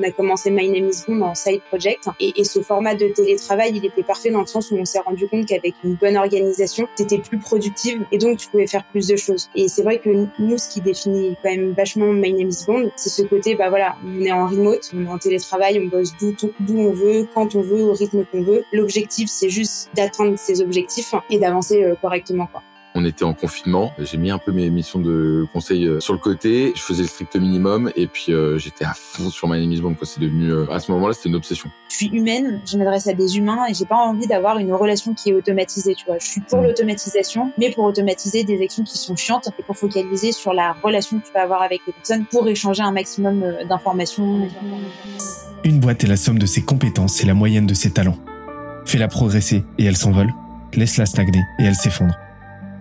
on a commencé My Name is Bond en side project. Et, et, ce format de télétravail, il était parfait dans le sens où on s'est rendu compte qu'avec une bonne organisation, t'étais plus productive et donc tu pouvais faire plus de choses. Et c'est vrai que nous, ce qui définit quand même vachement My Name is Bond, c'est ce côté, bah voilà, on est en remote, on est en télétravail, on bosse d'où d'où on veut, quand on veut, au rythme qu'on veut. L'objectif, c'est juste d'atteindre ces objectifs et d'avancer euh, correctement, quoi. On était en confinement. J'ai mis un peu mes missions de conseil euh, sur le côté. Je faisais le strict minimum et puis euh, j'étais à fond sur My Name Bond. C'est devenu euh, à ce moment-là, c'était une obsession. Je suis humaine. Je m'adresse à des humains et j'ai pas envie d'avoir une relation qui est automatisée. Tu vois, je suis pour mmh. l'automatisation, mais pour automatiser des actions qui sont chiantes et pour focaliser sur la relation que tu vas avoir avec les personnes pour échanger un maximum d'informations. Une boîte est la somme de ses compétences et la moyenne de ses talents. Fais-la progresser et elle s'envole. Laisse-la stagner et elle s'effondre.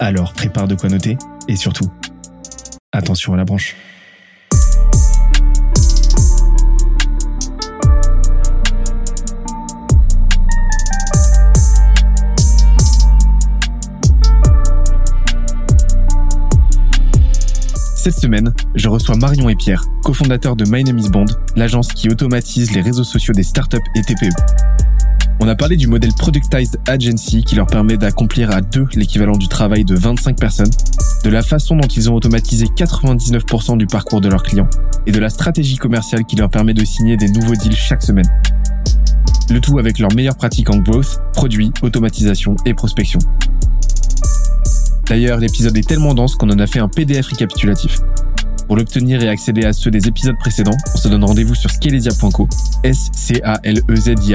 Alors prépare de quoi noter et surtout, attention à la branche. Cette semaine, je reçois Marion et Pierre, cofondateurs de My l'agence qui automatise les réseaux sociaux des startups et TPE. On a parlé du modèle Productized Agency qui leur permet d'accomplir à deux l'équivalent du travail de 25 personnes, de la façon dont ils ont automatisé 99% du parcours de leurs clients et de la stratégie commerciale qui leur permet de signer des nouveaux deals chaque semaine. Le tout avec leurs meilleures pratiques en growth, produits, automatisation et prospection. D'ailleurs, l'épisode est tellement dense qu'on en a fait un PDF récapitulatif. Pour l'obtenir et accéder à ceux des épisodes précédents, on se donne rendez-vous sur scalesia.co, s c a l e z i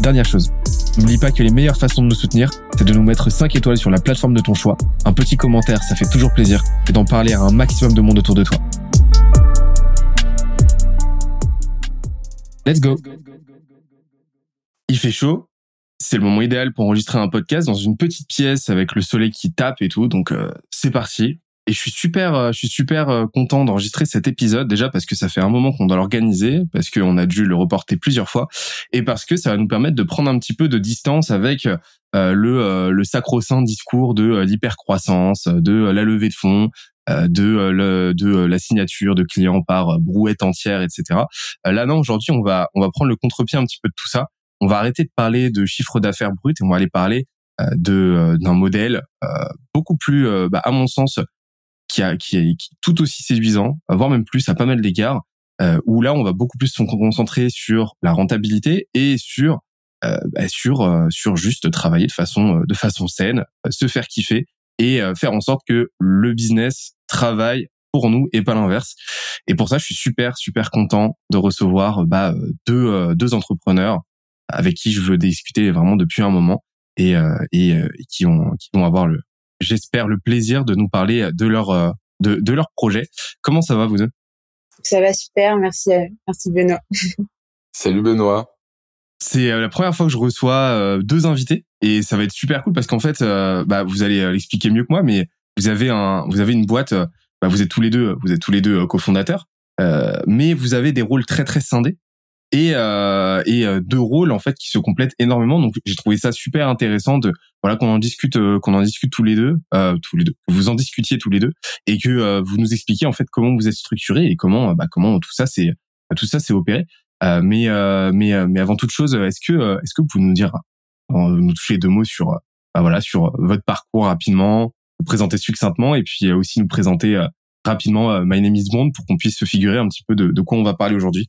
Dernière chose, n'oublie pas que les meilleures façons de nous soutenir, c'est de nous mettre 5 étoiles sur la plateforme de ton choix, un petit commentaire, ça fait toujours plaisir, et d'en parler à un maximum de monde autour de toi. Let's go. Il fait chaud, c'est le moment idéal pour enregistrer un podcast dans une petite pièce avec le soleil qui tape et tout, donc euh, c'est parti. Et je suis super, euh, je suis super euh, content d'enregistrer cet épisode déjà parce que ça fait un moment qu'on doit l'organiser, parce qu'on a dû le reporter plusieurs fois, et parce que ça va nous permettre de prendre un petit peu de distance avec euh, le, le sacro-saint discours de l'hypercroissance, de la levée de fonds, de, le, de la signature de clients par brouette entière, etc. Là non, aujourd'hui on va on va prendre le contre-pied un petit peu de tout ça. On va arrêter de parler de chiffre d'affaires brut et on va aller parler de d'un modèle beaucoup plus, bah, à mon sens, qui, a, qui, est, tout aussi séduisant, voire même plus à pas mal d'égards, euh, où là on va beaucoup plus se concentrer sur la rentabilité et sur euh, bah, sur euh, sur juste travailler de façon de façon saine, se faire kiffer et faire en sorte que le business travaille pour nous et pas l'inverse. Et pour ça, je suis super super content de recevoir bah, deux deux entrepreneurs avec qui je veux discuter vraiment depuis un moment et et, et qui ont qui vont avoir le j'espère, le plaisir de nous parler de leur, euh, de, de leur projet. Comment ça va, vous deux? Ça va super, merci, euh, merci Benoît. Salut Benoît. C'est euh, la première fois que je reçois deux invités et ça va être super cool parce qu'en fait, bah, vous allez l'expliquer mieux que moi, mais vous avez un, vous avez une boîte, bah, vous êtes tous les deux, vous êtes tous les deux cofondateurs, mais vous avez des rôles très très scindés et euh, et euh, deux rôles en fait qui se complètent énormément. Donc j'ai trouvé ça super intéressant de voilà qu'on en discute euh, qu'on en discute tous les deux euh, tous les deux vous en discutiez tous les deux et que euh, vous nous expliquiez en fait comment vous êtes structuré et comment bah comment tout ça c'est tout ça c'est opéré. mais mais mais avant toute chose, est-ce que est-ce que vous pouvez nous dire nous toucher deux mots sur bah, voilà sur votre parcours rapidement, vous présenter succinctement et puis aussi nous présenter rapidement My Name is Bond pour qu'on puisse se figurer un petit peu de, de quoi on va parler aujourd'hui?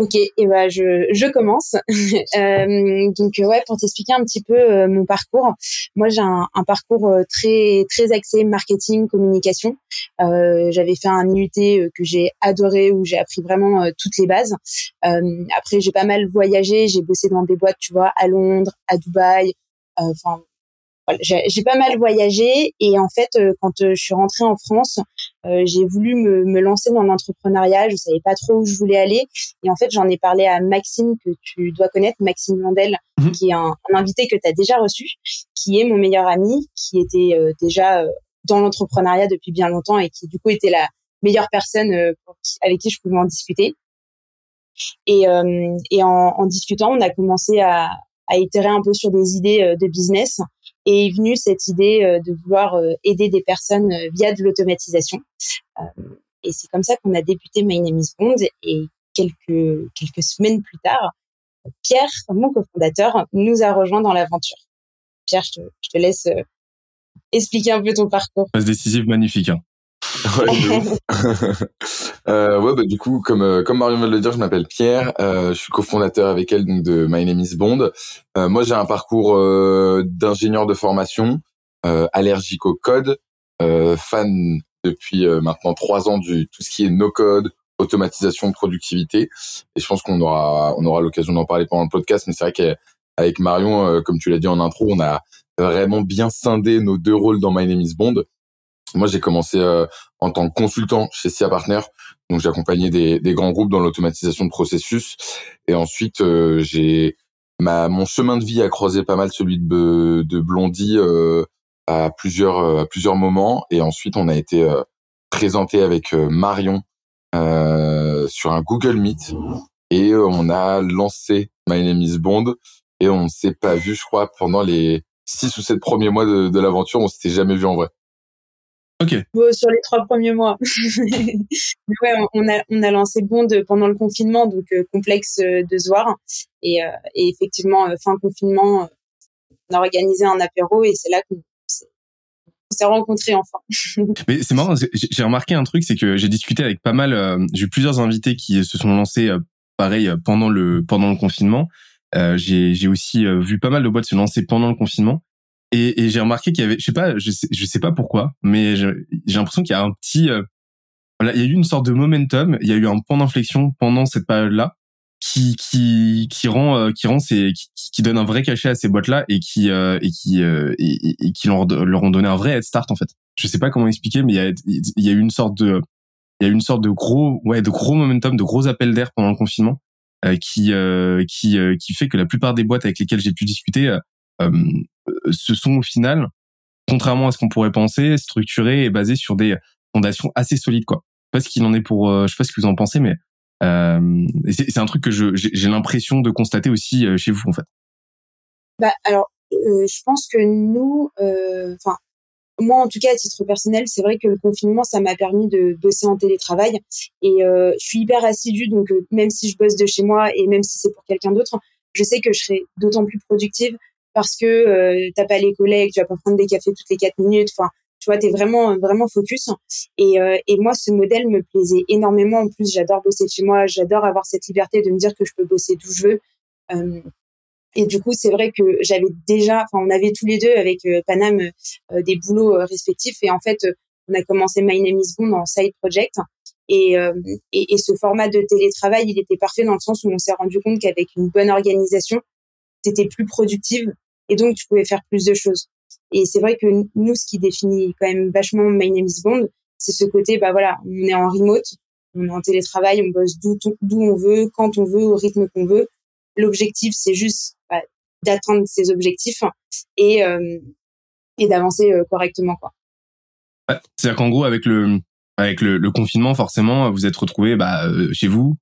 Ok, et ben je, je commence. euh, donc ouais, pour t'expliquer un petit peu euh, mon parcours, moi j'ai un, un, parcours euh, très très axé marketing, communication. Euh, J'avais fait un IUT euh, que j'ai adoré où j'ai appris vraiment toutes les bases. après j'ai pas mal voyagé, j'ai bossé dans des boîtes, tu vois, à Londres, à Dubaï. Enfin j'ai pas mal voyagé et en fait quand je suis rentrée en France euh, j'ai voulu me, me, lancer dans l'entrepreneuriat. Je savais pas trop où je voulais aller. Et en fait, j'en ai parlé à Maxime, que tu dois connaître, Maxime Mandel, mhm. qui est un, invité que tu as déjà reçu, qui est mon meilleur ami, qui était euh, déjà dans l'entrepreneuriat depuis bien longtemps et qui, du coup, était la meilleure personne avec qui je pouvais en discuter. Et, et en, en, discutant, on a commencé à, à itérer un peu sur des idées de business et est venue cette idée euh, de vouloir euh, aider des personnes euh, via de l'automatisation. et c'est comme ça qu'on a débuté My Name is Bond et quelques, quelques semaines plus tard, Pierre, mon cofondateur, nous a rejoint dans l'aventure. Pierre, je te, je te, laisse expliquer un peu ton parcours. Passe décisive magnifique. Hein. euh, ouais, bah, du coup, comme euh, comme Marion vient de le dire, je m'appelle Pierre. Euh, je suis cofondateur avec elle donc de My Name Is Bond. Euh, moi, j'ai un parcours euh, d'ingénieur de formation, allergique au code, fan depuis maintenant trois ans du tout ce qui est no code, automatisation, productivité. Et je pense qu'on aura on aura l'occasion d'en parler pendant le podcast. Mais c'est vrai qu'avec Marion, comme tu l'as dit en intro, on a vraiment bien scindé nos deux rôles dans My Name Is Bond. Moi, j'ai commencé euh, en tant que consultant chez SIA Partner. Donc, j'ai accompagné des, des, grands groupes dans l'automatisation de processus. Et ensuite, euh, j'ai ma mon chemin de vie a croisé pas mal celui de, de Blondie euh, à plusieurs à plusieurs moments. Et ensuite, on a été présenté avec Marion sur un Google Meet et on a lancé My Name Is Bond. Et on ne s'est pas vu, je crois, pendant les six ou sept premiers mois de, de l'aventure. On s'était jamais vu en vrai. Ok. sur les trois premiers mois. ouais, on a, on a lancé Bond pendant le confinement, donc euh, complexe euh, de voir. Et, euh, et effectivement, fin confinement, on a organisé un apéro et c'est là qu'on s'est rencontrés enfin. Mais c'est marrant, j'ai remarqué un truc, c'est que j'ai discuté avec pas mal, j'ai eu plusieurs invités qui se sont lancés pareil pendant le pendant le confinement. j'ai aussi vu pas mal de boîtes se lancer pendant le confinement. Et, et j'ai remarqué qu'il y avait, je sais pas, je sais, je sais pas pourquoi, mais j'ai l'impression qu'il y a un petit, euh, voilà, il y a eu une sorte de momentum, il y a eu un point d'inflexion pendant cette période-là qui qui qui rend euh, qui rend ces qui, qui, donne un vrai cachet à ces boîtes-là et qui euh, et qui et, et, qui leur, leur ont donné un vrai head start en fait. Je sais pas comment expliquer, mais il y a il y a eu une sorte de il y a eu une sorte de gros ouais de gros momentum, de gros appels d'air pendant le confinement qui qui qui fait que la plupart des boîtes avec lesquelles j'ai pu discuter ce sont au final, contrairement à ce qu'on pourrait penser, structurés et basés sur des fondations assez solides, quoi. Je sais pas ce qu'il en est pour, euh, je sais pas ce que vous en pensez, mais euh, c'est un truc que j'ai l'impression de constater aussi euh, chez vous, en fait. Bah alors, euh, je pense que nous, enfin, moi en tout cas à titre personnel, c'est vrai que le confinement, ça m'a permis de bosser en télétravail et je suis hyper assidue, donc même si je bosse de chez moi et même si c'est pour quelqu'un d'autre, je sais que je serai d'autant plus productive parce que euh, t'as pas les collègues, tu vas pas prendre des cafés toutes les quatre minutes. Enfin, tu vois, t'es vraiment vraiment focus. Et, euh, et moi, ce modèle me plaisait énormément. En plus, j'adore bosser chez moi. J'adore avoir cette liberté de me dire que je peux bosser d'où je veux. Euh, et du coup, c'est vrai que j'avais déjà, enfin, on avait tous les deux avec euh, Panam euh, des boulots respectifs. Et en fait, on a commencé My Name is Bond en side project. Et, et, ce format de télétravail, il était parfait dans le sens où on s'est rendu compte qu'avec une bonne organisation, t'étais plus productive et donc tu pouvais faire plus de choses. Et c'est vrai que nous, ce qui définit quand même vachement My Name is Bond, c'est ce côté, bah voilà, on est en remote, on est en télétravail, on bosse d'où on veut, quand on veut, au rythme qu'on veut. L'objectif, c'est juste bah, d'atteindre ces objectifs et euh, et d'avancer euh, correctement quoi. C'est-à-dire qu'en gros, avec le avec le, confinement, forcément, vous êtes retrouvé bah, euh, chez vous,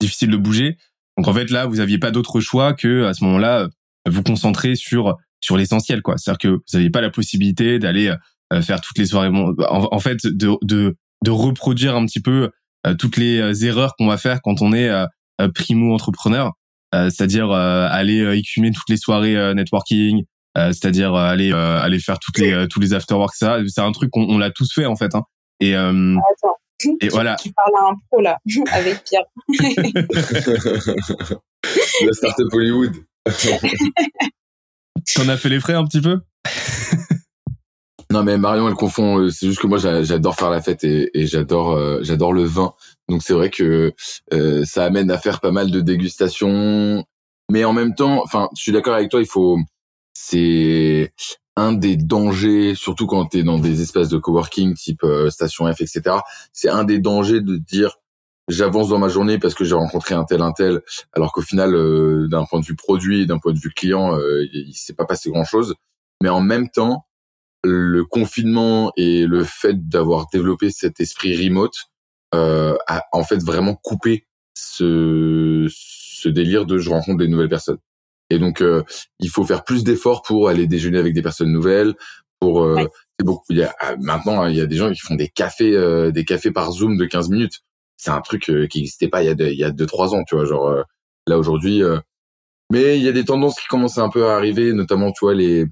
difficile de bouger. Donc en fait là, vous aviez pas d'autre choix que à ce moment-là vous concentrer sur sur l'essentiel quoi. C'est-à-dire que vous n'aviez pas la possibilité d'aller euh, faire toutes les soirées en, fait de, de de reproduire un petit peu euh, toutes les euh, erreurs qu'on va faire quand on est primo entrepreneur, c'est-à-dire aller écumer toutes les soirées networking, c'est-à-dire aller aller faire toutes les tous les afterworks ça c'est un truc qu'on on, l'a tous fait en fait hein. et et voilà. Tu parles à un pro là, avec Pierre. La startup Hollywood. T'en as fait les frais un petit peu? Non mais Marion elle confond. Euh, c'est juste que moi j'adore faire la fête et, j'adore euh, j'adore le vin. Donc c'est vrai que euh, ça amène à faire pas mal de dégustations. Mais en même temps, enfin je suis d'accord avec toi. Il faut c'est un des dangers, surtout quand tu es dans des espaces de coworking type euh, Station F, etc. C'est un des dangers de dire j'avance dans ma journée parce que j'ai rencontré un tel un tel, alors qu'au final, euh, d'un point de vue produit, d'un point de vue client, euh, il s'est pas passé grand chose. Mais en même temps, le confinement et le fait d'avoir développé cet esprit remote euh, a en fait vraiment coupé ce, ce délire de je rencontre des nouvelles personnes. Et donc, euh, il faut faire plus d'efforts pour aller déjeuner avec des personnes nouvelles. Pour euh, beaucoup. Il y a, ah, maintenant, il y a des gens qui font des cafés, euh, des cafés par Zoom de 15 minutes. C'est un truc qui n'existait pas il y a deux, il y a deux trois ans, tu vois. Genre là aujourd'hui, mais il y a des tendances qui commencent un peu à arriver, notamment tu vois les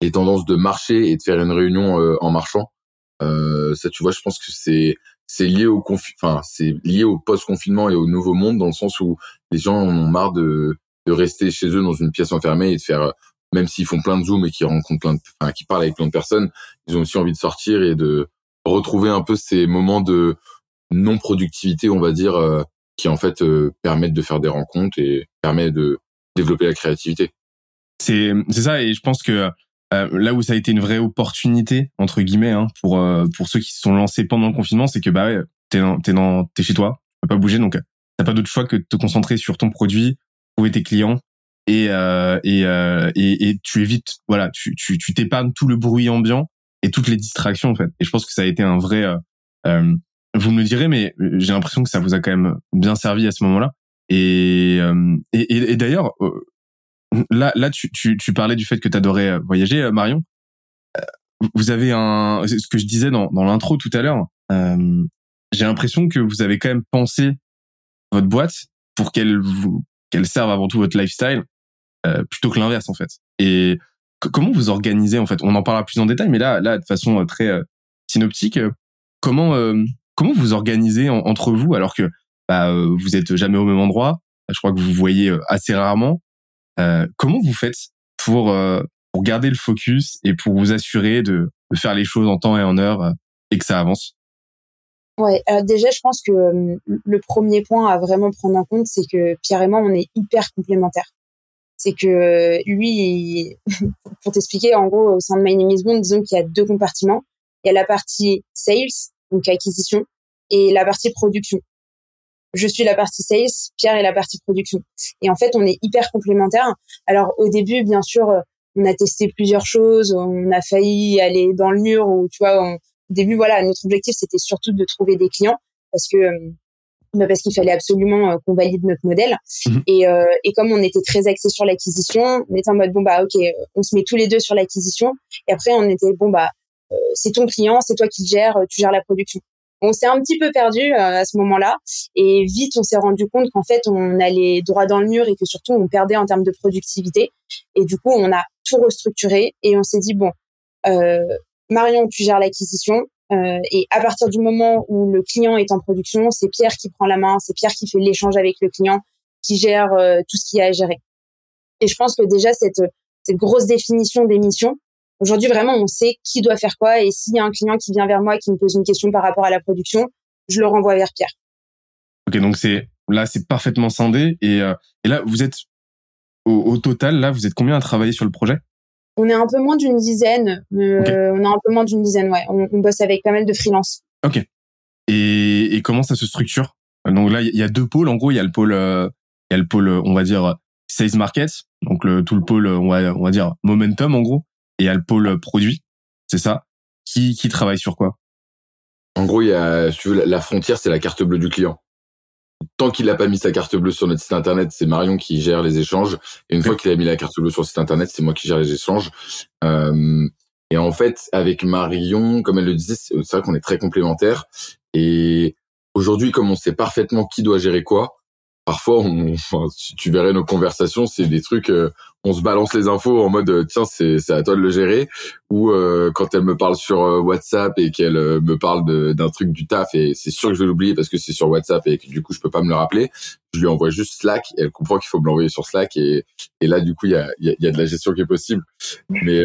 les tendances de marcher et de faire une réunion en marchant. ça, tu vois, je pense que c'est c'est lié au enfin c'est lié au post confinement et au nouveau monde dans le sens où les gens en ont marre de de rester chez eux dans une pièce enfermée et de faire, même s'ils font plein de zooms et qu'ils rencontrent plein de, enfin, qui parlent avec plein de personnes, ils ont aussi envie de sortir et de retrouver un peu ces moments de non productivité, on va dire, euh, qui en fait euh, permettent de faire des rencontres et permettent de développer la créativité. C'est c'est ça et je pense que euh, là où ça a été une vraie opportunité entre guillemets hein, pour pour ceux qui se sont lancés pendant le confinement, c'est que bah ouais, t'es t'es dans t'es chez toi, tu pas bouger donc t'as pas d'autre choix que de te concentrer sur ton produit, trouver tes clients et euh, et, euh, et, et tu évites voilà tu tu tu t'épargnes tout le bruit ambiant et toutes les distractions en fait. Et je pense que ça a été un vrai euh, euh vous me le direz mais j'ai l'impression que ça vous a quand même bien servi à ce moment-là. Et euh, et, et, d'ailleurs là là tu, tu tu parlais du fait que tu adorais voyager Marion. Vous avez un ce que je disais dans dans l'intro tout à l'heure j'ai l'impression que vous avez quand même pensé votre boîte pour qu'elle vous qu'elles servent avant tout votre lifestyle euh, plutôt que l'inverse en fait. Et comment vous organisez en fait? On en parlera plus en détail, mais là, là de façon euh, très euh, synoptique, comment comment vous organisez entre vous alors que bah, vous êtes jamais au même endroit Je crois que vous vous voyez assez rarement. comment vous faites pour pour garder le focus et pour vous assurer de, de faire les choses en temps et en heure et que ça avance? Ouais, alors déjà, je pense que euh, le premier point à vraiment prendre en compte, c'est que Pierre et moi, on est hyper complémentaires. C'est que lui, pour t'expliquer, en gros, au sein de My Name disons qu'il y a deux compartiments. Il y a la partie sales, donc acquisition, et la partie production. Je suis la partie sales, Pierre est la partie production. Et en fait, on est hyper complémentaires. Alors au début, bien sûr, on a testé plusieurs choses, on a failli aller dans le mur, ou tu vois, on, au début, voilà, notre objectif, c'était surtout de trouver des clients parce que euh, bah, parce qu'il fallait absolument euh, qu'on valide notre modèle. Mhm. Et, euh, et comme on était très axé sur l'acquisition, on était en mode bon bah ok, on se met tous les deux sur l'acquisition. Et après on était bon bah c'est ton client, c'est toi qui le gères, tu gères la production. On s'est un petit peu perdu à ce moment-là et vite on s'est rendu compte qu'en fait on allait droit dans le mur et que surtout on perdait en termes de productivité. Et du coup on a tout restructuré et on s'est dit bon euh, Marion, tu gères l'acquisition. Euh, et à partir du moment où le client est en production, c'est Pierre qui prend la main, c'est Pierre qui fait l'échange avec le client, qui gère euh, tout ce qu'il y a à gérer. Et je pense que déjà cette, grosse définition des missions, aujourd'hui vraiment on sait qui doit faire quoi et s'il y a un client qui vient vers moi et qui me pose une question par rapport à la production, je le renvoie vers Pierre. Ok, donc c'est là c'est parfaitement scindé et, euh, là vous êtes au, total là vous êtes combien à travailler sur le projet? On est un peu moins d'une dizaine. Euh, on a un peu moins d'une dizaine, ouais. On, bosse avec pas mal de freelance. Ok. Et, et comment ça se structure? Donc là, il y a deux pôles. En gros, il y a le pôle, euh, il y a le pôle, on va dire sales market. Donc le, tout le pôle, on va, on va dire momentum en gros. Et il y a le pôle produit. C'est ça? Qui, qui travaille sur quoi? En gros, il y a, si tu veux, la frontière, c'est la carte bleue du client tant qu'il n'a pas mis sa carte bleue sur notre site internet, c'est Marion qui gère les échanges. Et une fois qu'il a mis la carte bleue sur le site internet, c'est moi qui gère les échanges. Euh, et en fait, avec Marion, comme elle le disait, c'est vrai qu'on est très complémentaires. Et aujourd'hui, comme on sait parfaitement qui doit gérer quoi, parfois, on, tu verrais nos conversations, c'est des trucs, euh, on se balance les infos en mode euh, tiens, c'est c'est à toi de le gérer. Ou euh, quand elle me parle sur WhatsApp et qu'elle me parle d'un truc du taf et c'est sûr que je vais l'oublier parce que c'est sur WhatsApp et que du coup je peux pas me le rappeler, je lui envoie juste Slack et elle comprend qu'il faut me l'envoyer sur Slack et et là du coup il y a il y a, de la gestion qui est possible. Mais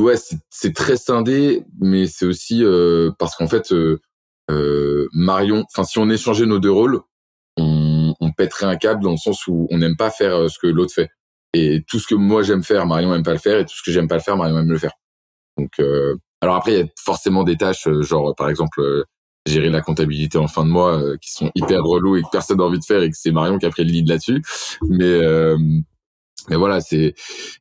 ouais, c'est très scindé, mais c'est aussi parce qu'en fait Marion, enfin si on échangeait nos deux rôles pèterait un câble dans le sens où on n'aime pas faire euh, ce que l'autre fait. Et tout ce que moi j'aime faire, Marion aime pas le faire, et tout ce que j'aime pas le faire, Marion aime le faire. Donc, euh, alors après, il y a forcément des tâches, euh, genre par exemple euh, gérer la comptabilité en fin de mois, qui sont hyper relous et que personne n'a envie de faire, et que c'est Marion qui a pris le lead là-dessus. Mais mais voilà, c'est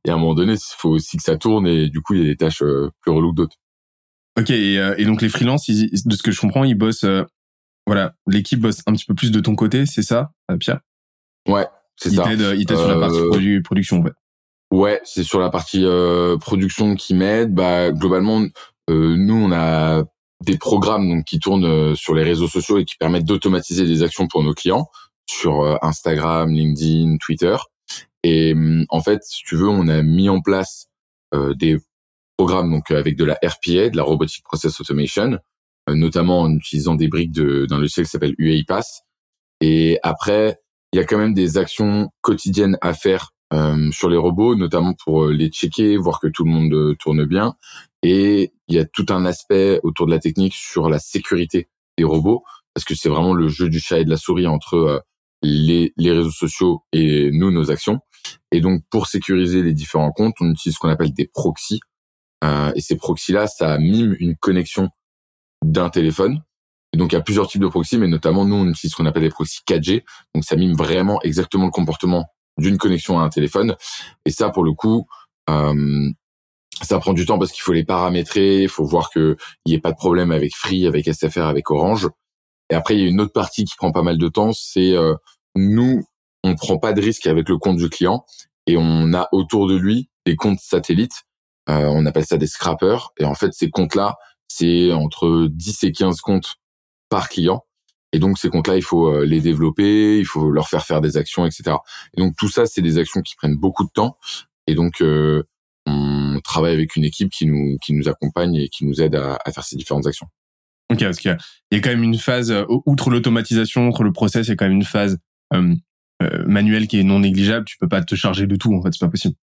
et à un moment donné, il faut aussi que ça tourne, et du coup, il y a des tâches plus reloues que d'autres. Ok, et, donc les freelances, de ce que je comprends, ils bossent. voilà, l'équipe bosse un petit peu plus de ton côté, c'est ça, Pierre Ouais, c'est ça. Il t'aide sur la partie euh, production, en fait. Ouais, c'est sur la partie euh, production qui m'aide. Bah, globalement, euh, nous, on a des programmes donc qui tournent euh, sur les réseaux sociaux et qui permettent d'automatiser des actions pour nos clients sur Instagram, LinkedIn, Twitter. Et en fait, si tu veux, on a mis en place des programmes donc avec de la RPA, de la Robotic Process Automation, notamment en utilisant des briques d'un logiciel qui s'appelle UiPath. Et après, il y a quand même des actions quotidiennes à faire euh, sur les robots, notamment pour euh, les checker, voir que tout le monde euh, tourne bien. Et il y a tout un aspect autour de la technique sur la sécurité des robots, parce que c'est vraiment le jeu du chat et de la souris entre les, les réseaux sociaux et nous, nos actions. Et donc, pour sécuriser les différents comptes, on utilise ce qu'on appelle des proxys. Euh, et ces proxys-là, ça mime une connexion d'un téléphone et donc, il y a plusieurs types de proxys, mais notamment, nous, on utilise ce qu'on appelle des proxys 4G. Donc, ça mime vraiment exactement le comportement d'une connexion à un téléphone. Et ça, pour le coup, euh, ça prend du temps parce qu'il faut les paramétrer, il faut voir qu'il n'y ait pas de problème avec Free, avec SFR, avec Orange. Et après, il y a une autre partie qui prend pas mal de temps, c'est euh, nous, on prend pas de risque avec le compte du client et on a autour de lui des comptes satellites. Euh, on appelle ça des scrappers. Et en fait, ces comptes-là, c'est entre 10 et 15 comptes par client. Et donc ces comptes-là, il faut euh, les développer, il faut leur faire faire des actions, etc. Et donc tout ça, c'est des actions qui prennent beaucoup de temps. Et donc euh, on travaille avec une équipe qui nous qui nous accompagne et qui nous aide à, faire ces différentes actions. Ok, parce qu'il y, a quand même une phase euh, outre l'automatisation, outre le process, il y a quand même une phase manuelle qui est non négligeable. Tu peux pas te charger de tout, en fait, c'est pas possible.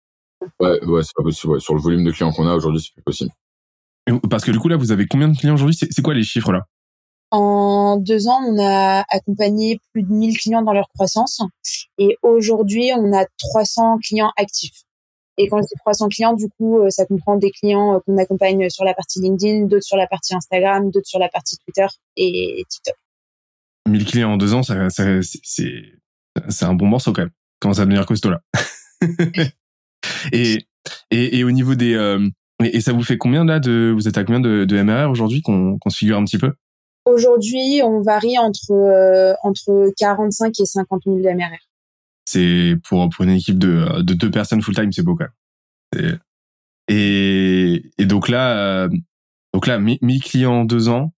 Ouais, ouais, c'est pas possible. Sur le volume de clients qu'on a aujourd'hui, c'est plus possible. Parce que du coup là, vous avez combien de clients aujourd'hui? C'est quoi les chiffres là? En deux ans, on a accompagné plus de 1000 clients dans leur croissance. Et aujourd'hui, on a 300 clients actifs. Et quand je dis 300 clients, du coup, euh, ça comprend des clients euh, qu'on accompagne sur la partie LinkedIn, d'autres sur la partie Instagram, d'autres sur la partie Twitter et TikTok. 1000 clients en deux ans, ça, c'est, c'est un bon morceau quand même. Comment ça devenir costaud là et, et, au niveau des... Euh, et, ça vous fait combien là de... Vous êtes à combien de, MRR aujourd'hui qu'on, qu'on se figure un petit peu? Aujourd'hui, on varie entre euh, entre 45 et 50 000 de MRR. C'est pour pour une équipe de de deux personnes full time, c'est beau. Et et donc là euh, donc là 1000 clients en deux ans.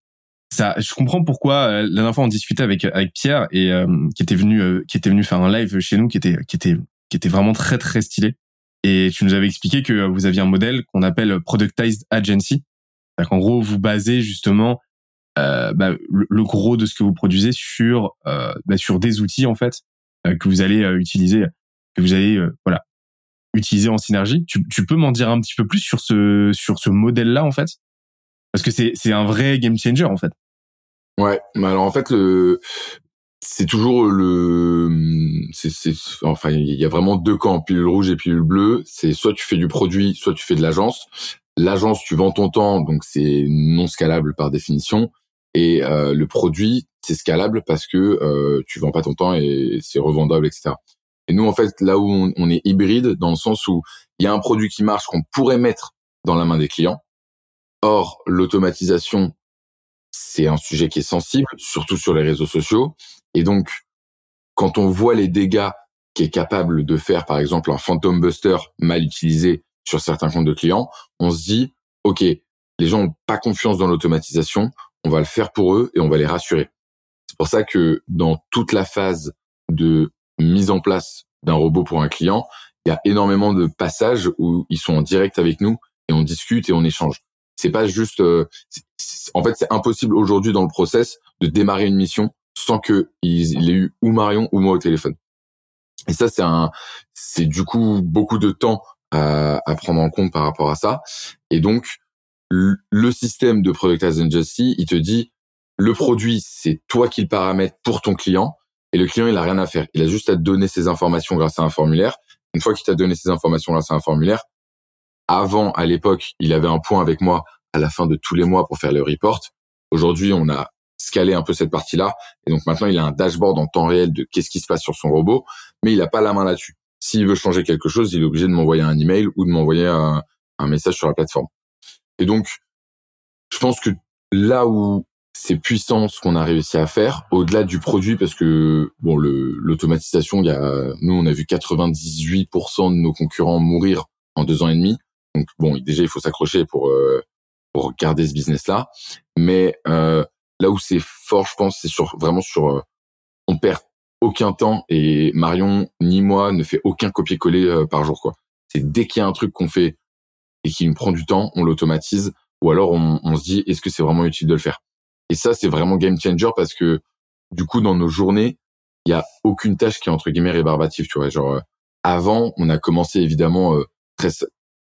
Ça, je comprends pourquoi. Euh, la dernière fois, on discutait avec avec Pierre et qui était venu qui était venu faire un live chez nous, qui était qui était qui était vraiment très très stylé. Et tu nous avais expliqué que vous aviez un modèle qu'on appelle productized agency. En gros, vous basez justement euh, bah, le, gros de ce que vous produisez sur euh, bah, sur des outils en fait euh, que vous allez utiliser que vous allez voilà utiliser en synergie. Tu, tu peux m'en dire un petit peu plus sur ce sur ce modèle là en fait? Parce que c'est c'est un vrai game changer en fait. Ouais, mais alors en fait le c'est toujours le c'est enfin il y a vraiment deux camps pilule rouge et pilule bleue c'est soit tu fais du produit soit tu fais de l'agence l'agence tu vends ton temps donc c'est non scalable par définition et euh, le produit, c'est scalable parce que euh, tu vends pas ton temps et c'est revendable, etc. Et nous, en fait, là où on, est hybride, dans le sens où il y a un produit qui marche qu'on pourrait mettre dans la main des clients. Or, l'automatisation, c'est un sujet qui est sensible, surtout sur les réseaux sociaux. Et donc, quand on voit les dégâts qu'est capable de faire, par exemple, un Phantom Buster mal utilisé sur certains comptes de clients, on se dit, OK, les gens n'ont pas confiance dans l'automatisation, on va le faire pour eux et on va les rassurer. C'est pour ça que dans toute la phase de mise en place d'un robot pour un client, il y a énormément de passages où ils sont en direct avec nous et on discute et on échange. C'est pas juste, euh, en fait, c'est impossible aujourd'hui dans le process de démarrer une mission sans que il, ait eu ou Marion ou moi au téléphone. Et ça, c'est un, c'est du coup beaucoup de temps à, à, prendre en compte par rapport à ça. Et donc, le système de Productized Injustice, il te dit le produit, c'est toi qui le paramètres pour ton client et le client, il a rien à faire. Il a juste à te donner ses informations grâce à un formulaire Une fois qu'il t'a donné ces informations-là, c'est un formulaire. Avant, à l'époque, il avait un point avec moi à la fin de tous les mois pour faire le report. Aujourd'hui, on a scalé un peu cette partie-là. Et donc maintenant, il a un dashboard en temps réel de qu'est-ce qui se passe sur son robot, mais il n'a pas la main là-dessus. S'il veut changer quelque chose, il est obligé de m'envoyer un email ou de m'envoyer un message sur la plateforme. Et donc, je pense que là où c'est puissant ce qu'on a réussi à faire, au-delà du produit, parce que bon, l'automatisation, il y a, nous, on a vu 98% de nos concurrents mourir en deux ans et demi. Donc bon, déjà, il faut s'accrocher pour euh, pour garder ce business-là. Mais euh, là où c'est fort, je pense, c'est sur vraiment sur euh, on perd aucun temps et Marion ni moi ne fait aucun copier-coller euh, par jour quoi. C'est dès qu'il y a un truc qu'on fait et qui nous prend du temps, on l'automatise ou alors on, on se dit est-ce que c'est vraiment utile de le faire? Et ça c'est vraiment game changer parce que du coup dans nos journées, il y a aucune tâche qui est entre guillemets rébarbative, tu vois, genre euh, avant, on a commencé évidemment très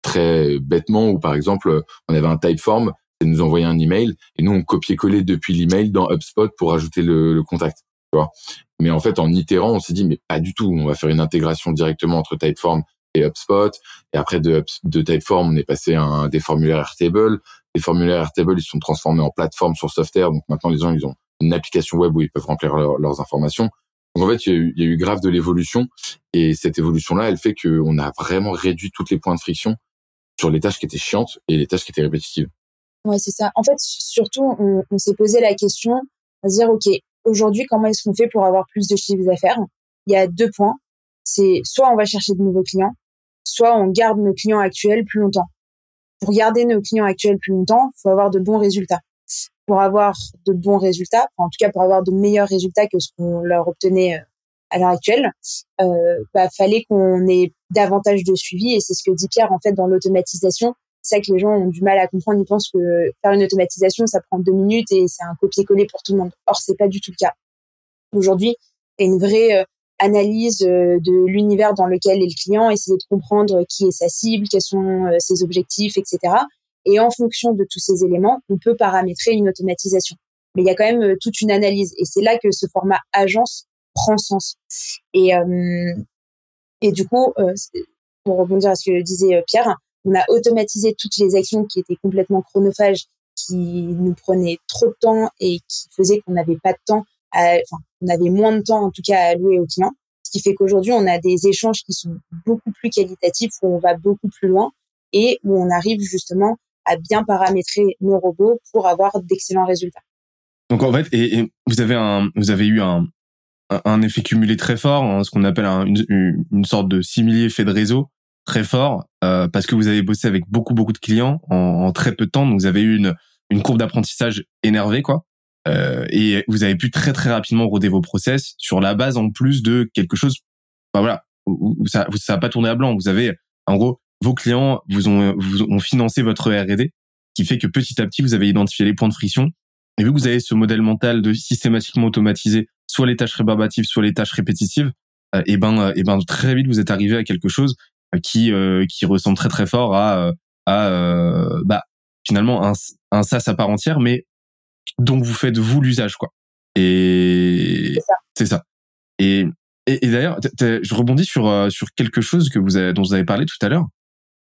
très bêtement où par exemple on avait un typeform et nous envoyer un email et nous on copiait-collait depuis l'email dans HubSpot pour ajouter le, le contact. Tu vois mais en fait en itérant on s'est dit mais pas du tout on va faire une intégration directement entre Typeform et HubSpot et après de, de Typeform on est passé à des formulaires Airtable les formulaires Airtable ils sont transformés en plateforme sur Software donc maintenant les gens ils ont une application web où ils peuvent remplir leurs informations donc en fait, il y, a eu, grave de l'évolution et cette évolution-là, elle fait qu'on a vraiment réduit toutes les points de friction sur les tâches qui étaient chiantes et les tâches qui étaient répétitives. Ouais, c'est ça. En fait, surtout, on, s'est posé la question à dire, OK, aujourd'hui, comment est-ce qu'on fait pour avoir plus de chiffres d'affaires? Il y a deux points. C'est soit on va chercher de nouveaux clients, soit on garde nos clients actuels plus longtemps. Pour garder nos clients actuels plus longtemps, faut avoir de bons résultats. Pour avoir de bons résultats, en tout cas pour avoir de meilleurs résultats que ce qu'on leur obtenait euh, à l'heure actuelle, euh, bah, fallait qu'on ait davantage de suivi et c'est ce que dit Pierre en fait dans l'automatisation. C'est que les gens ont du mal à comprendre. Ils pensent que faire une automatisation, ça prend deux minutes et c'est un copier-coller pour tout le monde. Or, c'est pas du tout le cas. Aujourd'hui, il y a une vraie euh, analyse euh, de l'univers dans lequel est le client, essayer de comprendre qui est sa cible, quels sont euh, ses objectifs, etc. Et en fonction de tous ces éléments, on peut paramétrer une automatisation. Mais il y a quand même toute une analyse. Et c'est là que ce format agence prend sens. Et, euh, et du coup, euh, pour rebondir à ce que disait Pierre, on a automatisé toutes les actions qui étaient complètement chronophages, qui nous prenaient trop de temps et qui faisaient qu'on n'avait pas de temps, enfin, on avait moins de temps en tout cas à allouer aux clients. Ce qui fait qu'aujourd'hui, on a des échanges qui sont beaucoup plus qualitatifs, où on va beaucoup plus loin et où on arrive justement à bien paramétrer nos robots pour avoir d'excellents résultats. Donc en fait, et, vous avez un, vous avez eu un, un effet cumulé très fort, hein, ce qu'on appelle une, sorte de simili effet de réseau très fort euh, parce que vous avez bossé avec beaucoup beaucoup de clients en, très peu de temps. Donc vous avez eu une, une courbe d'apprentissage énervée quoi. Euh, et vous avez pu très très rapidement roder vos process sur la base en plus de quelque chose. Enfin voilà, où, ça ça a pas tourné à blanc. Vous avez en gros vos clients vous ont vous ont financé votre R&D, qui fait que petit à petit vous avez identifié les points de friction. Et vu que vous avez ce modèle mental de systématiquement automatiser soit les tâches rébarbatives, soit les tâches répétitives, euh, et ben et ben très vite vous êtes arrivé à quelque chose qui euh, qui ressemble très très fort à à euh, bah finalement un un SaaS à part entière mais dont vous faites vous l'usage quoi. Et c'est ça. et et, d'ailleurs je rebondis sur euh, sur quelque chose que vous avez, dont vous avez parlé tout à l'heure.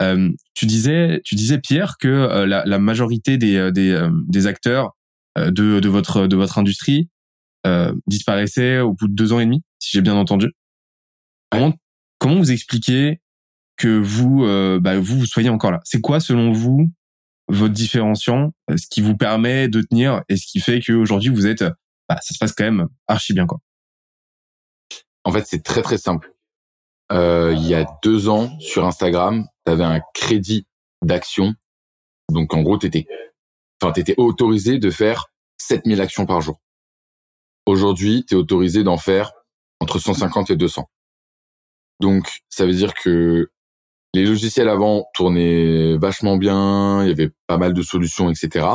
Euh, tu disais tu disais Pierre que la, la majorité des des des acteurs de de votre de votre industrie disparaissaient au bout de deux ans et demi si j'ai bien entendu. Comment comment vous expliquez que vous, euh, bah, vous, vous soyez encore là? C'est quoi, selon vous, votre différenciant, euh, ce qui vous permet de tenir et ce qui fait qu'aujourd'hui vous êtes, bah, ça se passe quand même archi bien, quoi. En fait, c'est très très simple. Euh, il y a deux ans, sur Instagram, tu avais un crédit d'action. Donc, en gros, t'étais, enfin, t'étais autorisé de faire 7000 actions par jour. Aujourd'hui, tu es autorisé d'en faire entre 150 et 200. Donc, ça veut dire que les logiciels avant tournaient vachement bien, il y avait pas mal de solutions, etc.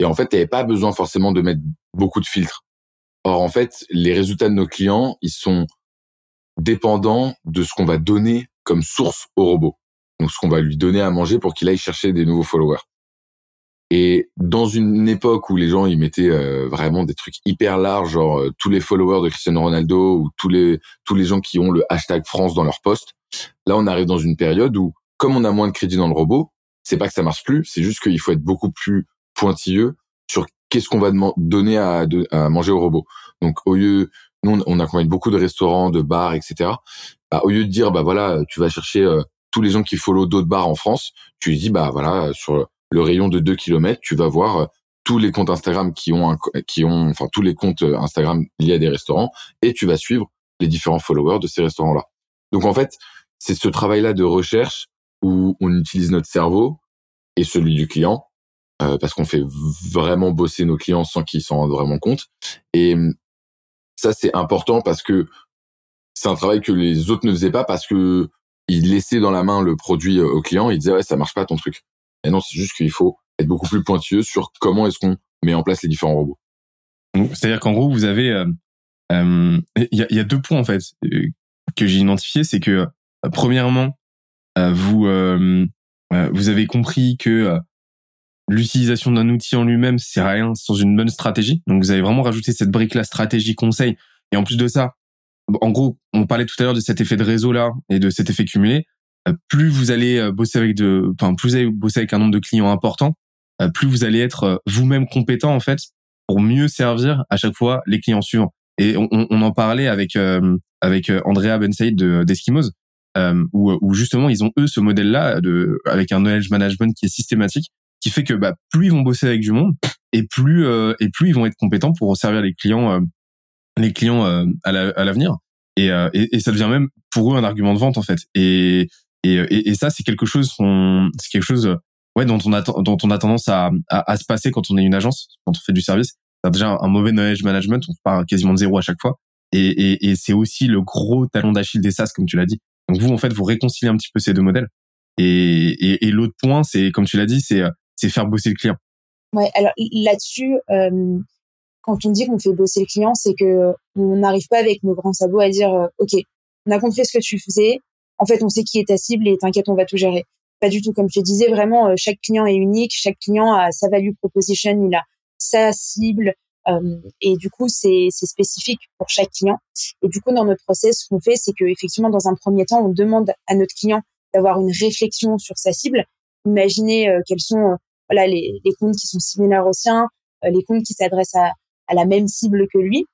Et en fait, il n'y avait pas besoin forcément de mettre beaucoup de filtres. Or, en fait, les résultats de nos clients, ils sont dépendants de ce qu'on va donner comme source au robot. Donc, ce qu'on va lui donner à manger pour qu'il aille chercher des nouveaux followers. Et dans une époque où les gens ils mettaient euh, vraiment des trucs hyper larges, genre euh, tous les followers de Cristiano Ronaldo ou tous les tous les gens qui ont le hashtag France dans leur poste, Là, on arrive dans une période où, comme on a moins de crédit dans le robot, c'est pas que ça marche plus, c'est juste qu'il faut être beaucoup plus pointilleux sur qu'est-ce qu'on va donner à, à, manger au robot. Donc, au lieu, nous, on accompagne beaucoup de restaurants, de bars, etc. Bah, au lieu de dire, bah voilà, tu vas chercher euh, tous les gens qui follow d'autres bars en France, tu dis, bah voilà, sur le rayon de 2 km, tu vas voir euh, tous les comptes Instagram qui ont qui ont enfin tous les comptes euh, Instagram liés à des restaurants et tu vas suivre les différents followers de ces restaurants là. Donc en fait, c'est ce travail là de recherche où on utilise notre cerveau et celui du client euh, parce qu'on fait vraiment bosser nos clients sans qu'ils s'en rendent vraiment compte et hum, ça c'est important parce que c'est un travail que les autres ne faisaient pas parce que ils laissaient dans la main le produit euh, au client, ils disaient ouais ça marche pas ton truc. Et non, c'est juste qu'il faut être beaucoup plus pointilleux sur comment est-ce qu'on met en place les différents robots. C'est-à-dire qu'en gros, vous avez, il euh, euh, y, a, y, a, deux points en fait euh, que j'ai identifié, c'est que premièrement, vous vous avez compris que l'utilisation d'un outil en lui-même c'est rien sans une bonne stratégie. Donc vous avez vraiment rajouté cette brique là stratégie conseil. Et en plus de ça, en gros, on parlait tout à l'heure de cet effet de réseau là et de cet effet cumulé. Plus vous allez bosser avec de, enfin plus vous allez bosser avec un nombre de clients important, euh, plus vous allez être euh, vous-même compétent en fait pour mieux servir à chaque fois les clients suivants. Et on, on en parlait avec euh, avec Andrea Bensaïd de d'Eskimos, euh, où, où, justement ils ont eux ce modèle-là de avec un knowledge management qui est systématique, qui fait que bah, plus ils vont bosser avec du monde et plus et plus ils vont être compétents pour servir les clients les clients à l'avenir. et, et, et, ça devient même pour eux un argument de vente en fait. Et et, et, et ça c'est quelque chose c'est quelque chose ouais, dont on a dont on a tendance à, à, se passer quand on est une agence, quand on fait du service. C'est déjà un mauvais knowledge management, on part quasiment de zéro à chaque fois. Et, et, c'est aussi le gros talon d'Achille des SaaS, comme tu l'as dit. Donc vous, en fait, vous réconciliez un petit peu ces deux modèles. Et, et, l'autre point, c'est comme tu l'as dit, c'est c'est faire bosser le client. Ouais, alors là-dessus, euh, quand on dit qu'on fait bosser le client, c'est que on n'arrive pas avec nos grands sabots à dire, euh, ok, on a compris ce que tu faisais. En fait, on sait qui est ta cible et t'inquiète, on va tout gérer. Pas du tout, comme je te disais, vraiment, euh, chaque client est unique, chaque client a sa value proposition, il a sa cible, euh, et du coup, c'est spécifique pour chaque client. Et du coup, dans notre process, ce qu'on fait, c'est que effectivement, dans un premier temps, on demande à notre client d'avoir une réflexion sur sa cible. Imaginez euh, quels sont voilà les, les, comptes qui sont similaires aux siens, les comptes qui s'adressent à, à la même cible que lui.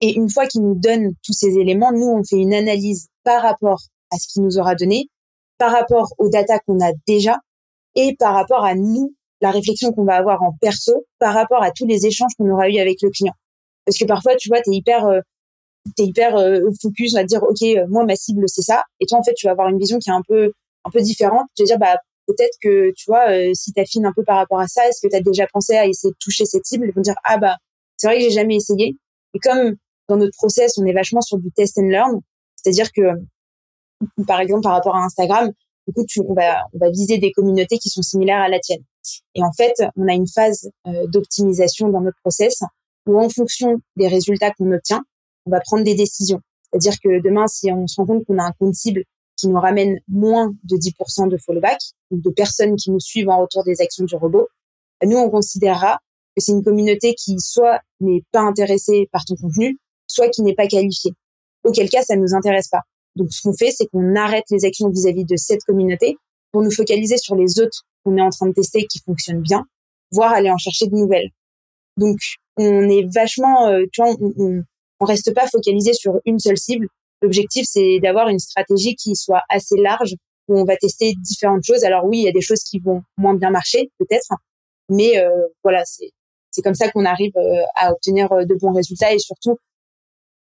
Et une fois qu'il nous donne tous ces éléments, nous, on fait une analyse par rapport à ce qu'il nous aura donné par rapport aux data qu'on a déjà et par rapport à nous, la réflexion qu'on va avoir en perso par rapport à tous les échanges qu'on aura eu avec le client. Parce que parfois, tu vois, tu es hyper euh, hyper euh, focus à dire OK, euh, moi ma cible c'est ça et toi en fait, tu vas avoir une vision qui est un peu un peu différente. Tu vas dire bah peut-être que tu vois si tu affines un peu par rapport à ça, est-ce que tu as déjà pensé à essayer de toucher cette cible? Ils vont dire ah bah c'est vrai que j'ai jamais essayé. Et comme dans notre process, on est vachement sur du test and learn, c'est-à-dire que par exemple par rapport à Instagram, du coup, on, va, viser des communautés qui sont similaires à la tienne. Et en fait, on a une phase euh, d'optimisation dans notre process où en fonction des résultats qu'on obtient, on va prendre des décisions. C'est-à-dire que demain, si on se rend compte qu'on a un compte cible qui nous ramène moins de 10% de follow-back, de personnes qui nous suivent en retour des actions du robot, nous, on considérera que c'est une communauté qui soit n'est pas intéressée par ton contenu, soit qui n'est pas qualifiée. Auquel cas, ça ne nous intéresse pas. Donc, ce qu'on fait, c'est qu'on arrête les actions vis-à-vis de cette communauté pour nous focaliser sur les autres qu'on est en train de tester qui fonctionnent bien, voire aller en chercher de nouvelles. Donc, on est vachement, euh, tu vois, on, on, reste pas focalisé sur une seule cible. L'objectif, c'est d'avoir une stratégie qui soit assez large où on va tester différentes choses. Alors oui, il y a des choses qui vont moins bien marcher, peut-être, mais euh, voilà, c'est c'est comme ça qu'on arrive euh, à obtenir de bons résultats et surtout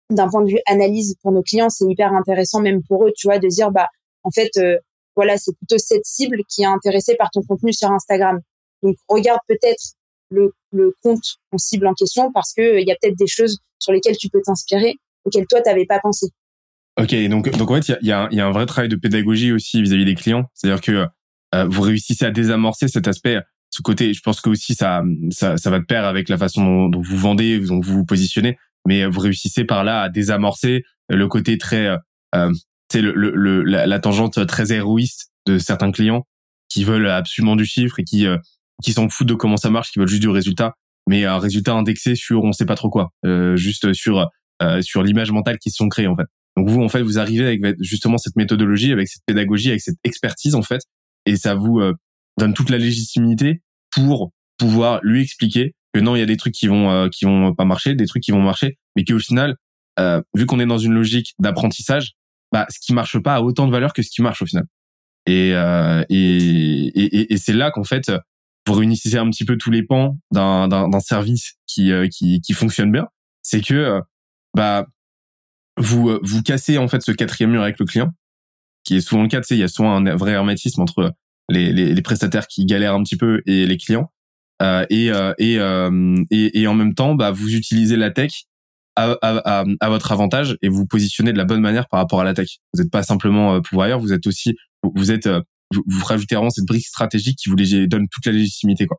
d'un point de vue analyse pour nos clients, c'est hyper intéressant même pour eux, tu vois, de dire bah en fait euh, voilà, c'est plutôt cette cible qui est intéressée par ton contenu sur Instagram. Donc regarde peut-être le, le compte en cible en question parce que il y a peut-être des choses sur lesquelles tu peux t'inspirer auxquelles toi t'avais pas pensé. Ok, donc donc en fait il y a, y a, un vrai travail de pédagogie aussi vis-à-vis des clients, c'est-à-dire que euh, vous réussissez à désamorcer cet aspect ce côté, je pense que aussi ça, ça, ça va de pair avec la façon dont, dont vous vendez, dont vous vous positionnez mais vous réussissez par là à désamorcer le côté très, euh, c'est le, le, la, tangente très héroïste de certains clients qui veulent absolument du chiffre et qui euh, qui s'en foutent de comment ça marche, qui veulent juste du résultat, mais un résultat indexé sur on sait pas trop quoi, euh, juste sur euh, sur l'image mentale qu'ils se sont créés en fait. Donc vous, en fait, vous arrivez avec justement cette méthodologie, avec cette pédagogie, avec cette expertise, en fait, et ça vous euh, donne toute la légitimité pour pouvoir lui expliquer que non, il y a des trucs qui vont euh, qui vont pas marcher, des trucs qui vont marcher, mais qu'au final, euh, vu qu'on est dans une logique d'apprentissage, bah ce qui marche pas a autant de valeur que ce qui marche au final. Et euh, et, et, et c'est là qu'en fait vous réunissez un petit peu tous les pans d'un d'un service qui qui qui fonctionne bien. C'est que bah vous vous cassez en fait ce quatrième mur avec le client, qui est souvent le cas. Tu sais, il y a souvent un vrai hermétisme entre les, les, les prestataires qui galèrent un petit peu et les clients. Euh, et, euh, et, euh, et, et, en même temps, bah, vous utilisez la tech à, à, à, votre avantage et vous positionnez de la bonne manière par rapport à la tech. Vous n'êtes pas simplement pourvoyeur, vous êtes aussi, vous êtes, vous, vous rajoutez vraiment cette brique stratégique qui vous donne toute la légitimité, quoi.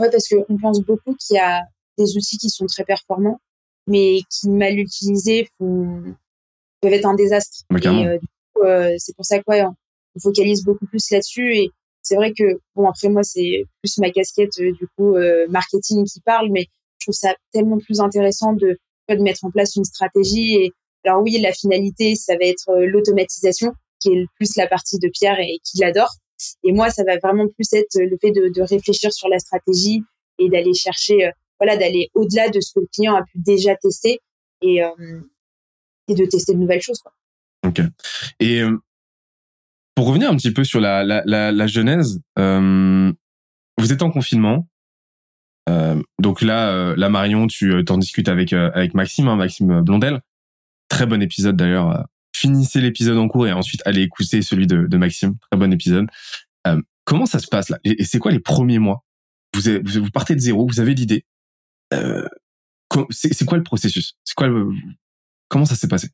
Ouais, parce qu'on pense beaucoup qu'il y a des outils qui sont très performants, mais qui mal utilisés font, peuvent être un désastre. Euh, c'est pour ça qu'on on focalise beaucoup plus là-dessus et c'est vrai que bon après moi c'est plus ma casquette euh, du coup euh, marketing qui parle mais je trouve ça tellement plus intéressant de de mettre en place une stratégie et alors oui la finalité ça va être euh, l'automatisation qui est plus la partie de Pierre et qui l'adore et moi ça va vraiment plus être le fait de, de réfléchir sur la stratégie et d'aller chercher voilà d'aller au-delà de ce que le client a pu déjà tester et et de tester de nouvelles choses quoi. Ok. Et pour revenir un petit peu sur la, la, la, la genèse, euh, vous êtes en confinement. Euh, donc là, euh, là Marion, tu euh, t'en discutes avec euh, avec Maxime, hein, Maxime Blondel. Très bon épisode d'ailleurs. Finissez l'épisode en cours et ensuite allez écouter celui de, de Maxime. Très bon épisode. comment ça se passe là? Et, c'est quoi les premiers mois? Vous, vous partez de zéro, vous avez l'idée. c'est quoi le processus? C'est quoi le, comment ça s'est passé?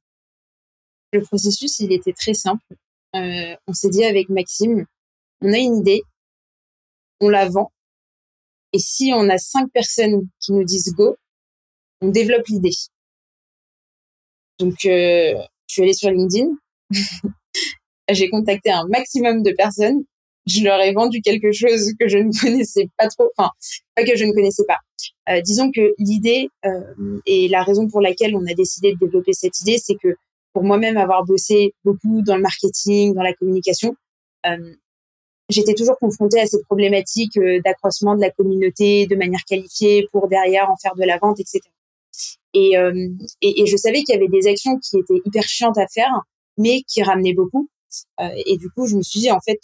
Le processus, il était très simple. Euh, on s'est dit avec Maxime, on a une idée, on la vend, et si on a cinq personnes qui nous disent go, on développe l'idée. Donc, euh, je suis allée sur LinkedIn, j'ai contacté un maximum de personnes, je leur ai vendu quelque chose que je ne connaissais pas trop, enfin, pas que je ne connaissais pas. Euh, disons que l'idée et la raison pour laquelle on a décidé de développer cette idée, c'est que pour moi-même avoir bossé beaucoup dans le marketing, dans la communication, euh, j'étais toujours confrontée à ces problématiques euh, d'accroissement de la communauté de manière qualifiée pour derrière en faire de la vente, etc. Et, euh, et, je savais qu'il y avait des actions qui étaient hyper chiantes à faire, mais qui ramenaient beaucoup. Et du coup, je me suis dit, en fait,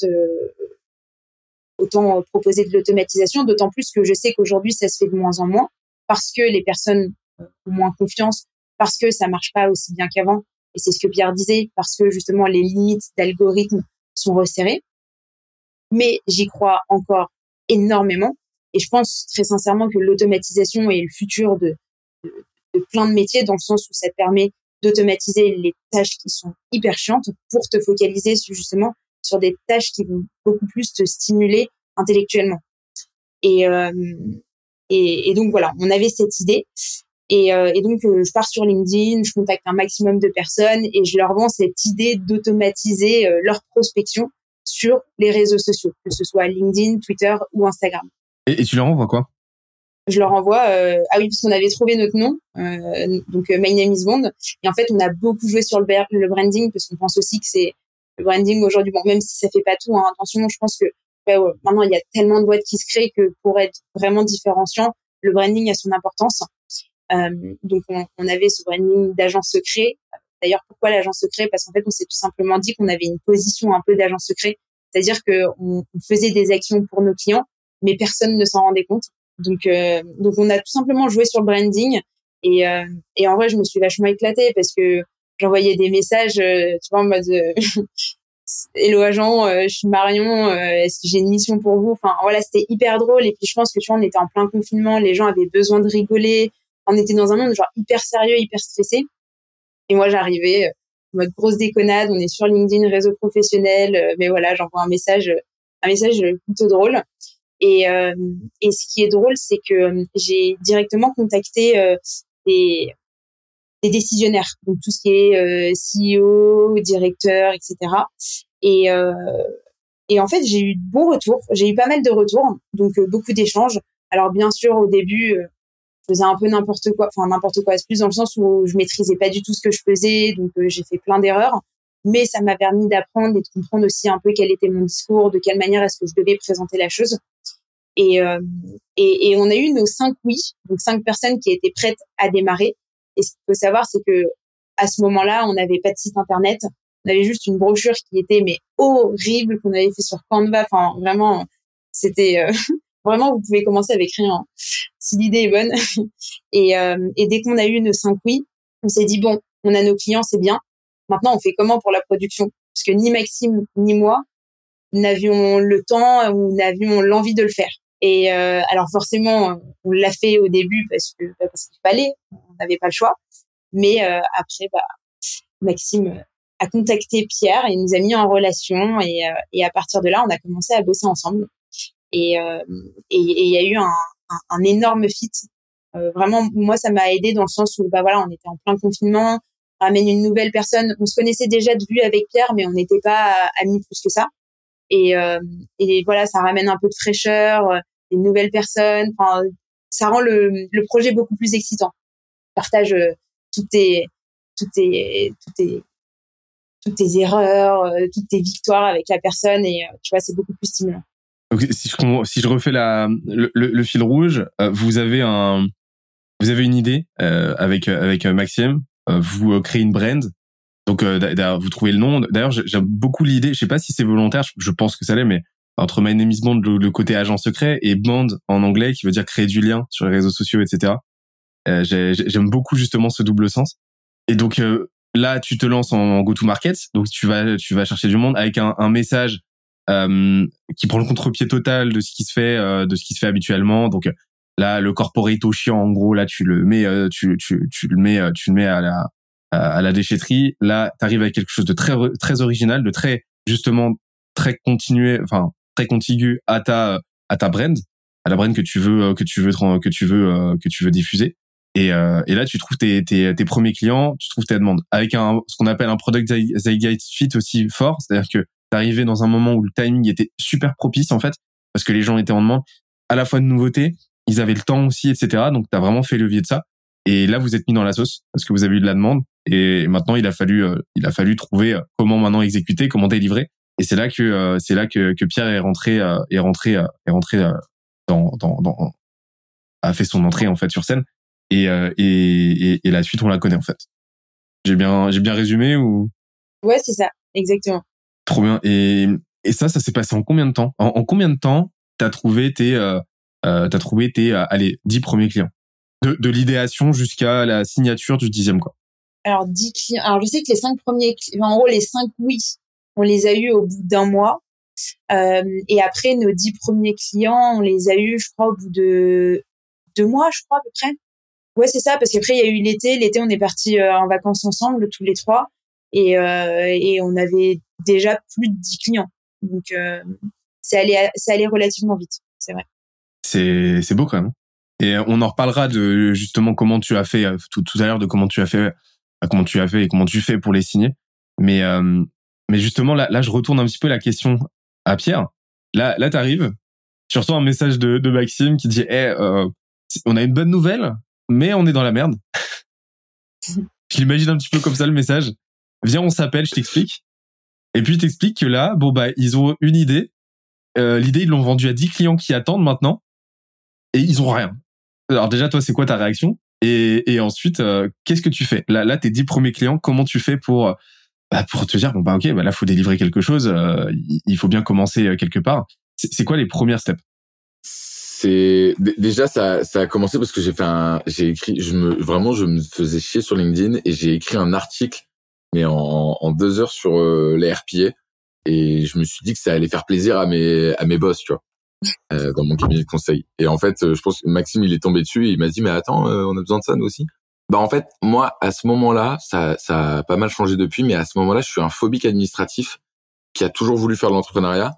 autant proposer de l'automatisation, d'autant plus que je sais qu'aujourd'hui, ça se fait de moins en moins parce que les personnes ont moins confiance, parce que ça marche pas aussi bien qu'avant, et c'est ce que Pierre disait, parce que justement les limites d'algorithme sont resserrées. Mais j'y crois encore énormément. Et je pense très sincèrement que l'automatisation est le futur de, plein de métiers, dans le sens où ça te permet d'automatiser les tâches qui sont hyper chiantes pour te focaliser justement sur des tâches qui vont beaucoup plus te stimuler intellectuellement. Et, euh, et, donc voilà, on avait cette idée et, euh, et donc, euh, je pars sur LinkedIn, je contacte un maximum de personnes et je leur vends cette idée d'automatiser euh, leur prospection sur les réseaux sociaux, que ce soit LinkedIn, Twitter ou Instagram. Et, tu leur envoies quoi? Je leur envoie, ah oui, parce qu'on avait trouvé notre nom, donc My Name is Bond. Et en fait, on a beaucoup joué sur le, le branding parce qu'on pense aussi que c'est le branding aujourd'hui. Bon, même si ça fait pas tout, hein, attention, je pense que maintenant il y a tellement de boîtes qui se créent que pour être vraiment différenciant, le branding a son importance. Euh, donc on, avait ce branding d'agent secret. D'ailleurs, pourquoi l'agent secret? Parce qu'en fait, on s'est tout simplement dit qu'on avait une position un peu d'agent secret, c'est-à-dire que on, faisait des actions pour nos clients, mais personne ne s'en rendait compte. Donc, euh, donc on a tout simplement joué sur le branding. Et, euh, et en vrai, je me suis vachement éclatée parce que j'envoyais des messages, tu vois, en mode Hello agent, je suis Marion, j'ai une mission pour vous? Enfin voilà, c'était hyper drôle. Et puis je pense que tu vois, on était en plein confinement, les gens avaient besoin de rigoler on était dans un monde genre hyper sérieux, hyper stressé. Et moi, j'arrivais, euh, mode grosse déconnade, on est sur LinkedIn, réseau professionnel, euh, mais voilà, j'envoie un message, euh, un message plutôt drôle. Et, et ce qui est drôle, c'est que j'ai directement contacté des, des décisionnaires, donc tout ce qui est CEO, directeur, etc. Et, et en fait, j'ai eu de bons retours, j'ai eu pas mal de retours, donc beaucoup d'échanges. Alors bien sûr, au début, je faisais un peu n'importe quoi, enfin n'importe quoi, plus dans le sens où je maîtrisais pas du tout ce que je faisais, donc euh, j'ai fait plein d'erreurs, mais ça m'a permis d'apprendre et de comprendre aussi un peu quel était mon discours, de quelle manière est-ce que je devais présenter la chose. Et, euh, et, et, on a eu nos cinq oui, donc cinq personnes qui étaient prêtes à démarrer. Et ce qu'il faut savoir, c'est que à ce moment-là, on n'avait pas de site internet, on avait juste une brochure qui était mais horrible qu'on avait fait sur Canva. Enfin, vraiment, c'était euh, vraiment vous pouvez commencer avec rien si l'idée est bonne. et, euh, et dès qu'on a eu nos cinq oui, on s'est dit bon, on a nos clients, c'est bien. Maintenant, on fait comment pour la production? Parce que ni Maxime ni moi n'avions le temps ou n'avions l'envie de le faire. Et euh, alors forcément, on l'a fait au début parce que bah, parce qu'il fallait, on n'avait pas le choix. Mais euh, après, bah, Maxime a contacté Pierre et nous a mis en relation et à partir de là, on a commencé à bosser ensemble. Et euh, et il y a eu un, un, un énorme fit. Euh, vraiment, moi, ça m'a aidé dans le sens où bah voilà, on était en plein confinement, ramène une nouvelle personne. On se connaissait déjà de vue avec Pierre, mais on n'était pas amis plus que ça. Et, euh, et voilà, ça ramène un peu de fraîcheur, euh, des nouvelles personnes. Enfin, ça rend le, le projet beaucoup plus excitant. Partage euh, toutes tes, toutes tes, toutes tes, toutes tes erreurs, euh, toutes tes victoires avec la personne et tu vois, c'est beaucoup plus stimulant. Donc, si je si je refais la le, le, fil rouge, vous avez un vous avez une idée euh, avec avec Maxime, vous créez une brand donc, euh, vous trouvez le nom. D'ailleurs, j'aime beaucoup l'idée. Je sais pas si c'est volontaire. Je pense que ça l'est, mais entre My Name is Bond, le, côté agent secret, et Bond en anglais, qui veut dire créer du lien sur les réseaux sociaux, etc. Euh, j'aime beaucoup justement ce double sens. Et donc euh, là, tu te lances en go-to-market. Donc tu vas, tu vas chercher du monde avec un, un message euh, qui prend le contre-pied total de ce qui se fait, euh, de ce qui se fait habituellement. Donc là, le corporate au chiant, en gros, là, tu le mets, tu, tu, tu le mets, tu le mets à la à la déchetterie. Là, tu arrives avec quelque chose de très très original, de très justement très continué, enfin très contigu à ta à ta brand, à la brand que tu veux que tu veux que tu veux que tu veux diffuser. Et, euh, là, tu trouves tes, tes, tes, premiers clients, tu trouves tes demandes avec un ce qu'on appelle un product zeitgeist fit aussi fort, c'est-à-dire que t'arrivais dans un moment où le timing était super propice en fait, parce que les gens étaient en demande à la fois de nouveautés, ils avaient le temps aussi, etc. Donc, tu as vraiment fait levier de ça. Et là, vous êtes mis dans la sauce parce que vous avez eu de la demande. Et maintenant, il a fallu, euh, il a fallu trouver euh, comment maintenant exécuter, comment délivrer. Et c'est là que euh, c'est là que, que Pierre est rentré, est rentré, est rentré dans, dans, dans, a fait son entrée en fait sur scène. Et, et, et, la suite, on la connaît en fait. J'ai bien, j'ai bien résumé ou? Ouais, c'est ça, exactement. Trop bien. Et, ça, ça s'est passé en combien de temps? En, en, combien de temps t'as trouvé tes, euh, t'as trouvé tes, allez, dix premiers clients? De, l'idéation jusqu'à la signature du dixième quoi alors 10 clients. Alors je sais que les cinq premiers, en gros les cinq oui, on les a eu au bout d'un mois. Euh, et après nos dix premiers clients, on les a eu, je crois, au bout de deux mois, je crois à peu près. Ouais, c'est ça, parce qu'après il y a eu l'été. L'été, on est parti euh, en vacances ensemble tous les trois, et euh, et on avait déjà plus de 10 clients. Donc euh, c'est allé, c'est allé relativement vite, c'est vrai. C'est c'est beau quand même. Et on en reparlera de justement comment tu as fait tout, tout à l'heure de comment tu as fait comment tu as fait et comment tu fais pour les signer. Mais euh, mais justement là, là, je retourne un petit peu la question à Pierre. Là, là, t'arrives, tu reçois un message de, de Maxime qui dit, eh, euh, on a une bonne nouvelle, mais on est dans la merde. je l'imagine un petit peu comme ça le message. Viens, on s'appelle, je t'explique. Et puis t'expliques que là, bon bah, ils ont une idée. Euh, L'idée, ils l'ont vendue à 10 clients qui attendent maintenant, et ils ont rien. Alors déjà, toi, c'est quoi ta réaction? Et, et ensuite, euh, qu'est-ce que tu fais? Là, là, tes dix premiers clients, comment tu fais pour bah, pour te dire bon bah ok, bah là, faut délivrer quelque chose. Euh, il faut bien commencer euh, quelque part. C'est quoi les premières steps? C'est déjà ça ça a commencé parce que j'ai fait un j'ai écrit je me vraiment je me faisais chier sur LinkedIn et j'ai écrit un article mais en, en deux heures sur les RPA et je me suis dit que ça allait faire plaisir à mes à mes boss tu vois euh, dans mon cabinet de conseil. Et en fait, euh, je pense que Maxime, il est tombé dessus et il m'a dit, mais attends, euh, on a besoin de ça, nous aussi. Bah en fait, moi, à ce moment-là, ça, ça a pas mal changé depuis, mais à ce moment-là, je suis un phobique administratif qui a toujours voulu faire de l'entrepreneuriat.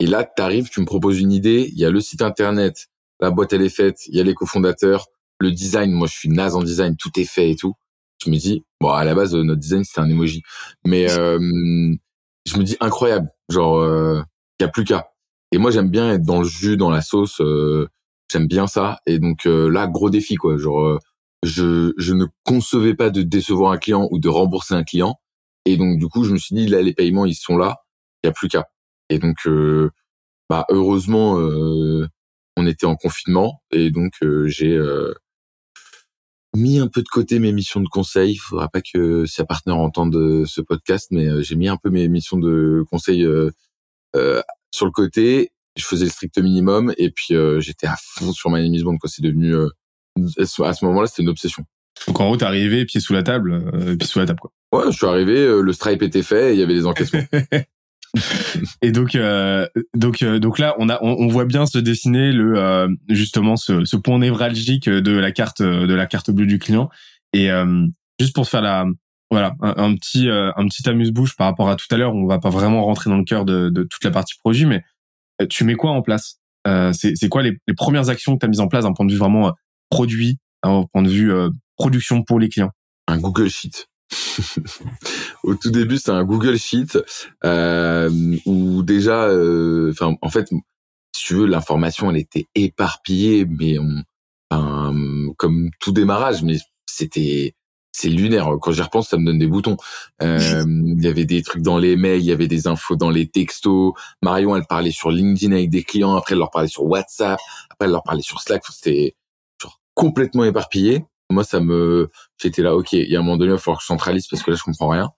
Et là, tu arrives, tu me proposes une idée, il y a le site internet, la boîte elle est faite, il y a les cofondateurs, le design, moi je suis naze en design, tout est fait et tout. Je me dis, bon, à la base, notre design c'était un emoji, mais euh, je me dis incroyable, genre, il y a plus qu'à. Et moi, j'aime bien être dans le jus, dans la sauce. Euh, J'aime bien ça. Et donc là, gros défi quoi. Genre, je je ne concevais pas de décevoir un client ou de rembourser un client. Et donc du coup, je me suis dit là, les paiements ils sont là. Il y a plus qu'à. Et donc, bah heureusement, on était en confinement et donc j'ai mis un peu de côté mes missions de conseil. Il faudra pas que sa partenaire entende ce podcast, mais j'ai mis un peu mes missions de conseil euh, sur le côté. Je faisais le strict minimum et puis j'étais à fond sur ma Miss Bond. C'est devenu à ce moment-là, c'était une obsession. Donc en gros, t'es arrivé pied sous la table, euh, pied sous la table quoi. Ouais, je suis arrivé, le stripe était fait, et il y avait des encaissements. et donc euh, donc euh, donc là on a on, voit bien se dessiner le euh, justement ce, ce point névralgique de la carte de la carte bleue du client. Et juste pour faire la voilà un, petit un petit amuse-bouche par rapport à tout à l'heure on va pas vraiment rentrer dans le cœur de, de toute la partie produit mais tu mets quoi en place? C'est quoi les, les, premières actions que tu as mises en place d'un point de vue vraiment produit d'un point de vue production pour les clients? Un Google Sheet Au tout début, c'était un Google Sheet euh, où déjà, euh, enfin, en fait, si tu veux, l'information, elle était éparpillée, mais on, comme tout démarrage, mais c'était c'est lunaire. Quand j'y repense, ça me donne des boutons. Euh, il y avait des trucs dans les mails, il y avait des infos dans les textos. Marion, elle parlait sur LinkedIn avec des clients. Après, elle leur parlait sur WhatsApp. Après, elle leur parlait sur Slack. C'était complètement éparpillé moi, ça me, j'étais là, ok, il y a un moment donné, il va falloir que je centralise parce que là, je comprends rien.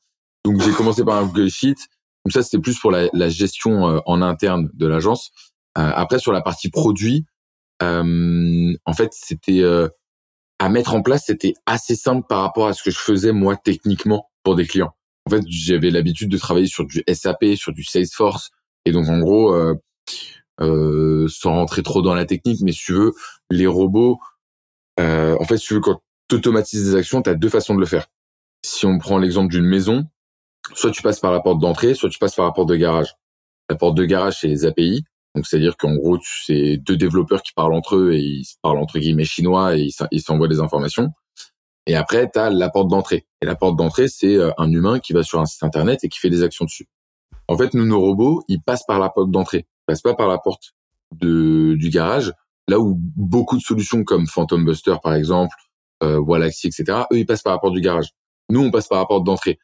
Donc, j'ai commencé par un Google Sheet. Comme ça, c'était plus pour la, la gestion euh, en interne de l'agence. Euh, après, sur la partie produit, euh, en fait, c'était euh, à mettre en place, c'était assez simple par rapport à ce que je faisais moi techniquement pour des clients. En fait, j'avais l'habitude de travailler sur du SAP, sur du Salesforce, et donc en gros, sans rentrer trop dans la technique, mais si tu veux, les robots, euh, en fait, si tu veux, quand tu des actions, tu as deux façons de le faire. Si on prend l'exemple d'une maison, soit tu passes par la porte d'entrée, soit tu passes par la porte de garage. La porte de garage, c'est les API. Donc, c'est-à-dire qu'en gros, c'est deux développeurs qui parlent entre eux et ils parlent entre guillemets chinois et ils s'envoient des informations. Et après, tu as la porte d'entrée. Et la porte d'entrée, c'est euh, un humain qui va sur un site internet et qui fait des actions dessus. En fait, nous, nos robots, ils passent par la porte d'entrée. Ils passent pas par la porte de, du garage Là où beaucoup de solutions comme Phantom Buster par exemple, euh, Wallaxy, etc., eux ils passent par la porte du garage. Nous on passe par la porte d'entrée.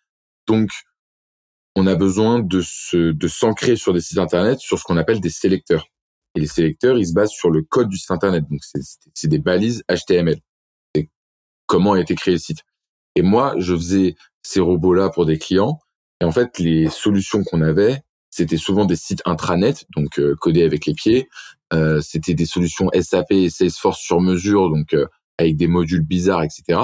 Donc on a besoin de se de s'ancrer sur des sites internet sur ce qu'on appelle des sélecteurs. Et les sélecteurs ils se basent sur le code du site internet. Donc c'est des balises HTML. C'est comment a été créé le site. Et moi je faisais ces robots là pour des clients. Et en fait les solutions qu'on avait c'était souvent des sites intranet, donc euh, codés avec les pieds. Euh, c'était des solutions SAP et Salesforce sur mesure, donc euh, avec des modules bizarres, etc.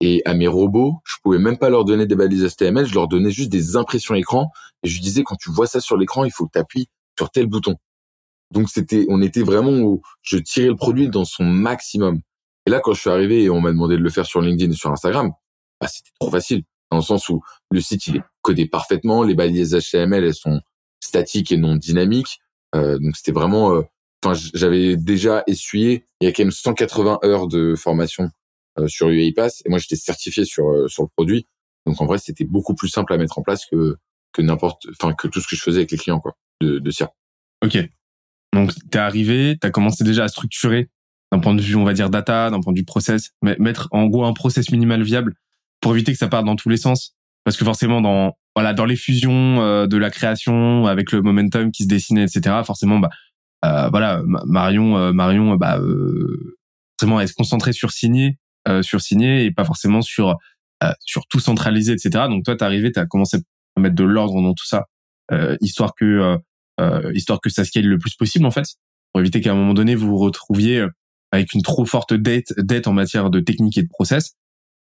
Et à mes robots, je pouvais même pas leur donner des balises HTML, je leur donnais juste des impressions écran. Et je disais, quand tu vois ça sur l'écran, il faut que tu appuies sur tel bouton. Donc c'était, on était vraiment où je tirais le produit dans son maximum. Et là, quand je suis arrivé et on m'a demandé de le faire sur LinkedIn et sur Instagram, bah, c'était trop facile. Dans le sens où le site, il est codé parfaitement, les balises HTML, elles sont statique et non dynamique. Euh, donc c'était vraiment, euh, enfin j'avais déjà essuyé. Il y a quand même 180 heures de formation euh, sur UiPath et moi j'étais certifié sur sur le produit. Donc en vrai c'était beaucoup plus simple à mettre en place que que n'importe, enfin que tout ce que je faisais avec les clients quoi de de. Ok. Donc t'es arrivé, t'as commencé déjà à structurer d'un point de vue on va dire data, d'un point de vue process, mettre en gros un process minimal viable pour éviter que ça parte dans tous les sens. Parce que forcément dans voilà, dans les fusions euh, de la création avec le momentum qui se dessinait, etc. Forcément, bah, euh, voilà, Marion, euh, Marion, bah, vraiment, elle se concentrait sur signer, sur signer et pas forcément sur sur tout centraliser, etc. Donc toi, t'es arrivé, t'as commencé à mettre de l'ordre dans tout ça, histoire que histoire que ça scale le plus possible en fait, pour éviter qu'à un moment donné vous vous retrouviez avec une trop forte dette dette en matière de technique et de process.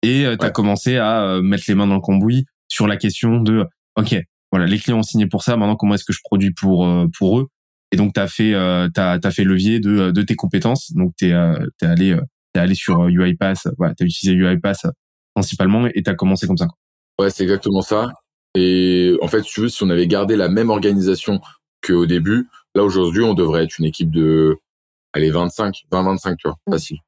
Et tu as commencé à mettre les mains dans le cambouis sur la question de ok voilà les clients ont signé pour ça maintenant comment est-ce que je produis pour euh, pour eux? Et donc tu as fait euh, t'as as fait levier de de tes compétences. Donc tu es euh, t'es allé t'es allé sur UiPath voilà t'as utilisé UiPath principalement et t'as commencé comme ça ouais c'est exactement ça. Et en fait tu veux si on avait gardé la même organisation qu'au début là aujourd'hui on devrait être une équipe de allez 25 20 25 tu vois mmh. facile.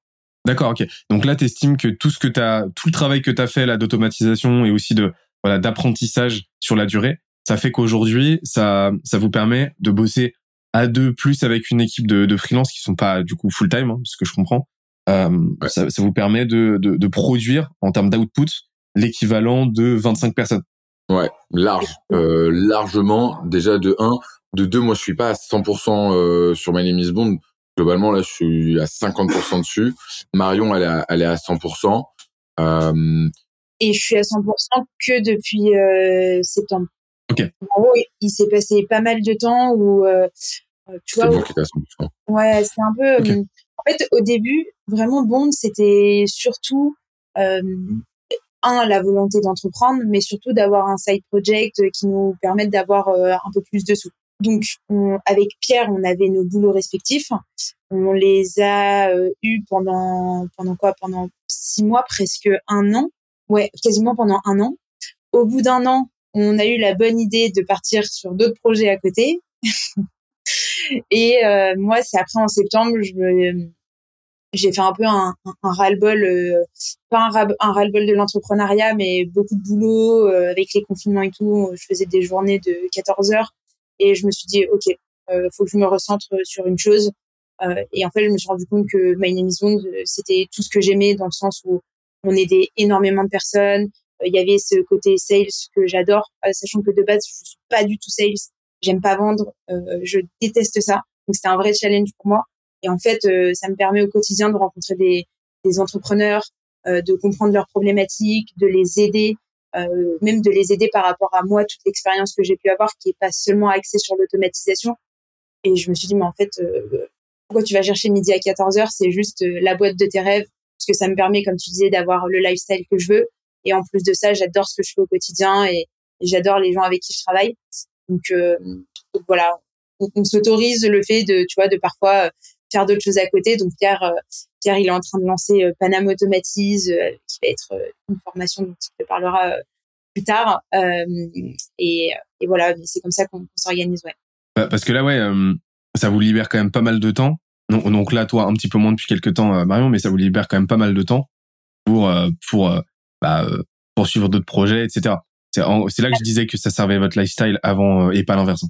D'accord, ok. Donc là, tu estimes que tout ce que tu tout le travail que tu as fait là d'automatisation et aussi de voilà d'apprentissage sur la durée, ça fait qu'aujourd'hui ça ça vous permet de bosser à deux plus avec une équipe de, de freelance qui sont pas du coup full time, hein, ce que je comprends. Euh, ça, ça, vous permet de, de, de produire en termes d'output l'équivalent de 25 personnes. Ouais, large, euh, largement. Déjà de 1, de 2, moi je suis pas à 100% euh, sur My Name is Bond. Globalement là, je suis à 50% dessus. Marion, elle est à, elle est à 100%. Euh... Et je suis à 100% que depuis euh, septembre. Ok. En gros, il s'est passé pas mal de temps où euh, tu vois. 100%. Ouais, c'est un peu. Okay. En fait, au début, vraiment Bond, c'était surtout euh, un la volonté d'entreprendre, mais surtout d'avoir un side project qui nous permette d'avoir euh, un peu plus de sous. Donc, on, avec Pierre, on avait nos boulots respectifs. On les a euh, eus pendant pendant quoi? Pendant six mois, presque un an. Ouais, quasiment pendant un an. Au bout d'un an, on a eu la bonne idée de partir sur d'autres projets à côté. Et euh, moi, c'est après en septembre, je me, j'ai fait un peu un, un, un ras-le-bol, euh, pas un, un ras-le-bol de l'entrepreneuriat, mais beaucoup de boulot euh, avec les confinements et tout. Je faisais des journées de 14 heures et je me suis dit, ok, euh, faut que je me recentre sur une chose. Euh, et en fait, je me suis rendu compte que My Name is Bond, c'était tout ce que j'aimais dans le sens où on aidait énormément de personnes. Il y avait ce côté sales que j'adore, sachant que de base, je suis pas du tout sales. J'aime pas vendre, je déteste ça. Donc c'était un vrai challenge pour moi. Et en fait, euh, ça me permet au quotidien de rencontrer des, entrepreneurs, euh, de comprendre leurs problématiques, de les aider, euh, même de les aider par rapport à moi, toute l'expérience que j'ai pu avoir, qui est pas seulement axée sur l'automatisation. Et je me suis dit, mais en fait, pourquoi tu vas chercher midi à 14 heures? C'est juste la boîte de tes rêves, parce que ça me permet, comme tu disais, d'avoir le lifestyle que je veux. Et en plus de ça, j'adore ce que je fais au quotidien et, et j'adore les gens avec qui je travaille. Donc, euh, donc voilà, on, on s'autorise le fait de, tu vois, de parfois faire d'autres choses à côté. Donc Pierre, euh, Pierre, il est en train de lancer euh, Panama Automatise, euh, qui va être une formation dont il te parlera plus tard. Et, et, voilà, c'est comme ça qu'on s'organise, ouais. Bah, parce que là, ouais, ça vous libère quand même pas mal de temps. Donc, donc là, toi, un petit peu moins depuis quelques temps, Marion, mais ça vous libère quand même pas mal de temps pour pour bah, poursuivre d'autres projets, etc. C'est là que je disais que ça servait votre lifestyle avant et pas l'inverse.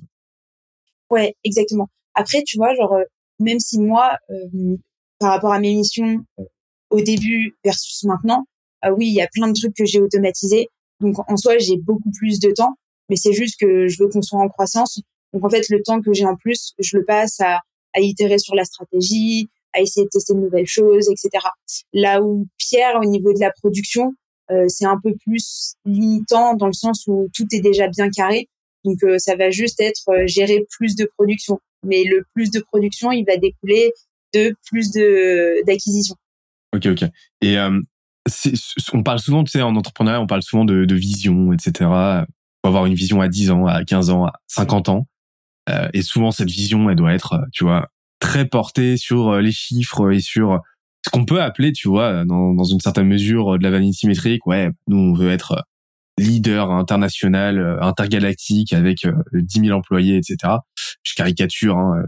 Ouais, exactement. Après, tu vois, genre, même si moi, euh, par rapport à mes missions euh, au début versus maintenant, euh, oui, il y a plein de trucs que j'ai automatisés. Donc en soi, j'ai beaucoup plus de temps, mais c'est juste que je veux qu'on soit en croissance. Donc en fait, le temps que j'ai en plus, je le passe à, à itérer sur la stratégie, à essayer de tester de nouvelles choses, etc. Là où Pierre, au niveau de la production, euh, c'est un peu plus limitant dans le sens où tout est déjà bien carré. Donc euh, ça va juste être euh, gérer plus de production mais le plus de production, il va découler de plus de d'acquisition. Ok, ok. Et on parle souvent, tu sais, en entrepreneuriat, on parle souvent de, de vision, etc. Faut avoir une vision à 10 ans, à 15 ans, à 50 ans. Euh, et souvent, cette vision, elle doit être, tu vois, très portée sur euh, les chiffres et sur ce qu'on peut appeler, tu vois, dans, dans une certaine mesure de la vanity métrique. Ouais, nous, on veut être leader international, euh, intergalactique avec 10 euh, 000 employés, etc. Je caricature hein, euh,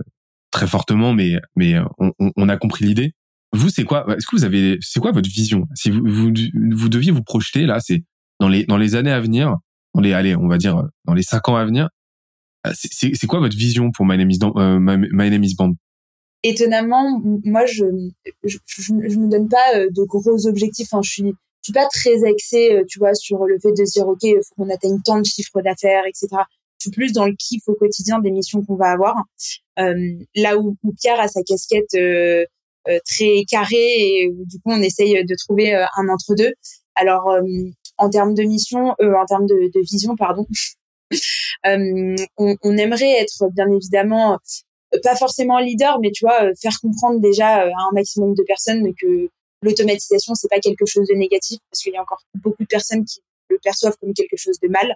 très fortement, mais mais on, on a compris l'idée. Vous, c'est quoi Est-ce que vous avez C'est quoi votre vision? Si vous, vous, vous deviez vous projeter là, c'est dans les dans les années à venir, dans les allez, on va dire dans les cinq ans à venir. C'est quoi votre vision pour My Name is, euh, Band Étonnamment, moi, je je me donne pas de gros objectifs. Enfin, je suis suis pas très axée, euh, tu vois, sur le fait de dire, OK, faut qu'on atteigne tant de chiffres d'affaires, etc. Je suis plus dans le kiff au quotidien des missions qu'on va avoir. Euh, là où, Pierre a sa casquette euh, euh, très carrée et où du coup on essaye de trouver euh, un entre-deux. Alors en termes de mission, en termes de, vision, pardon, on, on, aimerait être bien évidemment pas forcément leader, mais tu vois, faire comprendre déjà à un maximum de personnes que l'automatisation c'est pas quelque chose de négatif parce qu'il y a encore beaucoup de personnes qui le perçoivent comme quelque chose de mal.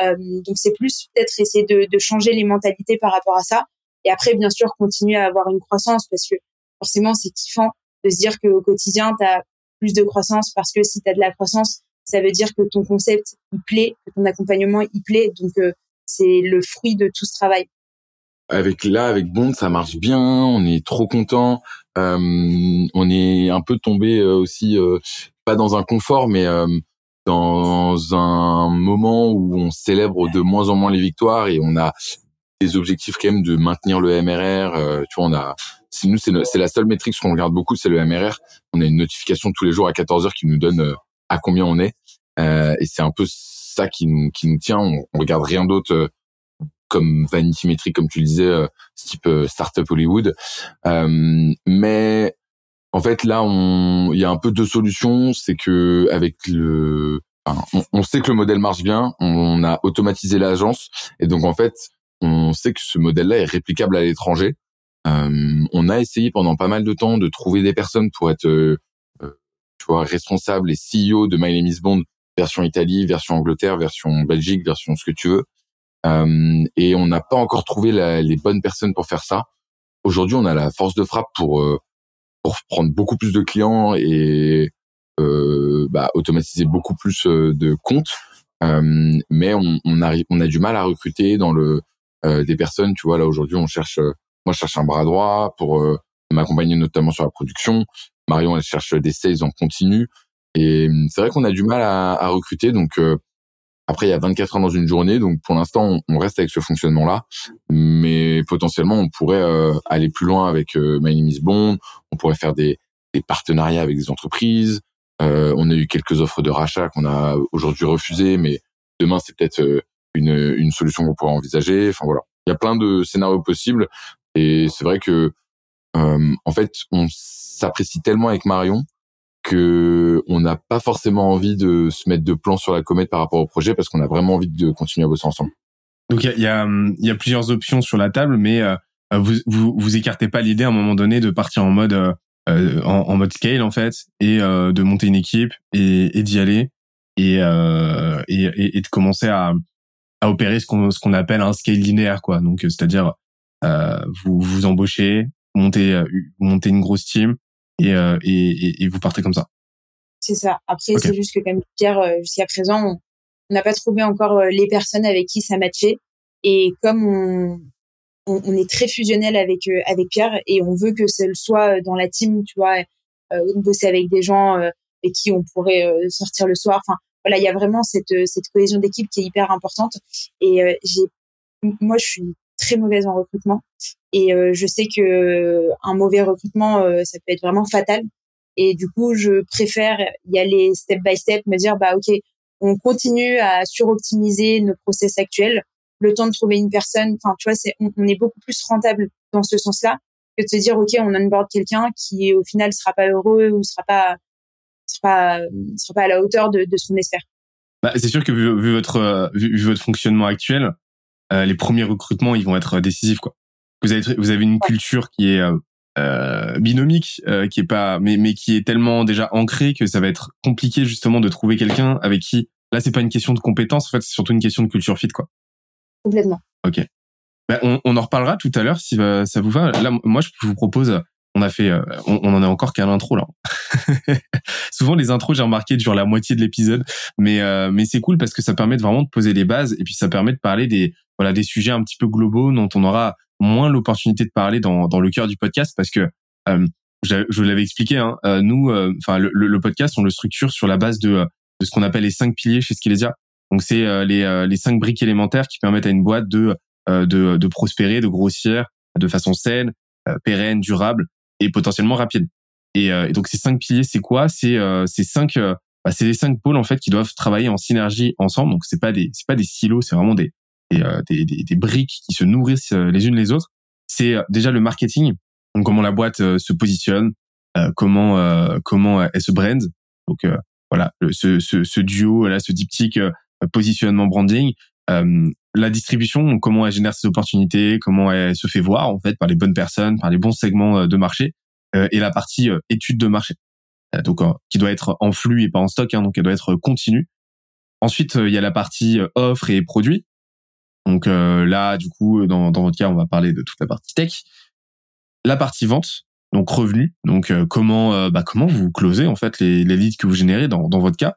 Euh, donc c'est plus peut-être essayer de, de, changer les mentalités par rapport à ça. Et après, bien sûr, continuer à avoir une croissance parce que forcément, c'est kiffant de se dire qu'au quotidien, tu as plus de croissance parce que si tu as de la croissance, ça veut dire que ton concept, il plaît, que ton accompagnement, il plaît. Donc, euh, c'est le fruit de tout ce travail avec là avec Bond ça marche bien on est trop content euh, on est un peu tombé euh, aussi euh, pas dans un confort mais euh, dans un moment où on célèbre de moins en moins les victoires et on a des objectifs quand même de maintenir le MRR. tu vois, on a nous c'est la seule métrique qu'on regarde beaucoup, c'est le MRR. On a une notification tous les jours à 14 heures qui nous donne à combien on est, et c'est un peu ça qui nous qui nous tient. On, on regarde rien d'autre comme Vanity Metric, comme tu le disais, euh, type euh, startup Hollywood. Euh, mais en fait, là, on, il y a un peu deux solutions. C'est que avec le, on, sait que le modèle marche bien. On a automatisé l'agence et donc en fait, on sait que ce modèle-là est réplicable à l'étranger. on a essayé pendant pas mal de temps de trouver des personnes pour être, tu vois, responsables et CEO de My Name Bond, version Italie, version Angleterre, version Belgique, version ce que tu veux. Euh, et on n'a pas encore trouvé la, les bonnes personnes pour faire ça. Aujourd'hui, on a la force de frappe pour euh, pour prendre beaucoup plus de clients et euh, bah, automatiser beaucoup plus euh, de comptes. Euh, mais on, on, a, on a du mal à recruter dans le des personnes. Tu vois, là aujourd'hui, on cherche. moi, je cherche un bras droit pour m'accompagner notamment sur la production. Marion, elle cherche des sales en continu. Et c'est vrai qu'on a du mal à, recruter. Donc, après, il y a 24 heures dans une journée, donc pour l'instant, on reste avec ce fonctionnement-là, mais potentiellement, on pourrait euh, aller plus loin avec euh, My Name is Bond. On pourrait faire des, partenariats avec des entreprises. Euh, on a eu quelques offres de rachat qu'on a aujourd'hui refusées, mais demain, c'est peut-être euh, une, une solution qu'on pourrait envisager. Enfin voilà, il y a plein de scénarios possibles, et c'est vrai que en fait, on s'apprécie tellement avec Marion que on n'a pas forcément envie de se mettre de plan sur la comète par rapport au projet parce qu'on a vraiment envie de continuer à bosser ensemble. Donc il y a, y, y a, plusieurs options sur la table, mais euh, vous, vous, vous écartez pas l'idée à un moment donné de partir en mode euh, euh en, mode scale en fait et euh, de monter une équipe et, d'y aller et, euh, et, et de commencer à, opérer ce qu'on ce qu'on appelle un scale linéaire quoi. Donc c'est-à-dire vous vous embauchez, montez montez une grosse team euh, et, et, et, vous partez comme ça. C'est ça. Après, c'est juste que comme Pierre, euh, jusqu'à présent, on n'a pas trouvé encore euh, les personnes avec qui ça matchait. Et comme on, on, est très fusionnel avec avec Pierre et on veut que ce soit dans la team, tu vois, euh, bosser avec des gens avec qui on pourrait sortir le soir. Enfin, voilà, il y a vraiment cette cette cohésion d'équipe qui est hyper importante. Et j'ai, moi, je suis très mauvaise en recrutement. Et euh, je sais que euh, un mauvais recrutement euh, ça peut être vraiment fatal. Et du coup je préfère y aller step by step me dire bah ok on continue à suroptimiser nos process actuels. Le temps de trouver une personne enfin tu vois c'est on, est beaucoup plus rentable dans ce sens-là que de se dire ok on onboard quelqu'un qui au final sera pas heureux ou sera pas sera pas à la hauteur de, de ce qu'on espère. Bah, c'est sûr que vu, votre vu, votre fonctionnement actuel les premiers recrutements, ils vont être décisifs, quoi. Vous avez, vous avez une culture qui est euh, euh binomique, euh, qui est pas, mais, mais qui est tellement déjà ancrée que ça va être compliqué justement de trouver quelqu'un avec qui. Là, c'est pas une question de compétence, en fait, c'est surtout une question de culture fit, quoi. Complètement. Ok. Ben, on, on, en reparlera tout à l'heure si ça vous va. Là, moi, je vous propose on a fait, euh, on, on, en est encore qu'à l'intro là. Souvent les intros, j'ai remarqué durent la moitié de l'épisode, mais euh, mais c'est cool parce que ça permet de vraiment de poser les bases et puis ça permet de parler des voilà des sujets un petit peu globaux dont on aura moins l'opportunité de parler dans dans le cœur du podcast parce que euh, je, je l'avais expliqué, hein, nous, enfin le, le, podcast, on le structure sur la base de de ce qu'on appelle les cinq piliers chez Skillesia. Donc c'est les les cinq briques élémentaires qui permettent à une boîte de de, de prospérer, de grossir de façon saine, pérenne, durable et potentiellement rapide. Et, euh, donc ces cinq piliers, c'est quoi? C'est euh, ces cinq, euh, bah, c'est les cinq pôles en fait qui doivent travailler en synergie ensemble. Donc c'est pas des, c'est pas des silos, c'est vraiment des des, des, briques qui se nourrissent les unes les autres. C'est déjà le marketing, donc comment la boîte se positionne, comment comment elle se brand. Donc voilà, ce, ce, duo là, ce diptyque positionnement branding. la distribution, comment elle génère ses opportunités, comment elle se fait voir en fait par les bonnes personnes, par les bons segments de marché. Euh, et la partie euh, étude de marché, euh, donc qui doit être en flux et pas en stock, hein, donc elle doit être continue. Ensuite, il y a la partie offre et produit. Donc là, du coup, dans, dans votre cas, on va parler de toute la partie tech. La partie vente, donc revenu, donc comment bah, comment vous closez en fait les, les leads que vous générez dans, dans votre cas.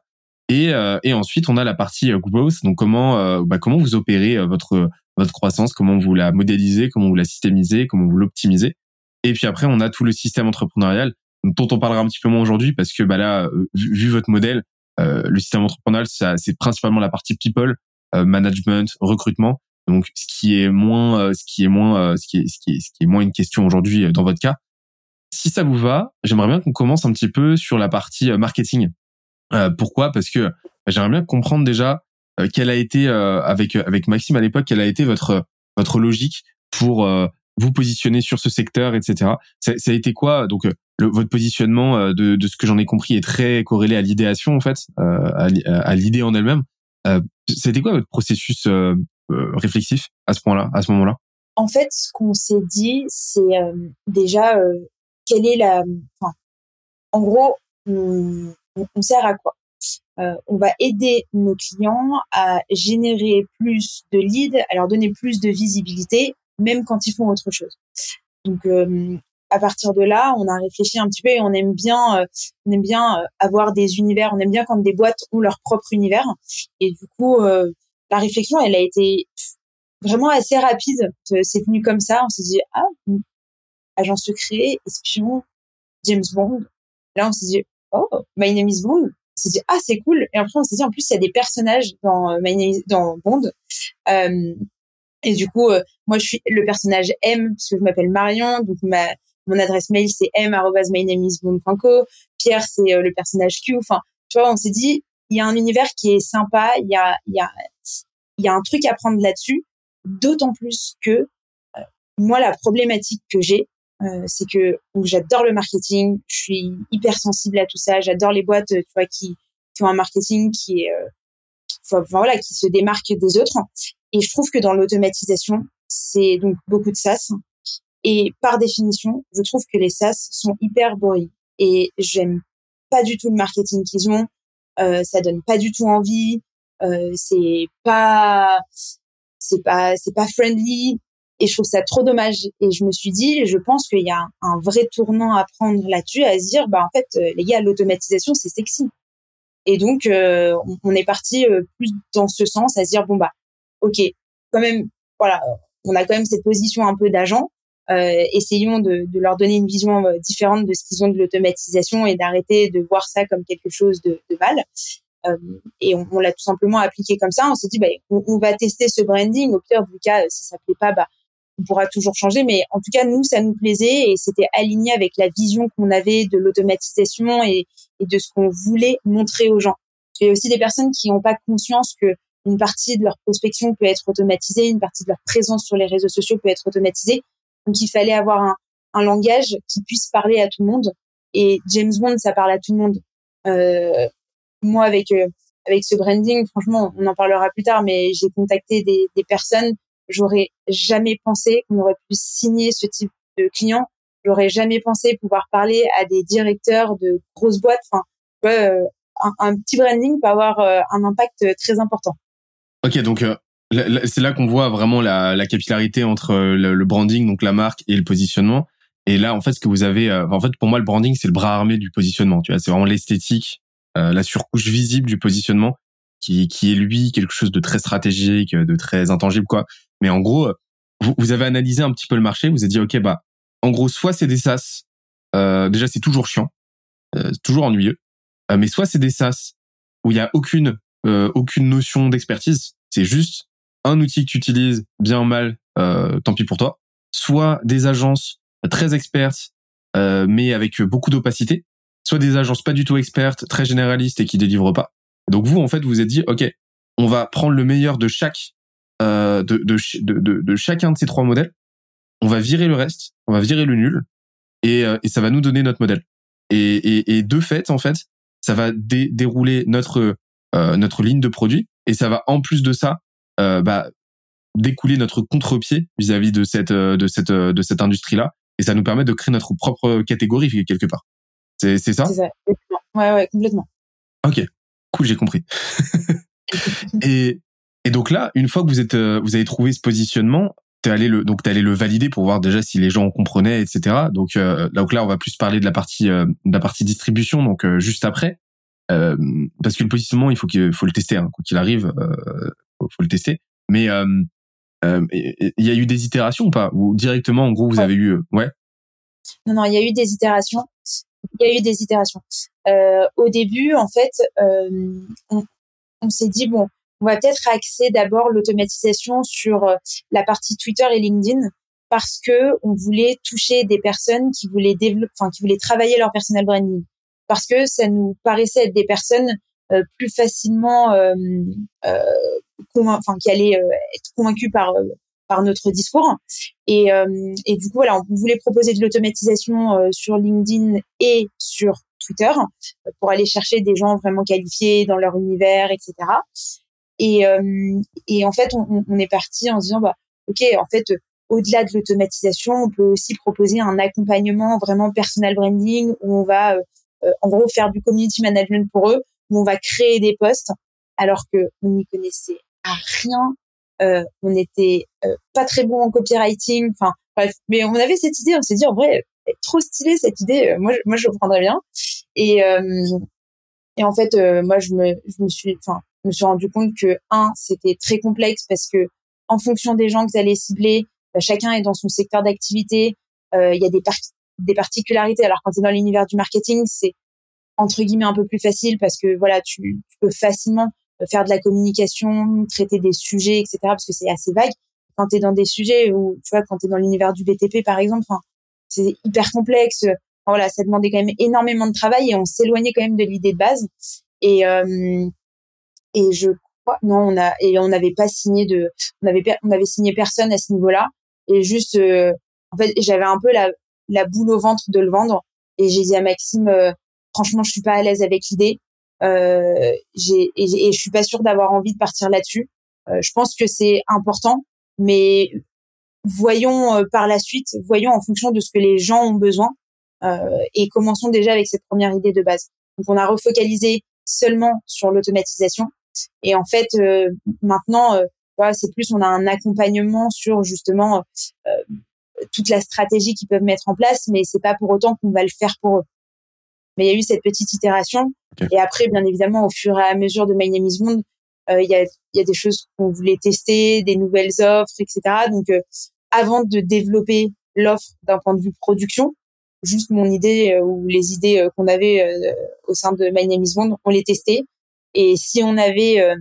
Et, et ensuite, on a la partie growth, donc comment bah, comment vous opérez votre votre croissance, comment vous la modélisez, comment vous la systémisez, comment vous l'optimisez? Et puis après, on a tout le système entrepreneurial dont on parlera un petit peu moins aujourd'hui parce que bah là, euh, vu, votre modèle, euh, le système entrepreneurial, c'est principalement la partie people, euh, management, recrutement. Donc, ce qui est moins, ce qui est moins, ce qui est, ce qui est, ce qui est moins une question aujourd'hui dans votre cas. Si ça vous va, j'aimerais bien qu'on commence un petit peu sur la partie marketing. pourquoi? Parce que j'aimerais bien comprendre déjà quelle a été avec avec Maxime à l'époque, quelle a été votre votre logique pour vous positionner sur ce secteur, etc. Ça, ça a été quoi? Donc, euh, votre positionnement, euh, de, de, ce que j'en ai compris, est très corrélé à l'idéation, en fait, euh, à l'idée en elle-même. Euh, C'était quoi votre processus réflexif à ce point-là, à ce moment-là? En fait, ce qu'on s'est dit, c'est déjà quelle est la. En gros, on, sert à quoi? Euh, on va aider nos clients à générer plus de leads, à leur donner plus de visibilité même quand ils font autre chose. Donc euh, à partir de là, on a réfléchi un petit peu et on aime bien, euh, on aime bien euh, avoir des univers. On aime bien quand des boîtes ont leur propre univers. Et du coup, la réflexion, elle a été vraiment assez rapide. C'est venu comme ça. On s'est dit ah, agent secret, espion, James Bond. Là, on s'est dit oh, My Name is Bond. On s'est dit ah c'est cool. Et après, on s'est dit en plus il y a des personnages dans My Name is, Bond. Euh, et du coup, euh, moi, je suis le personnage M, parce que je m'appelle Marion. Donc, ma, mon adresse mail, c'est m.mynameisboom.co. Pierre, c'est euh, le personnage Q. Enfin, tu vois, on s'est dit, il y a un univers qui est sympa. Il y a, il y a, il y a un truc à prendre là-dessus. D'autant plus que euh, moi, la problématique que j'ai, c'est que j'adore le marketing. Je suis hyper sensible à tout ça. J'adore les boîtes, tu vois, qui, qui ont un marketing qui est, enfin, voilà, qui se démarque des autres. Et je trouve que dans l'automatisation, c'est donc beaucoup de SaaS. Et par définition, je trouve que les SaaS sont hyper boring. Et j'aime pas du tout le marketing qu'ils ont. Euh, ça donne pas du tout envie. Euh, c'est pas, c'est pas, c'est pas friendly. Et je trouve ça trop dommage. Et je me suis dit, je pense qu'il y a un, vrai tournant à prendre là-dessus, à se dire, bah en fait, euh, les gars, l'automatisation, c'est sexy. Et donc, euh, on, est parti euh, plus dans ce sens, à se dire, bon bah, ok, quand même, voilà, on a quand même cette position un peu d'agent. Euh, essayons de, de, leur donner une vision euh, différente de ce qu'ils ont de l'automatisation et d'arrêter de voir ça comme quelque chose de, de mal. Euh, et on, on l'a tout simplement appliqué comme ça. On s'est dit, bah, on, on, va tester ce branding. Au pire du cas, si ça plaît pas, bah, on pourra toujours changer. Mais en tout cas, nous, ça nous plaisait et c'était aligné avec la vision qu'on avait de l'automatisation et, et, de ce qu'on voulait montrer aux gens. Il y a aussi des personnes qui n'ont pas conscience que une partie de leur prospection peut être automatisée, une partie de leur présence sur les réseaux sociaux peut être automatisée. Donc il fallait avoir un, un langage qui puisse parler à tout le monde. Et James Bond, ça parle à tout le monde. Euh, moi, avec euh, avec ce branding, franchement, on en parlera plus tard, mais j'ai contacté des, des personnes. J'aurais jamais pensé qu'on aurait pu signer ce type de client. J'aurais jamais pensé pouvoir parler à des directeurs de grosses boîtes. Enfin, euh, un, un, petit branding peut avoir euh, un impact très important. Ok, donc euh, c'est là qu'on voit vraiment la, la capillarité entre euh, le, branding, donc la marque, et le positionnement. Et là, en fait, ce que vous avez, euh, en fait, pour moi, le branding, c'est le bras armé du positionnement. Tu vois, c'est vraiment l'esthétique, la surcouche visible du positionnement, qui, qui est lui quelque chose de très stratégique, de très intangible, quoi. Mais en gros, vous, vous avez analysé un petit peu le marché, vous avez dit, ok, bah, en gros, soit c'est des SaaS, déjà c'est toujours chiant, toujours ennuyeux, mais soit c'est des SaaS où il y a aucune aucune notion d'expertise, c'est juste un outil que tu utilises bien ou mal, euh, tant pis pour toi. Soit des agences très expertes, euh, mais avec beaucoup d'opacité. Soit des agences pas du tout expertes, très généralistes et qui délivrent pas. Donc vous, en fait, vous êtes dit, ok, on va prendre le meilleur de chaque, euh, de, de, chacun de ces trois modèles. On va virer le reste, on va virer le nul, et, ça va nous donner notre modèle. Et, de fait, en fait, ça va dérouler notre notre ligne de produit et ça va en plus de ça bah, découler notre contre-pied vis-à-vis de cette euh, de cette euh, de cette industrie là et ça nous permet de créer notre propre catégorie quelque part. C'est c'est ça, ça Ouais ouais complètement. Ok cool j'ai compris. et et donc là une fois que vous êtes vous avez trouvé ce positionnement t'es allé le donc t'es allé le valider pour voir déjà si les gens comprenaient etc donc donc là on va plus parler de la partie de la partie distribution donc juste après euh, parce que le positionnement, il faut qu'il faut le tester, hein, quoi qu'il arrive, euh, faut, faut, le tester. Mais euh, euh il y a eu des itérations ou pas? Ou directement, en gros, vous avez eu, ouais? Non, non, il y a eu des itérations. Il y a eu des itérations. Euh, au début, en fait, on, on s'est dit bon, on va peut-être axer d'abord l'automatisation sur euh, la partie Twitter et LinkedIn parce que on voulait toucher des personnes qui voulaient développer, enfin qui voulaient travailler leur personal branding, parce que ça nous paraissait être des personnes euh, plus facilement, euh, euh, enfin qui allaient être convaincues par par notre discours. Et, et du coup, voilà, on voulait proposer de l'automatisation sur LinkedIn et sur Twitter pour aller chercher des gens vraiment qualifiés dans leur univers, etc. Et, et en fait, on, on est parti en se disant, bah, ok, en fait, au-delà de l'automatisation, on peut aussi proposer un accompagnement vraiment personal branding où on va euh, euh, en gros faire du community management pour eux, où on va créer des posts alors que on n'y connaissait à rien. Euh, on n'était euh, pas très bon en copywriting. Enfin bref, mais on avait cette idée. On s'est dit en vrai, trop stylé cette idée. Moi, je, moi, je prendrais bien. Et et en fait, moi, je me je me suis enfin je me suis rendu compte que un, c'était très complexe parce que en fonction des gens que vous allez cibler, bah, chacun est dans son secteur d'activité. Euh, il y a des, des particularités. Alors quand tu es dans l'univers du marketing, c'est entre guillemets un peu plus facile parce que voilà, tu, tu peux facilement faire de la communication, traiter des sujets, etc. Parce que c'est assez vague. Quand tu es dans des sujets où, tu vois, quand tu es dans l'univers du BTP, par exemple, c'est hyper complexe. voilà, ça demandait quand même énormément de travail et on s'éloignait quand même de l'idée de base. Et, euh, et je crois, non, on a, et on n'avait pas signé de, on avait, on avait signé personne à ce niveau-là et juste euh, en fait j'avais un peu la, la boule au ventre de le vendre et j'ai dit à Maxime euh, franchement je suis pas à l'aise avec l'idée. Euh, j'ai et, je suis pas sûre d'avoir envie de partir là-dessus. Euh, je pense que c'est important mais voyons par la suite voyons en fonction de ce que les gens ont besoin et commençons déjà avec cette première idée de base. Donc on a refocalisé seulement sur l'automatisation. Et en fait maintenant c'est plus on a un accompagnement sur justement euh, toute la stratégie qu'ils peuvent mettre en place, mais c'est pas pour autant qu'on va le faire pour eux. Mais il y a eu cette petite itération. Et après, bien évidemment, au fur et à mesure de My Name is Bond, euh, il y, a, y a des choses qu'on voulait tester, des nouvelles offres, etc. Donc, euh, avant de développer l'offre d'un point de vue production, juste mon idée ou les idées qu'on avait au sein de My Name is Bond, on les testait. Et si on avait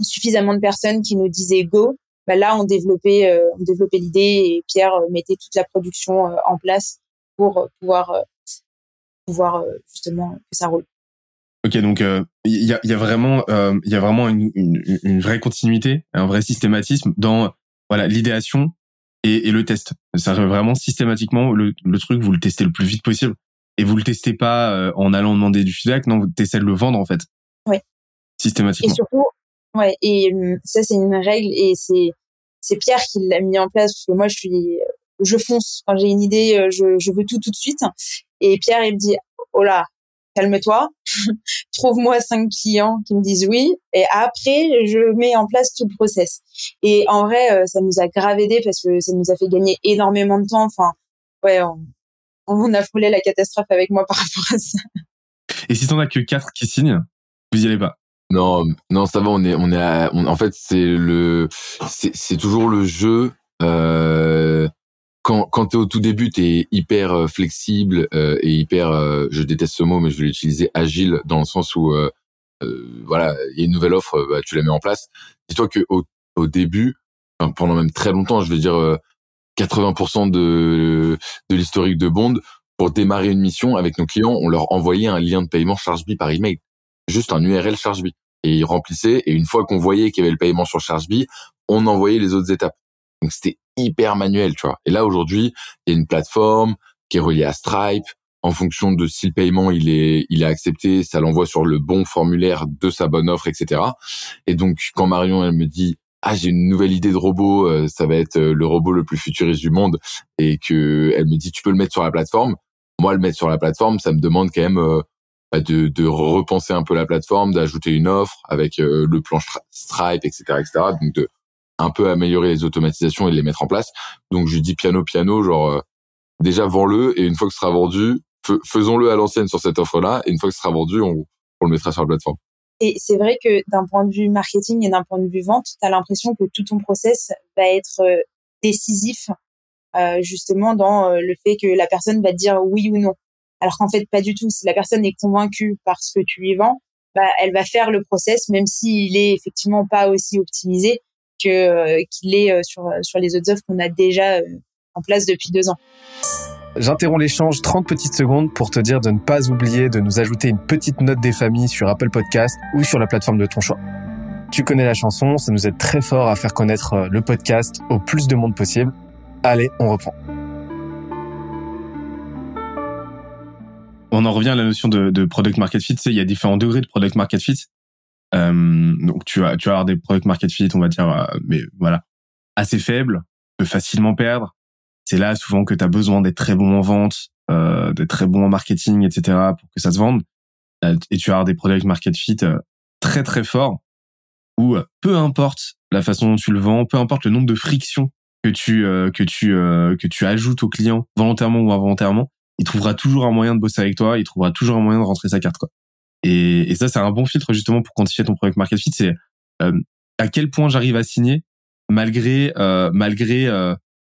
suffisamment de personnes qui nous disaient go, bah là on développait euh, on développait l'idée et Pierre euh, mettait toute la production euh, en place pour pouvoir pouvoir justement que ça roule. Ok, donc il y, a, y, a, vraiment il y a vraiment une, une, une, vraie continuité, un vrai systématisme dans voilà l'idéation et, et, le test. Ça vraiment systématiquement le, le, truc vous le testez le plus vite possible et vous le testez pas en allant demander du feedback, non vous essayez de le vendre en fait. Oui. Systématiquement. Et surtout Ouais, et hum, ça c'est une règle et c'est c'est Pierre qui l'a mis en place parce que moi je suis je fonce quand j'ai une idée, euh, je, je veux tout tout de suite. Et Pierre il me dit oh là calme-toi, trouve-moi cinq clients qui me disent oui et après je mets en place tout le process. Et en vrai euh, ça nous a grave aidé parce que ça nous a fait gagner énormément de temps. Enfin ouais on, on a foulé la catastrophe avec moi par rapport à ça. Et si t'en as que quatre qui signent, vous y allez pas? Non, non, ça va. On est, on est. À, en fait, c'est le, c'est toujours le jeu. Euh, quand quand t'es au tout début, t'es hyper euh, flexible euh, et hyper. Euh, je déteste ce mot, mais je vais l'utiliser agile dans le sens où euh, voilà, il y a une nouvelle offre, bah, tu la mets en place. Dis-toi que au, début, pendant même très longtemps, je vais dire 80% de de l'historique de Bond, pour démarrer une mission avec nos clients, on leur envoyait un lien de paiement ChargeBee par email juste un URL ChargeBee. Et ils remplissaient, et une fois qu'on voyait qu'il y avait le paiement sur ChargeBee, on envoyait les autres étapes. Donc c'était hyper manuel, tu vois. Et là aujourd'hui, il y a une plateforme qui est reliée à Stripe. En fonction de si le paiement il est il est accepté, ça l'envoie sur le bon formulaire de sa bonne offre, etc. Et donc quand Marion elle me dit ah j'ai une nouvelle idée de robot, euh, ça va être euh, le robot le plus futuriste du monde, et que elle me dit tu peux le mettre sur la plateforme? Moi le mettre sur la plateforme, ça me demande quand même euh, bah, de, de, repenser un peu la plateforme, d'ajouter une offre avec euh, le plan Stripe, etc., etc. Donc de un peu améliorer les automatisations et les mettre en place. Donc je dis piano piano, genre euh, déjà vends-le et une fois que ce sera vendu, faisons-le à l'ancienne sur cette offre-là et une fois que ce sera vendu, on, on le mettra sur la plateforme. Et c'est vrai que d'un point de vue marketing et d'un point de vue vente, tu as l'impression que tout ton process va être euh, décisif justement dans le fait que la personne va dire oui ou non. Alors qu'en fait, pas du tout. Si la personne est convaincue par ce que tu lui vends, bah, elle va faire le process, même s'il est effectivement pas aussi optimisé que qu'il est sur sur les autres offres qu'on a déjà en place depuis deux ans. J'interromps l'échange 30 petites secondes pour te dire de ne pas oublier de nous ajouter une petite note des familles sur Apple Podcast ou sur la plateforme de ton choix. Tu connais la chanson, ça nous aide très fort à faire connaître euh, le podcast au plus de monde possible. Allez, on reprend. On en revient à la notion de, product market fit. Tu sais, il y a différents degrés de product market fit. Euh, donc tu vas tu vas avoir des product market fit, on va dire, euh, mais voilà, assez faibles, peut facilement perdre c'est là souvent que tu as besoin d'être très bon en vente, euh, d'être très bon en marketing, etc. pour que ça se vende. Euh, et tu as des product market fit euh, très très forts où peu importe la façon dont tu le vends, peu importe le nombre de frictions que tu que tu que tu ajoutes au client volontairement ou involontairement, il trouvera toujours un moyen de bosser avec toi, il trouvera toujours un moyen de rentrer sa carte quoi. Et, et ça c'est un bon filtre justement pour quantifier ton product market fit, c'est à quel point j'arrive à signer malgré malgré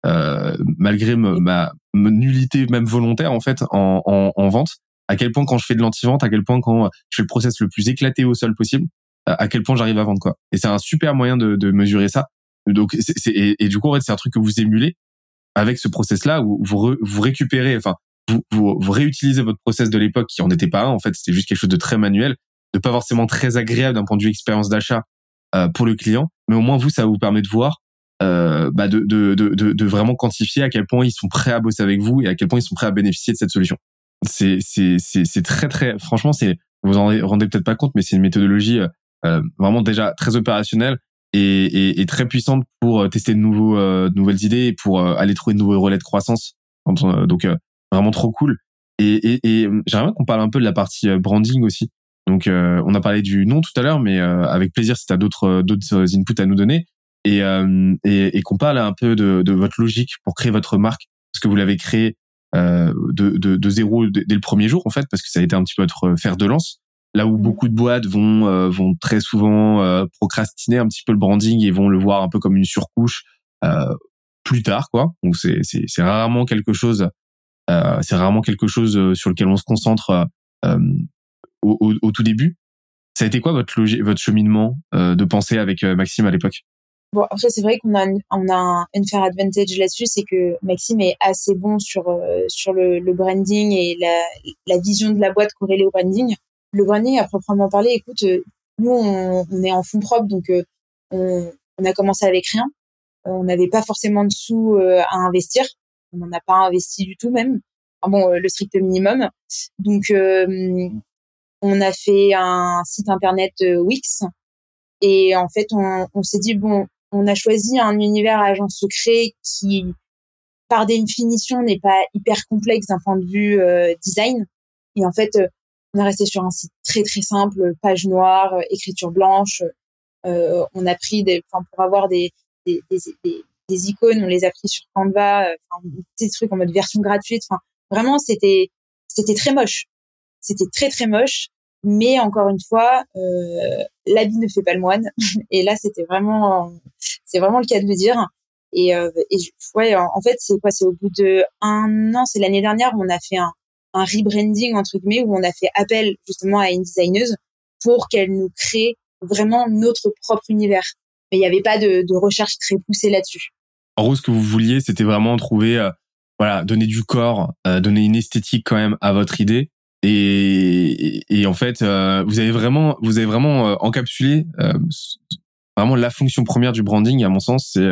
euh, malgré ma, nullité même volontaire en fait en, en, en, vente, à quel point quand je fais de l'anti-vente, à quel point quand je fais le process le plus éclaté au sol possible, à quel point j'arrive à vendre quoi? Et c'est un super moyen de, de mesurer ça. Donc c'est, et, du coup en fait c'est un truc que vous émulez avec ce process là où vous, vous récupérez, enfin vous, vous, vous, réutilisez votre process de l'époque qui en était pas un en fait c'était juste quelque chose de très manuel, de pas forcément très agréable d'un point de vue expérience d'achat euh, pour le client, mais au moins vous ça vous permet de voir euh, bah de, de, de, de, vraiment quantifier à quel point ils sont prêts à bosser avec vous et à quel point ils sont prêts à bénéficier de cette solution. C'est c'est c'est c'est très très franchement c'est vous en rendez peut-être pas compte mais c'est une méthodologie euh, vraiment déjà très opérationnelle et, et, et, très puissante pour euh, tester de nouveaux euh, nouvelles idées et pour euh, aller trouver de nouveaux relais de croissance. Donc vraiment trop cool. Et, et, et j'aimerais qu'on parle un peu de la partie branding aussi. Donc on a parlé du nom tout à l'heure, mais avec plaisir si tu as d'autres d'autres inputs à nous donner et, euh, et, et qu'on parle un peu de, de, votre logique pour créer votre marque, parce que vous l'avez créé euh, de, de, de, zéro dès le premier jour en fait, parce que ça a été un petit peu votre fer de lance. Là où beaucoup de boîtes vont euh, vont très souvent euh, procrastiner un petit peu le branding et vont le voir un peu comme une surcouche euh, plus tard quoi. Donc c'est c'est rarement quelque chose c'est rarement quelque chose sur lequel on se concentre au, au, tout début. Ça a été quoi votre cheminement de pensée avec Maxime à l'époque? Après, c'est vrai qu'on a, un unfair advantage là-dessus, c'est que Maxime est assez bon sur, euh, le, branding et la, vision de la boîte corrélée au branding. Le branding, à proprement parler, écoute, euh, nous, on, est en fonds propres, donc euh, on, on, a commencé avec rien. on n'avait pas forcément de sous à investir. On n'en a pas investi du tout même. Enfin bon, le strict minimum. Donc, on a fait un site internet Wix. Et en fait, on, s'est dit, bon, on a choisi un univers agent secret qui, par définition, n'est pas hyper complexe d'un point de vue euh, design. Et en fait, euh, on est resté sur un site très très simple, page noire, euh, écriture blanche. on a pris des, enfin, pour avoir des des, des, des, icônes, on les a pris sur Canva, enfin, des trucs en mode version gratuite. Enfin, vraiment, c'était c'était très moche. C'était très très moche. Mais encore une fois, euh, l'habit ne fait pas le moine. Et là, c'était vraiment, c'est vraiment le cas de le dire. Et, euh, et ouais, en, fait, c'est quoi? C'est au bout de un an, c'est l'année dernière, on a fait un, un rebranding entre guillemets, où on a fait appel justement à une designeuse pour qu'elle nous crée vraiment notre propre univers. Mais il n'y avait pas de, de, recherche très poussée là-dessus. En gros, ce que vous vouliez, c'était vraiment trouver, euh, voilà, donner du corps, euh, donner une esthétique quand même à votre idée, et, et, en fait, euh, vous avez vraiment, vous avez vraiment euh, encapsulé euh, vraiment la fonction première du branding. À mon sens, c'est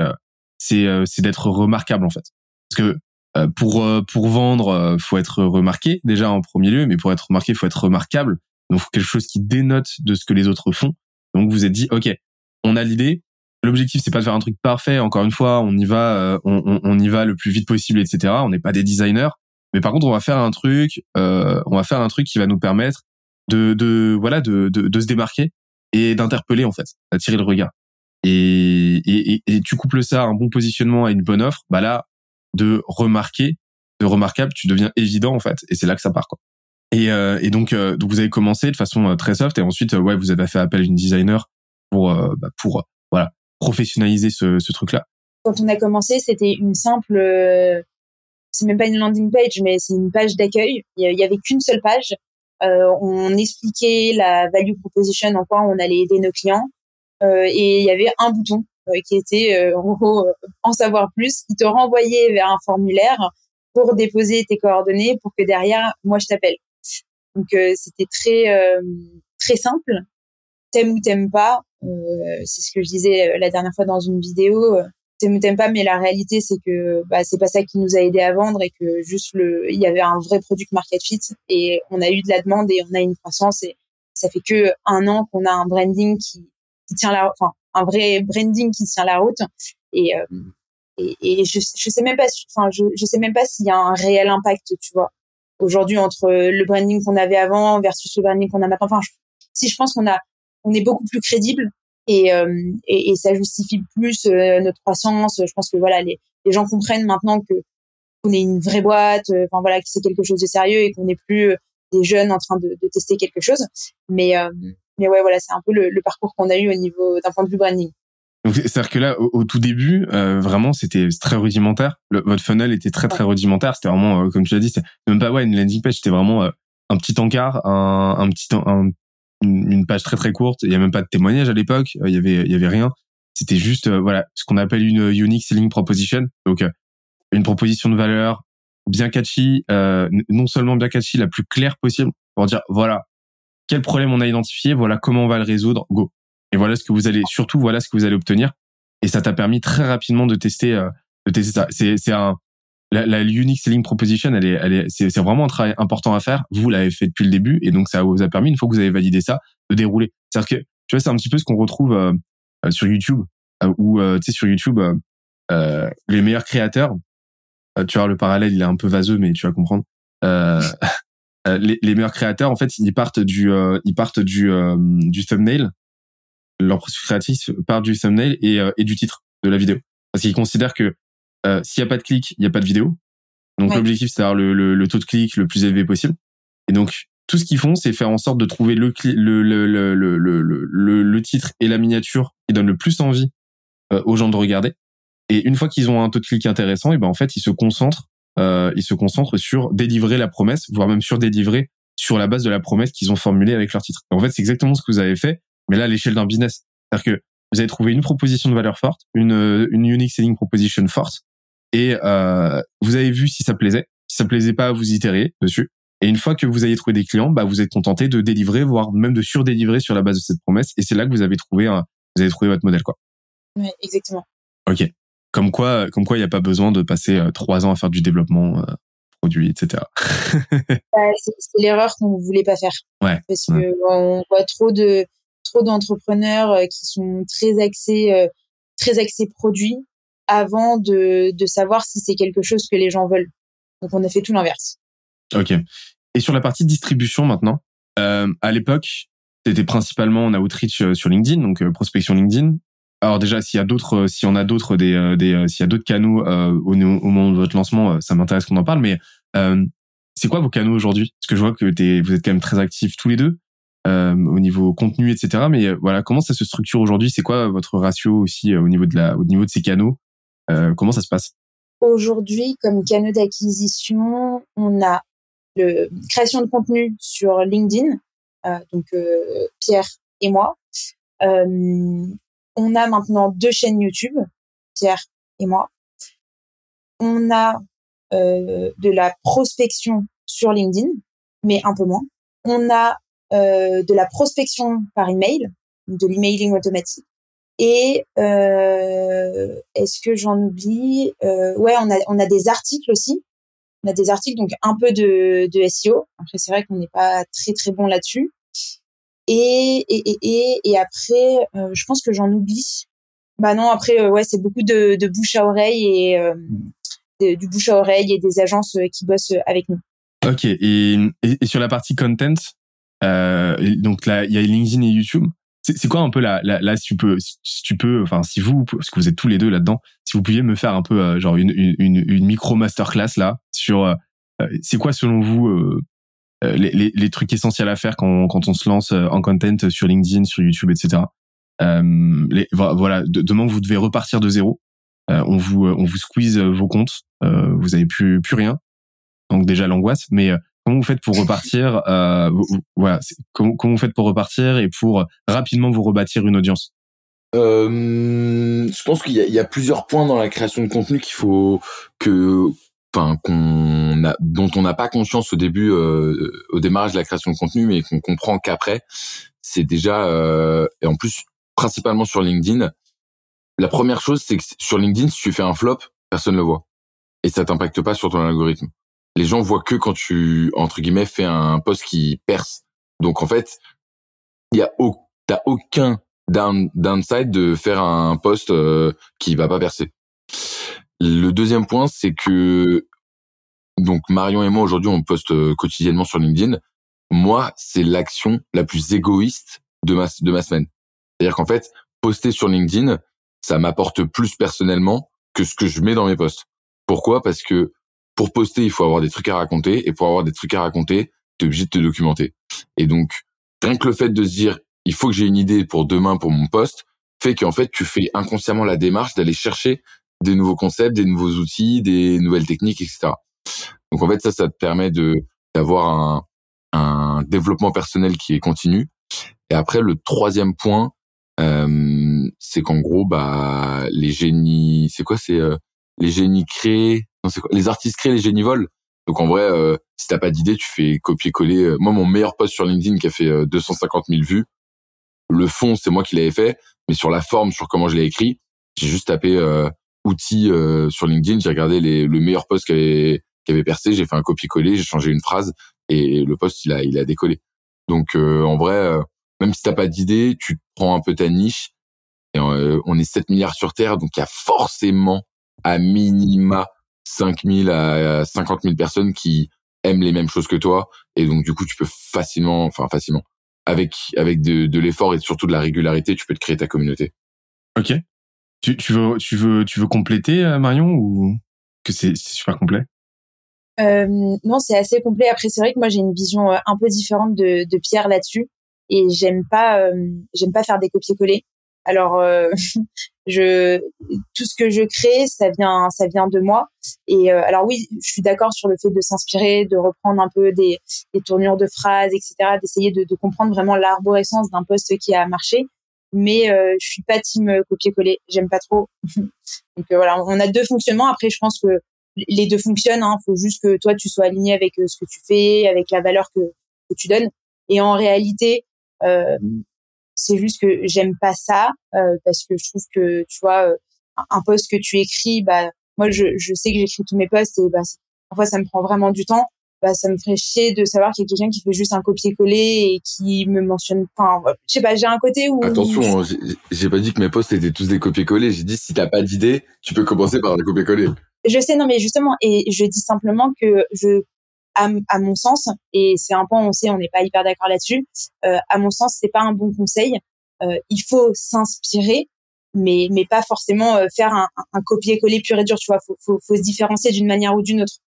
c'est c'est d'être remarquable en fait. Parce que pour pour vendre, faut être remarqué déjà en premier lieu, mais pour être remarqué, faut être remarquable. Donc, faut quelque chose qui dénote de ce que les autres font. Donc, vous êtes dit, ok, on a l'idée. L'objectif, c'est pas de faire un truc parfait. Encore une fois, on y va, on, on, on y va le plus vite possible, etc. On n'est pas des designers. Mais par contre, on va faire un truc, euh, on va faire un truc qui va nous permettre de, de voilà, de, de, de se démarquer et d'interpeller en fait, d'attirer le regard. Et, et, et, tu couples ça à un bon positionnement, à une bonne offre, bah là, de remarquer, de remarquable, tu deviens évident en fait, et c'est là que ça part quoi. Et, euh, et donc, euh, donc vous avez commencé de façon euh, très soft, et ensuite, ouais, vous avez fait appel à une designer pour, bah, pour voilà, professionnaliser ce, ce truc-là. Quand on a commencé, c'était une simple c'est même pas une landing page, mais c'est une page d'accueil. Il y avait qu'une seule page on expliquait la value proposition, en quoi on allait aider nos clients. et il y avait un bouton qui était en gros en savoir plus, qui te renvoyait vers un formulaire pour déposer tes coordonnées pour que derrière moi je t'appelle. Donc c'était très très simple. T'aimes ou t'aimes pas, c'est ce que je disais la dernière fois dans une vidéo t'aimes ou t'aimes pas, mais la réalité, c'est que bah, c'est pas ça qui nous a aidé à vendre et que juste le, il y avait un vrai product market fit et on a eu de la demande et on a une croissance et ça fait que un an qu'on a un branding qui, qui tient la, enfin, un vrai branding qui tient la route et, euh, et, et je, je sais même pas, enfin, je, je sais même pas s'il y a un réel impact, tu vois, aujourd'hui entre le branding qu'on avait avant versus le branding qu'on a maintenant. Enfin, si je pense qu'on a, on est beaucoup plus crédible et, euh, et, et, ça justifie plus euh, notre croissance. Je pense que voilà, les, les gens comprennent maintenant que qu'on est une vraie boîte, euh, enfin voilà, que c'est quelque chose de sérieux et qu'on n'est plus des jeunes en train de, de tester quelque chose. Mais mais ouais, voilà, c'est un peu le, le parcours qu'on a eu au niveau d'un point de vue branding. C'est-à-dire que là, au, tout début, euh, vraiment, c'était très rudimentaire. Le, votre funnel était très très rudimentaire. C'était vraiment, comme tu l'as dit, c'était même pas ouais une landing page. C'était vraiment un petit encart, un, un petit un, une, page très très courte. Il y a même pas de témoignage à l'époque. Il y avait il y avait rien. C'était juste euh, voilà ce qu'on appelle une unique selling proposition. Donc euh, une proposition de valeur bien catchy, euh, non seulement bien catchy, la plus claire possible pour dire voilà quel problème on a identifié, voilà comment on va le résoudre, go. Et voilà ce que vous allez surtout voilà ce que vous allez obtenir. Et ça t'a permis très rapidement de tester de tester ça. C'est c'est un la, la unique selling proposition, elle est, elle est, c'est, vraiment un travail important à faire. Vous l'avez fait depuis le début, et donc ça vous a permis, une fois que vous avez validé ça, de dérouler. C'est-à-dire que, tu vois, c'est un petit peu ce qu'on retrouve euh, euh, sur YouTube, euh, où, tu sais, sur YouTube, les meilleurs créateurs, tu vois, le parallèle, il est un peu vaseux, mais tu vas comprendre. les, les, meilleurs créateurs, en fait, ils partent du, ils partent du, du thumbnail. Leur processus créatif part du thumbnail et, et du titre de la vidéo, parce qu'ils considèrent que euh, s'il n'y a pas de clic, il n'y a pas de vidéo. Donc l'objectif, c'est d'avoir le, le, le, taux de clic le plus élevé possible. Et donc tout ce qu'ils font, c'est faire en sorte de trouver le, le, le, le, le, titre et la miniature qui donnent le plus envie euh, aux gens de regarder. Et une fois qu'ils ont un taux de clic intéressant, et ben en fait, ils se concentrent, euh, ils se concentrent sur délivrer la promesse, voire même sur délivrer sur la base de la promesse qu'ils ont formulée avec leur titre. en fait, c'est exactement ce que vous avez fait, mais là à l'échelle d'un business. C'est-à-dire que vous avez trouvé une proposition de valeur forte, une, une unique selling proposition forte, et euh, vous avez vu si ça plaisait. Si ça plaisait pas, vous itérez dessus. Et une fois que vous avez trouvé des clients, bah vous êtes contenté de délivrer, voire même de surdélivrer sur la base de cette promesse. Et c'est là que vous avez trouvé un, vous avez trouvé votre modèle, quoi. Oui, exactement. Ok. Comme quoi, comme quoi, il n'y a pas besoin de passer euh, trois ans à faire du développement euh, produit, etc. Bah, c'est l'erreur qu'on ne voulait pas faire. Ouais. Parce que on voit trop de trop d'entrepreneurs euh, qui sont très axés très axés produits avant de, savoir si c'est quelque chose que les gens veulent. Donc on a fait tout l'inverse. Ok. Et sur la partie distribution maintenant, euh, à l'époque, c'était principalement en outreach euh, sur LinkedIn, donc euh, prospection LinkedIn. Alors déjà, s'il y a d'autres, si on a d'autres des, s'il y a d'autres canaux au, moment de votre lancement, ça m'intéresse qu'on en parle. Mais c'est quoi vos canaux aujourd'hui? Parce que je vois que vous êtes quand même très actifs tous les deux au niveau contenu, etc. Mais voilà, comment ça se structure aujourd'hui? C'est quoi votre ratio aussi au niveau de la, au niveau de ces canaux? Euh, comment ça se passe? Aujourd'hui, comme canaux d'acquisition, on a le création de contenu sur LinkedIn, euh, donc euh, Pierre et moi. on a maintenant deux chaînes YouTube, Pierre et moi. On a de la prospection sur LinkedIn, mais un peu moins. On a de la prospection par email, de l'emailing automatique. Et euh, est-ce que j'en oublie euh, Ouais, on a on a des articles aussi. On a des articles donc un peu de de SEO. Après c'est vrai qu'on n'est pas très très bon là-dessus. Et et et et, après euh, je pense que j'en oublie. Bah non après euh, ouais c'est beaucoup de, de bouche à oreille et euh, du bouche à oreille et des agences euh, qui bossent avec nous. Ok et sur la partie content donc là il y a LinkedIn et YouTube. C'est quoi un peu la, la, là si tu peux si tu peux enfin si vous parce que vous êtes tous les deux là-dedans si vous pouviez me faire un peu euh, genre une, une, une micro masterclass là sur euh, euh, c'est quoi selon vous les, les, les, trucs essentiels à faire quand, quand on se lance en content sur LinkedIn sur YouTube etc les, voilà demain vous devez repartir de zéro. On vous on vous squeeze vos comptes. Vous avez plus plus rien. Donc déjà l'angoisse. Mais Comment vous faites pour repartir euh, Voilà, comment, comment vous faites pour repartir et pour rapidement vous rebâtir une audience? Euh, Je pense qu'il y, y, a plusieurs points dans la création de contenu qu'il faut que, enfin, qu'on a, dont on n'a pas conscience au début, euh, au démarrage de la création de contenu, mais qu'on comprend qu'après. C'est déjà euh, et en plus principalement sur LinkedIn. La première chose, c'est que sur LinkedIn, si tu fais un flop, personne ne le voit et ça t'impacte pas sur ton algorithme les gens voient que quand tu entre guillemets fais un post qui perce. Donc en fait, il y a t'as aucun down, downside de faire un post euh, qui va pas percer. Le deuxième point, c'est que donc Marion et moi aujourd'hui on poste euh, quotidiennement sur LinkedIn. Moi, c'est l'action la plus égoïste de ma de ma semaine. C'est-à-dire qu'en fait, poster sur LinkedIn, ça m'apporte plus personnellement que ce que je mets dans mes posts. Pourquoi? Parce que pour poster, il faut avoir des trucs à raconter, et pour avoir des trucs à raconter, tu es obligé de te documenter. Et donc, rien que le fait de se dire, il faut que j'ai une idée pour demain pour mon poste, fait qu'en fait, tu fais inconsciemment la démarche d'aller chercher des nouveaux concepts, des nouveaux outils, des nouvelles techniques, etc. Donc en fait, ça, ça te permet de d'avoir un, un développement personnel qui est continu. Et après, le troisième point, euh, c'est qu'en gros, bah, les génies, c'est quoi, c'est euh, les génies créés, les artistes créent, les génies volent. Donc en vrai, euh, si t'as pas d'idée, tu fais copier-coller. Euh, moi, mon meilleur post sur LinkedIn qui a fait 250 euh, 000 vues, le fond, c'est moi qui l'avais fait, mais sur la forme, sur comment je l'ai écrit, j'ai juste tapé euh, outils sur LinkedIn, j'ai regardé les, le meilleur post qui avait, qui avait percé, j'ai fait un copier-coller, j'ai changé une phrase et le post il a, il a décollé. Donc en vrai, même si t'as pas d'idée, tu prends un peu ta niche. Et on est 7 milliards sur Terre, donc il y a forcément à minima 5000 à 50 000 personnes qui aiment les mêmes choses que toi. Et donc du coup tu peux facilement enfin facilement avec avec de, de l'effort et surtout de la régularité tu peux te créer ta communauté. Ok. Tu, tu veux tu veux tu veux compléter euh, Marion ou que c'est super complet? Euh, non c'est assez complet. Après c'est vrai que moi j'ai une vision euh, un peu différente de, de Pierre là-dessus. Et j'aime pas euh, j'aime pas faire des copier-coller alors, euh, je tout ce que je crée, ça vient, ça vient de moi. Et euh, alors oui, je suis d'accord sur le fait de s'inspirer, de reprendre un peu des, des tournures de phrases, etc., d'essayer de, de, comprendre vraiment l'arborescence d'un poste qui a marché. Mais euh, je suis pas team copier-coller, j'aime pas trop. Donc euh, voilà, on a deux fonctionnements. Après, je pense que les deux fonctionnent. Il hein. faut juste que toi, tu sois aligné avec ce que tu fais, avec la valeur que, que tu donnes. Et en réalité, euh, c'est juste que j'aime pas ça euh, parce que je trouve que tu vois euh, un post que tu écris, bah moi je, je sais que j'écris tous mes posts et bah parfois ça me prend vraiment du temps. Bah ça me ferait chier de savoir qu'il y a quelqu'un qui fait juste un copier-coller et qui me mentionne. Enfin, je sais pas, j'ai un côté où. Attention, hein, j'ai pas dit que mes posts étaient tous des copier-coller. J'ai dit si t'as pas d'idée, tu peux commencer par des copier-coller. Je sais, non, mais justement, et je dis simplement que je à, mon sens, et c'est un point on sait, on n'est pas hyper d'accord là-dessus. Euh, à mon sens, c'est pas un bon conseil. Euh, il faut s'inspirer, mais mais pas forcément euh, faire un, copier-coller pur et dur. Tu vois, faut faut, se différencier d'une manière ou d'une autre,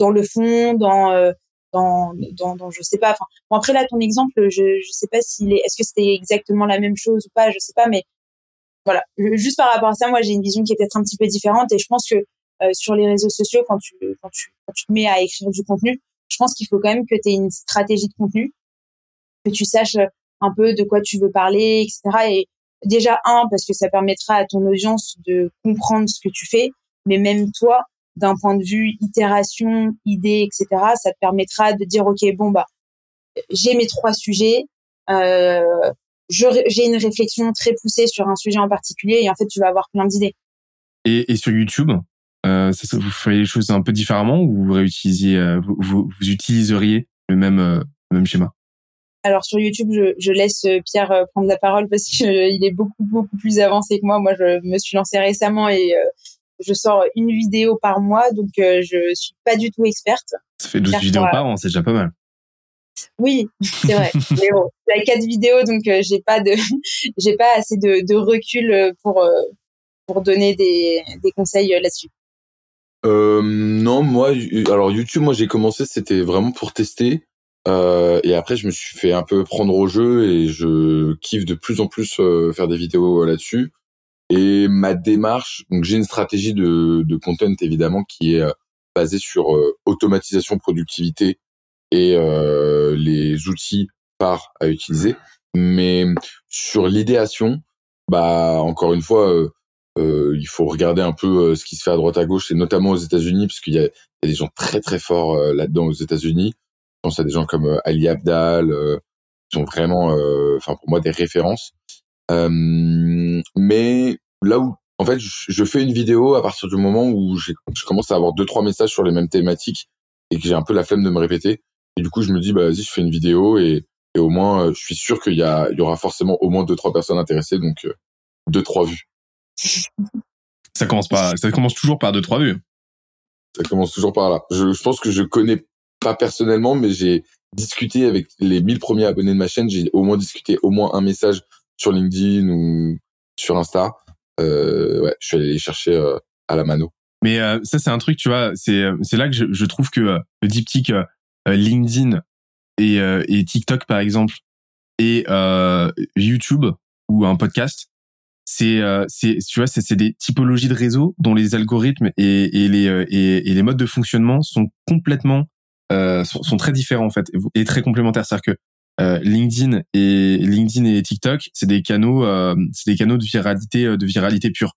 dans le fond, dans euh, dans, dans, je sais pas. Bon après là, ton exemple, je je sais pas s'il est, est-ce que c'était exactement la même chose ou pas, je sais pas, mais voilà. Juste par rapport à ça, moi j'ai une vision qui est peut-être un petit peu différente et je pense que sur les réseaux sociaux, quand tu quand tu quand tu te mets à écrire du contenu, je pense qu'il faut quand même que tu aies une stratégie de contenu, que tu saches un peu de quoi tu veux parler, etc. Et déjà, un, parce que ça permettra à ton audience de comprendre ce que tu fais, mais même toi, d'un point de vue itération, idée, etc., ça te permettra de dire, OK, bon, bah, j'ai mes trois sujets, euh, j'ai une réflexion très poussée sur un sujet en particulier, et en fait, tu vas avoir plein d'idées. Et, et sur YouTube, euh, ça, vous feriez les choses un peu différemment ou vous réutilisiez, euh, vous, vous, utiliseriez le même, euh, le même schéma? Alors sur YouTube, je, je, laisse Pierre prendre la parole parce qu'il est beaucoup beaucoup plus avancé que moi. Moi, je me suis lancée récemment et je sors une vidéo par mois, donc je suis pas du tout experte. Ça fait 12 vidéos par an, c'est déjà pas mal. Oui, c'est vrai. Mais bon, j'ai quatre vidéos, donc j'ai pas de, j'ai pas assez de, de recul pour pour donner des, des conseils là-dessus. Euh, non, moi, alors YouTube, moi j'ai commencé, c'était vraiment pour tester. Euh, et après, je me suis fait un peu prendre au jeu et je kiffe de plus en plus euh, faire des vidéos là-dessus. Et ma démarche, donc j'ai une stratégie de, de content évidemment qui est euh, basée sur automatisation, productivité et les outils par à utiliser. Mais sur l'idéation, bah encore une fois, euh, il faut regarder un peu ce qui se fait à droite à gauche, et notamment aux États-Unis, parce qu'il y, y a, des gens très très forts là-dedans aux États-Unis. Je pense à des gens comme Ali Abdal, qui sont vraiment, enfin pour moi, des références. mais là où en fait, je fais une vidéo à partir du moment où je commence à avoir deux trois messages sur les mêmes thématiques et que j'ai un peu la flemme de me répéter. Et du coup, je me dis, bah vas-y, je fais une vidéo et, et au moins, je suis sûr qu'il y y aura forcément au moins deux trois personnes intéressées, donc euh, deux trois vues. Ça commence pas, ça commence toujours par deux trois vues. Ça commence toujours par là. Je, je pense que je connais pas personnellement, mais j'ai discuté avec les 1000 premiers abonnés de ma chaîne. J'ai au moins discuté au moins un message sur LinkedIn ou sur Insta euh, ouais, je suis allé les chercher euh, à la mano. Mais euh, ça, c'est un truc, tu vois, c'est c'est là que je, je trouve que le diptyque LinkedIn et, et TikTok, par exemple, et YouTube ou un podcast, c'est c'est tu vois c'est des typologies de réseaux dont les algorithmes et, et les et, et, les modes de fonctionnement sont complètement euh, sont, sont, très différents en fait et très complémentaires c'est-à-dire que euh, LinkedIn et LinkedIn et TikTok, c'est des canaux, euh, c'est des canaux de viralité, euh, de viralité pure.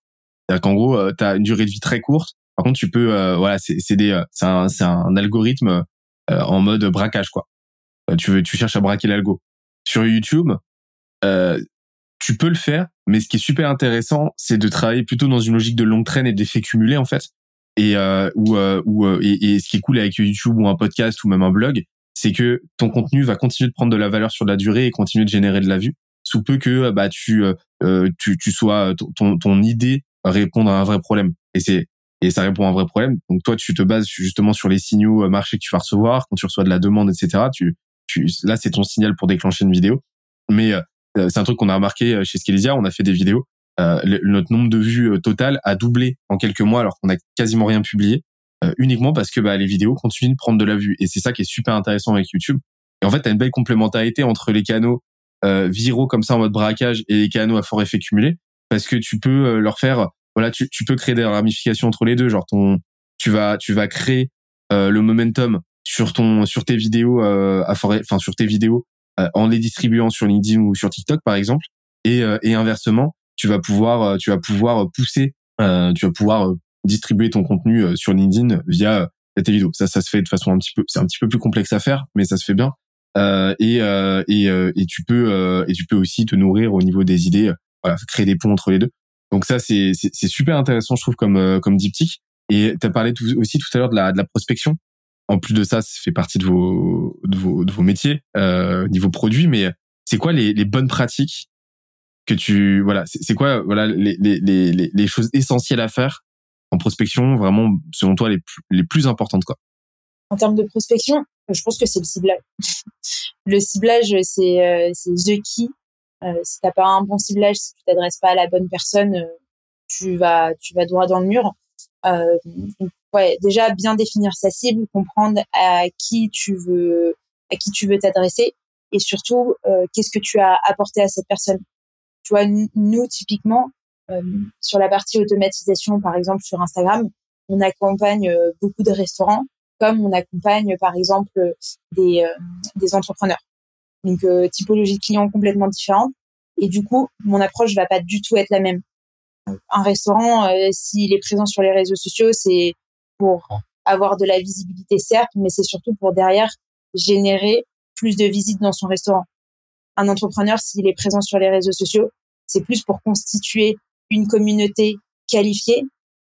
C'est-à-dire qu'en gros, tu as une durée de vie très courte. Par contre, tu peux, voilà, c'est c'est des, c'est un, c'est un algorithme en mode braquage quoi. tu veux, tu cherches à braquer l'algo. Sur YouTube, tu peux le faire, mais ce qui est super intéressant, c'est de travailler plutôt dans une logique de longue traîne et d'effet cumulé en fait. Et euh, ou, ou et, et, ce qui est cool avec YouTube ou un podcast ou même un blog, c'est que ton contenu va continuer de prendre de la valeur sur la durée et continuer de générer de la vue, sous peu que euh, bah tu euh, euh, tu, tu sois ton, ton idée répondre à un vrai problème. Et c'est et ça répond à un vrai problème. Donc toi, tu te bases justement sur les signaux marchés que tu vas recevoir quand tu reçois de la demande, etc. Tu, tu là, c'est ton signal pour déclencher une vidéo. Mais c'est un truc qu'on a remarqué chez Skelesia. On a fait des vidéos. notre nombre de vues total a doublé en quelques mois alors qu'on a quasiment rien publié. Euh, uniquement parce que bah, les vidéos continuent de prendre de la vue. Et c'est ça qui est super intéressant avec YouTube. Et en fait, tu as une belle complémentarité entre les canaux euh, viraux comme ça en mode braquage et les canaux à fort effet cumulé, parce que tu peux euh, leur faire, voilà, tu, tu peux créer des ramifications entre les deux. Genre ton, tu vas, tu vas créer euh, le momentum sur ton, sur tes vidéos à fort, enfin sur tes vidéos en les distribuant sur LinkedIn ou sur TikTok par exemple, et, et inversement, tu vas pouvoir, tu vas pouvoir pousser, tu vas pouvoir distribuer ton contenu euh, sur LinkedIn via euh, tes vidéos. Ça, ça se fait de façon un petit peu, c'est un petit peu plus complexe à faire, mais ça se fait bien. Euh, et, euh, et, euh, et tu peux euh, et tu peux aussi te nourrir au niveau des idées, voilà, créer des ponts entre les deux. Donc ça, c'est super intéressant, je trouve, comme comme diptyque. Et tu as parlé aussi tout à l'heure de la de la prospection. En plus de ça, ça fait partie de vos de vos de vos métiers, euh, niveau produit. Mais c'est quoi les, les bonnes pratiques que tu voilà, c'est quoi voilà les, les les les choses essentielles à faire en prospection, vraiment, selon toi, les plus, les plus importantes quoi? En termes de prospection, je pense que c'est le ciblage. le ciblage, c'est euh, c'est the key. Euh, si t'as pas un bon ciblage, si tu t'adresses pas à la bonne personne, euh, tu vas tu vas droit dans le mur. Euh, ouais, déjà bien définir sa cible, comprendre à qui tu veux à qui tu veux t'adresser et surtout euh, qu'est-ce que tu as apporté à cette personne. Tu vois, nous typiquement, euh, sur la partie automatisation, par exemple sur Instagram, on accompagne euh, beaucoup de restaurants, comme on accompagne par exemple des, euh, des entrepreneurs. Donc typologie de clients complètement différente. Et du coup, mon approche va pas du tout être la même. Un restaurant, s'il est présent sur les réseaux sociaux, c'est pour avoir de la visibilité, certes, mais c'est surtout pour derrière générer plus de visites dans son restaurant. Un entrepreneur, s'il est présent sur les réseaux sociaux, c'est plus pour constituer une communauté qualifiée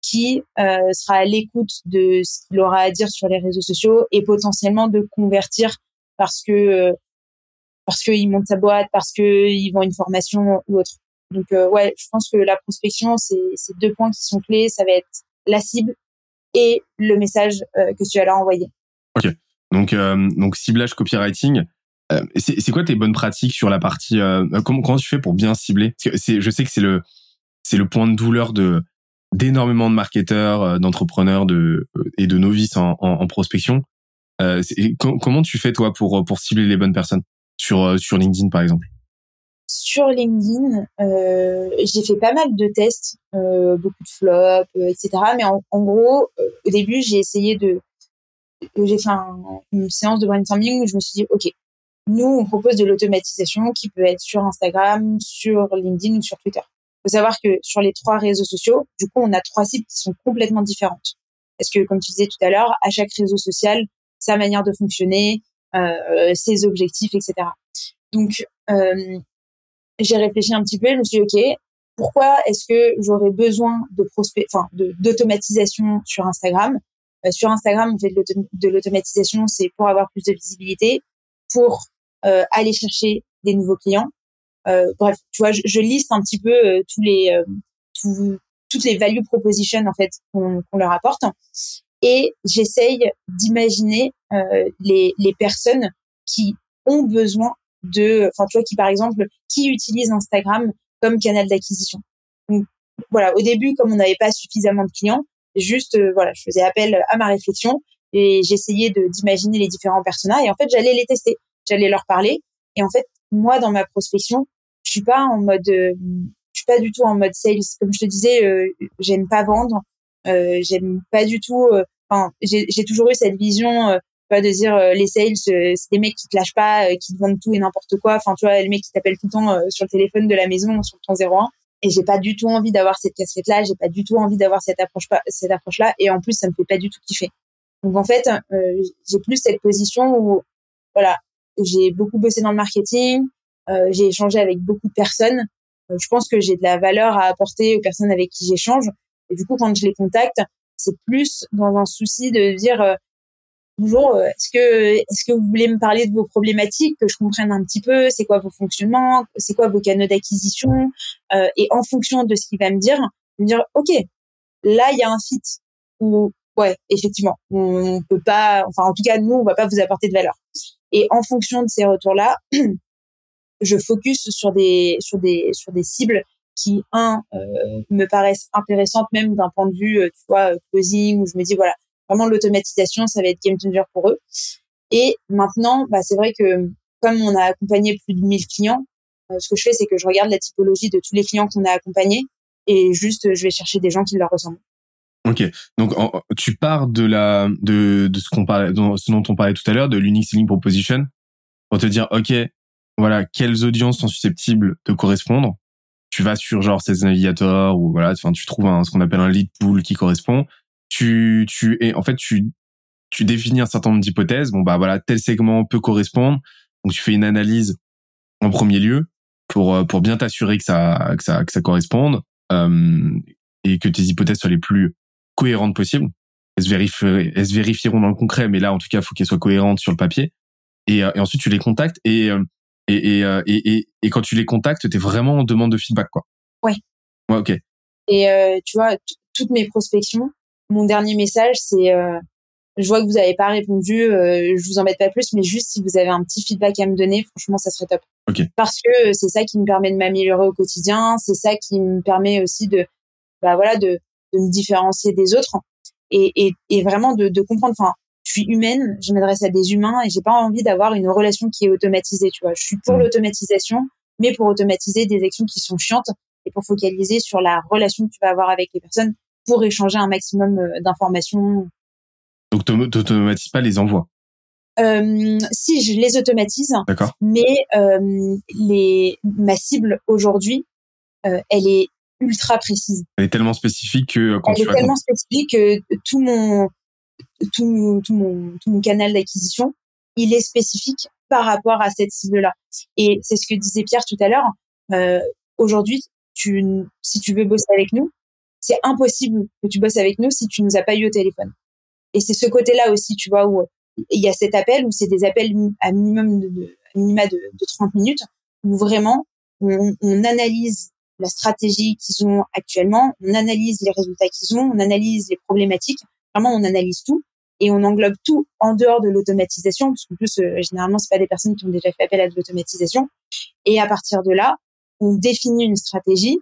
qui euh, sera à l'écoute de ce qu'il aura à dire sur les réseaux sociaux et potentiellement de convertir parce que euh, parce qu'il monte sa boîte, parce qu'ils vont une formation ou autre. Donc euh, ouais, je pense que la prospection, c'est deux points qui sont clés. Ça va être la cible et le message que tu vas leur envoyer. Ok. Donc donc ciblage copywriting. c'est quoi tes bonnes pratiques sur la partie comment comment tu fais pour bien cibler? Je sais que c'est le c'est le point de douleur de d'énormément de marketeurs, euh, d'entrepreneurs de, euh, et de novices en, en, prospection. Euh, comment tu fais toi pour pour cibler les bonnes personnes? Sur euh, sur LinkedIn par exemple Sur LinkedIn, euh, j'ai fait pas mal de tests, beaucoup de flops, etc. Mais en, gros, au début, j'ai essayé de j'ai fait une séance de brainstorming où je me suis dit, OK, nous, on propose de l'automatisation qui peut être sur Instagram, sur LinkedIn ou sur Twitter. Il faut savoir que sur les trois réseaux sociaux, du coup, on a trois cibles qui sont complètement différentes. Parce que, comme tu disais tout à l'heure, à chaque réseau social, sa manière de fonctionner, euh, ses objectifs, etc. Donc, euh, j'ai réfléchi un petit peu, je me suis dit, OK, pourquoi est-ce que j'aurais besoin de prospect, enfin, d'automatisation sur Instagram? Euh, Sur Instagram, on fait de l'automatisation, c'est pour avoir plus de visibilité, pour euh, aller chercher des nouveaux clients. Euh, bref, tu vois, je, liste un petit peu euh, tous les tout, toutes les value propositions en fait qu'on leur apporte et j'essaye d'imaginer les, les personnes qui ont besoin de, enfin tu vois, qui par exemple, qui utilisent Instagram comme canal d'acquisition. Donc voilà, au début, comme on n'avait pas suffisamment de clients, juste voilà, je faisais appel à ma réflexion et j'essayais d'imaginer les différents personnages et en fait j'allais les tester, j'allais leur parler et en fait moi dans ma prospection, je suis pas en mode, euh, je suis pas du tout en mode sales comme je te disais, euh, j'aime pas vendre, euh, j'aime pas du tout, euh, enfin j'ai toujours eu cette vision pas de dire les sales c'est des mecs qui te lâchent pas qui te vendent tout et n'importe quoi. Enfin tu vois les mecs qui t'appellent tout le temps sur le téléphone de la maison sur le temps 01 et j'ai pas du tout envie d'avoir cette casquette là j'ai pas du tout envie d'avoir cette approche cette approche là et en plus ça me fait pas du tout kiffer. Donc en fait, euh, j'ai plus cette position où voilà, j'ai beaucoup bossé dans le marketing, euh, j'ai échangé avec beaucoup de personnes. Euh, je pense que j'ai de la valeur à apporter aux personnes avec qui j'échange. Et du coup, quand je les contacte, c'est plus dans un souci de dire bonjour, est-ce que est-ce que vous voulez me parler de vos problématiques, que je comprenne un petit peu, c'est quoi vos fonctionnements, c'est quoi vos canaux d'acquisition, et en fonction de ce qu'il va me dire, me dire ok, là il y a un fit ou ouais, effectivement, on peut pas, enfin en tout cas nous, on va pas vous apporter de valeur. Et en fonction de ces retours-là, je focus sur des sur des sur des cibles qui un euh, me paraissent intéressantes même d'un point de vue euh, tu vois euh, closing où je me dis voilà vraiment l'automatisation ça va être game changer pour eux et maintenant bah c'est vrai que comme on a accompagné plus de 1000 clients ce que je fais c'est que je regarde la typologie de tous les clients qu'on a accompagnés et juste je vais chercher des gens qui leur ressemblent Ok, donc tu pars de la de de ce qu'on parlait, ce dont on parlait tout à l'heure, de l'unique selling proposition, pour te dire ok, voilà, quelles audiences sont susceptibles de correspondre. Tu vas sur genre ces navigateurs ou voilà, enfin tu trouves un, ce qu'on appelle un lead pool qui correspond. Tu tu et en fait tu tu définis un certain nombre d'hypothèses. Bon bah voilà, tel segment peut correspondre. Donc tu fais une analyse en premier lieu pour pour bien t'assurer que ça que ça que ça corresponde euh, et que tes hypothèses soient les plus cohérentes possibles. Elles se, vérifieront, elles se vérifieront dans le concret, mais là, en tout cas, il faut qu'elles soient cohérentes sur le papier. Et, euh, et ensuite, tu les contactes et, euh, et, euh, et, et, et, quand tu les contactes, tu es vraiment en demande de feedback, quoi. Ouais. Ouais, ok. Et euh, tu vois, toutes mes prospections, mon dernier message, c'est je vois que vous n'avez pas répondu, euh, je vous embête pas plus, mais juste si vous avez un petit feedback à me donner, franchement, ça serait top. Okay. Parce que c'est ça qui me permet de m'améliorer au quotidien, c'est ça qui me permet aussi de, bah voilà, de, de me différencier des autres et, et, et vraiment de, de comprendre. Enfin, je suis humaine, je m'adresse à des humains et j'ai pas envie d'avoir une relation qui est automatisée. Tu vois, je suis pour mmh. l'automatisation, mais pour automatiser des actions qui sont chiantes et pour focaliser sur la relation que tu vas avoir avec les personnes pour échanger un maximum euh, d'informations. Donc, tu n'automatises pas les envois euh, si je les automatise, mais euh, les ma cible aujourd'hui, euh, elle est ultra précise. Elle est tellement spécifique que quand Elle est tellement spécifique que tout mon tout, tout mon tout mon canal d'acquisition, il est spécifique par rapport à cette cible-là. Et c'est ce que disait Pierre tout à l'heure. Aujourd'hui, tu si tu veux bosser avec nous, c'est impossible que tu bosses avec nous si tu nous as pas eu au téléphone. Et c'est ce côté-là aussi, tu vois, où il y a cet appel où c'est des appels à minimum de, de minima de, de 30 minutes où vraiment on, on analyse la stratégie qu'ils ont actuellement, on analyse les résultats qu'ils ont, on analyse les problématiques. Vraiment, on analyse tout et on englobe tout en dehors de l'automatisation, parce qu'en plus, euh, généralement, c'est pas des personnes qui ont déjà fait appel à de l'automatisation. Et à partir de là, on définit une stratégie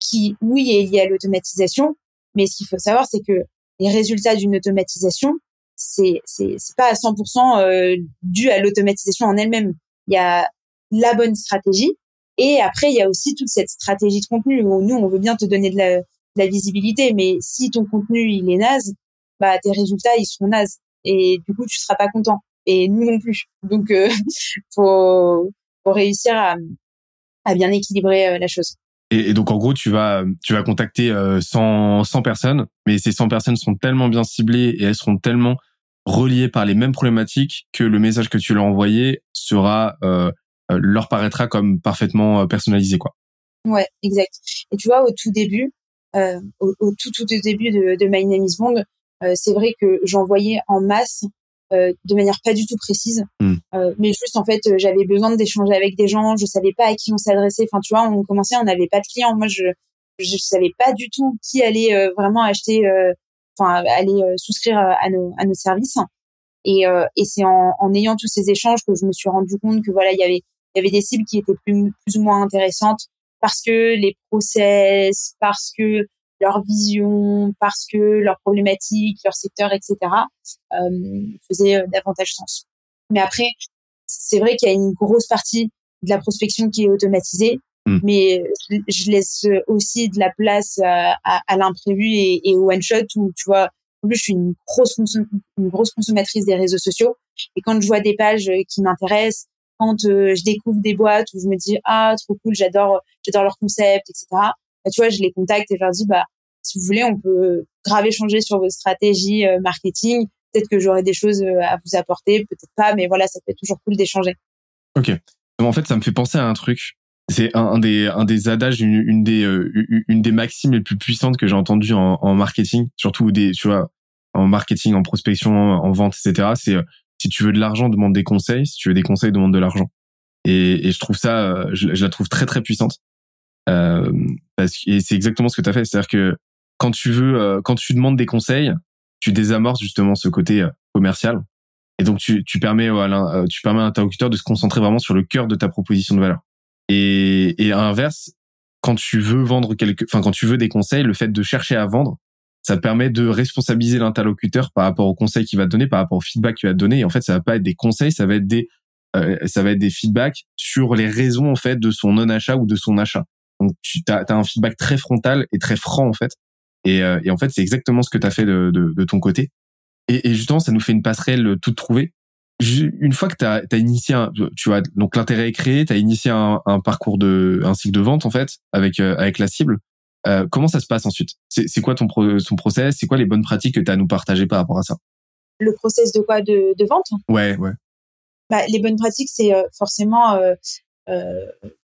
qui, oui, est liée à l'automatisation, mais ce qu'il faut savoir, c'est que les résultats d'une automatisation, c'est c'est c'est pas à 100% euh, dû à l'automatisation en elle-même. Il y a la bonne stratégie, et après, il y a aussi toute cette stratégie de contenu où nous, on veut bien te donner de la, visibilité, mais si ton contenu, il est naze, bah, tes résultats, ils seront nazes. et du coup tu seras pas content et nous non plus. Donc euh, faut, faut réussir à, à bien équilibrer euh, la chose. Et, donc en gros, tu vas tu vas contacter 100, 100 personnes, mais ces 100 personnes sont tellement bien ciblées et elles seront tellement reliées par les mêmes problématiques que le message que tu leur envoyé sera euh, leur paraîtra comme parfaitement personnalisé quoi. Ouais, exact. Et tu vois, au tout début, euh, au, au, tout tout début de, de My Name is Bond, euh, c'est vrai que j'envoyais en masse euh, de manière pas du tout précise, mm. euh, mais juste en fait j'avais besoin d'échanger avec des gens, je savais pas à qui on s'adressait. Enfin tu vois, on commençait, on n'avait pas de clients. Moi je je savais pas du tout qui allait euh, vraiment acheter, enfin aller souscrire à nos à nos services. Et, et c'est en, en, ayant tous ces échanges que je me suis rendu compte que voilà il y avait il y avait des cibles qui étaient plus plus ou moins intéressantes parce que les process, parce que leur vision, parce que leurs problématiques, leur secteur, etc., euh, faisaient euh, davantage sens. Mais après, c'est vrai qu'il y a une grosse partie de la prospection qui est automatisée, mmh. mais je, laisse aussi de la place à, à, à l'imprévu et, et, au one shot où tu vois. En plus, je suis une grosse, une grosse consommatrice des réseaux sociaux. Et quand je vois des pages qui m'intéressent, quand euh, je découvre des boîtes où je me dis ah trop cool, j'adore, j'adore leur concept, etc. Bah, tu vois, je les contacte et je leur dis bah si vous voulez, on peut grave échanger sur vos stratégies euh, marketing. Peut-être que j'aurai des choses euh, à vous apporter, peut-être pas, mais voilà, ça peut être toujours cool d'échanger. Ok. En fait, ça me fait penser à un truc. C'est un, des un des adages, une, des une des maximes les plus puissantes que j'ai entendues en, marketing, surtout des tu vois en marketing, en prospection, en vente, etc. C'est si tu veux de l'argent, demande des conseils. Si tu veux des conseils, demande de l'argent. Et, je trouve ça, euh, je, la trouve très très puissante. Euh, parce que, et c'est exactement ce que tu as fait. C'est-à-dire que quand tu veux, euh, quand tu demandes des conseils, tu désamorces justement ce côté euh, commercial. Et donc tu, tu permets à tu permets à l'interlocuteur de se concentrer vraiment sur le cœur de ta proposition de valeur. Et, et à l'inverse, quand tu veux vendre quelque, enfin quand tu veux des conseils, le fait de chercher à vendre, ça permet de responsabiliser l'interlocuteur par rapport aux conseils qu'il va te donner, par rapport au feedback qu'il va te donner. Et en fait, ça va pas être des conseils, ça va être des euh, ça va être des feedbacks sur les raisons en fait de son non achat ou de son achat. Donc tu as, as, un feedback très frontal et très franc en fait. Et, euh, et en fait, c'est exactement ce que tu as fait de, de, de, ton côté. Et, et, justement, ça nous fait une passerelle toute trouvée. Une fois que tu as, initié, un, tu vois, donc l'intérêt est créé, tu as initié un, un, parcours de, un cycle de vente en fait avec euh, avec la cible. Euh, comment ça se passe ensuite? C'est quoi ton, pro, ton process? C'est quoi les bonnes pratiques que tu as à nous partager par rapport à ça? Le process de quoi? De, de vente? Ouais, ouais. Bah, les bonnes pratiques, c'est euh, forcément euh, euh,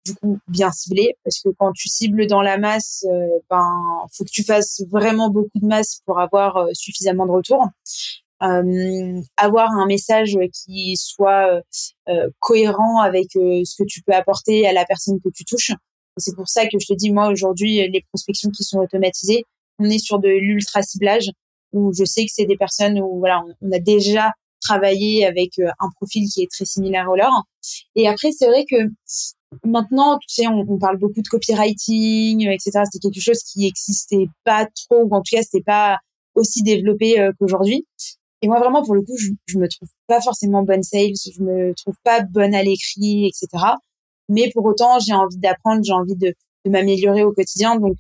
du coup bien ciblé parce que quand tu cibles dans la masse, euh, ben faut que tu fasses vraiment beaucoup de masse pour avoir suffisamment de retours. avoir un message qui soit cohérent avec ce que tu peux apporter à la personne que tu touches c'est pour ça que je te dis, moi, aujourd'hui, les prospections qui sont automatisées, on est sur de l'ultra ciblage où je sais que c'est des personnes où, voilà, on, a déjà travaillé avec euh, un profil qui est très similaire au leur. Et après, c'est vrai que maintenant, tu sais, on, parle beaucoup de copywriting, etc. C'était quelque chose qui existait pas trop, ou en tout cas, c'était pas aussi développé euh, qu'aujourd'hui. Et moi, vraiment, pour le coup, je, je me trouve pas forcément bonne sales, je me trouve pas bonne à l'écrit, etc. Mais pour autant, j'ai envie d'apprendre, j'ai envie de, de m'améliorer au quotidien. Donc,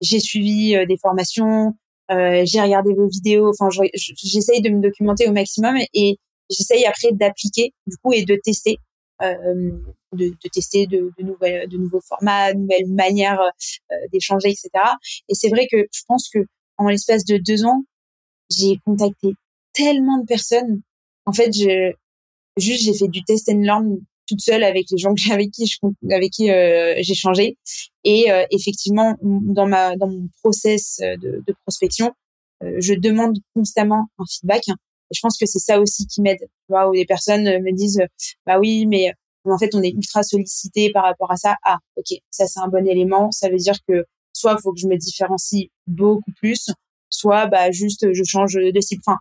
j'ai suivi euh, des formations, euh, j'ai regardé vos vidéos. Enfin, j'essaye de me documenter au maximum et j'essaye après d'appliquer du coup et de tester, euh, de, de, tester de, de, nouvelles, de nouveaux formats, de nouvelles manières euh, d'échanger, etc. Et c'est vrai que je pense que en l'espace de deux ans, j'ai contacté tellement de personnes. En fait, je, juste j'ai fait du test and learn toute seule avec les gens avec qui je, avec qui euh, j'ai changé et euh, effectivement dans ma dans mon process de, de prospection euh, je demande constamment un feedback je pense que c'est ça aussi qui m'aide tu vois où les personnes me disent bah oui mais en fait on est ultra sollicité par rapport à ça ah ok ça c'est un bon élément. Ça veut dire que soit faut que je me différencie beaucoup plus soit bah juste je change de cible. Enfin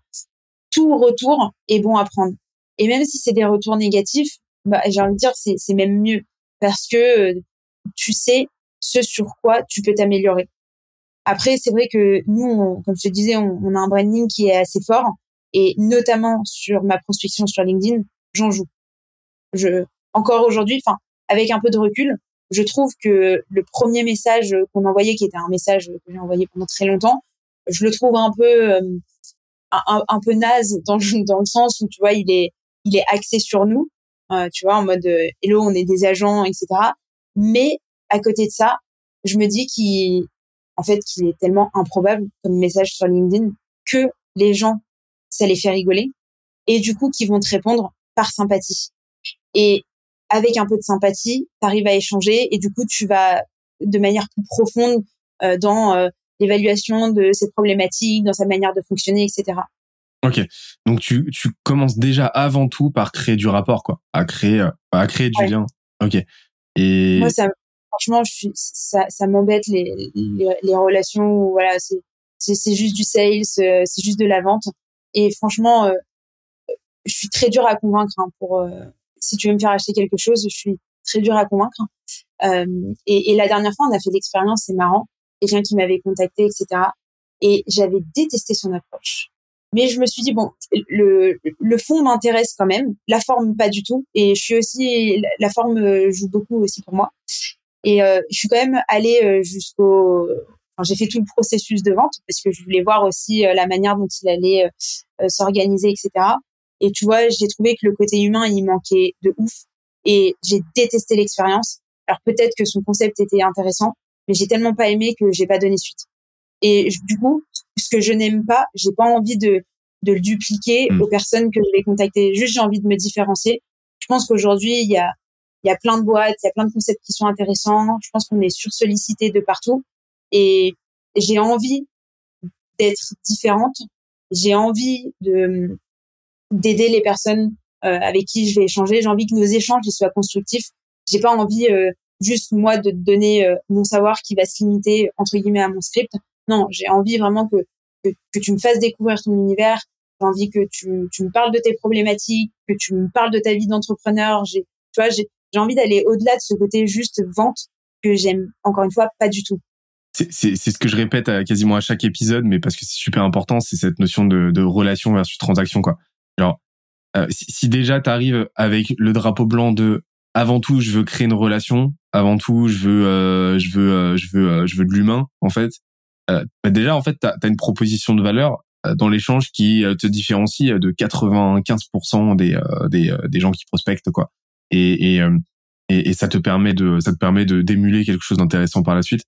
tout retour est bon à prendre. Et même si c'est des retours négatifs bah, j'ai envie de dire c'est même mieux. Parce que euh, tu sais ce sur quoi tu peux t'améliorer. Après, c'est vrai que nous, comme je te disais, on, a un branding qui est assez fort et notamment sur ma prospection sur LinkedIn, j'en joue. Je encore aujourd'hui, enfin avec un peu de recul, je trouve que le premier message qu'on envoyait, qui était un message que j'ai envoyé pendant très longtemps, je le trouve un peu euh, un, peu naze dans, dans le sens où tu vois il est il est axé sur nous, euh, tu vois en mode euh, hello on est des agents etc. Mais à côté de ça, je me dis qu'il en fait qu'il est tellement improbable comme message sur LinkedIn que les gens ça les fait rigoler et du coup qui vont te répondre par sympathie. Et avec un peu de sympathie, tu arrives à échanger et du coup tu vas de manière plus profonde euh, dans euh, l'évaluation de ses problématiques, dans sa manière de fonctionner, etc. Ok, donc tu, tu commences déjà avant tout par créer du rapport, quoi, à créer euh, à créer du lien. Ok. Et moi, ça, franchement, je suis, ça, ça m'embête les, les, les relations où voilà, c'est c'est juste du sales, c'est juste de la vente. Et franchement, je suis très dure à convaincre hein, pour si tu veux me faire acheter quelque chose, je suis très dure à convaincre. Euh, et, et, la dernière fois, on a fait l'expérience, c'est marrant, quelqu'un qui m'avait contacté, etc. Et j'avais détesté son approche. Mais je me suis dit bon, le, le fond m'intéresse quand même, la forme pas du tout. Et je suis aussi, la forme joue beaucoup aussi pour moi. Et euh, je suis quand même allée euh, jusqu'au, j'ai fait tout le processus de vente parce que je voulais voir aussi euh, la manière dont il allait euh, s'organiser, etc. Et tu vois, j'ai trouvé que le côté humain, il manquait de ouf. Et j'ai détesté l'expérience. Alors peut-être que son concept était intéressant, mais j'ai tellement pas aimé que j'ai pas donné suite. Et du coup, ce que je n'aime pas, j'ai pas envie de, de le dupliquer hmm. aux personnes que je vais contacter. Juste, j'ai envie de me différencier. Je pense qu'aujourd'hui, il y a, il y a plein de boîtes, il y a plein de concepts qui sont intéressants. Je pense qu'on est sursollicité de partout. Et j'ai envie d'être différente. J'ai envie de, d'aider les personnes euh, avec qui je vais échanger. J'ai envie que nos échanges soient constructifs. J'ai pas envie euh, juste moi de donner euh, mon savoir qui va se limiter entre guillemets à mon script. Non, j'ai envie vraiment que, que, tu me fasses découvrir ton univers. J'ai envie que tu, tu me parles de tes problématiques, que tu me parles de ta vie d'entrepreneur. J'ai, tu vois, j'ai, j'ai envie d'aller au-delà de ce côté juste vente que j'aime encore une fois pas du tout. C'est, ce que je répète quasiment à chaque épisode, mais parce que c'est super important, c'est cette notion de, de relation versus transaction, quoi. Alors, euh, si, déjà tu arrives avec le drapeau blanc de avant tout je veux créer une relation, avant tout je veux euh, je veux euh, je veux je veux de l'humain en fait. Bah déjà en fait tu as, une proposition de valeur dans l'échange qui te différencie de 95% des, des des gens qui prospectent quoi. Et et, et, et ça te permet de ça te permet de d'émuler quelque chose d'intéressant par la suite.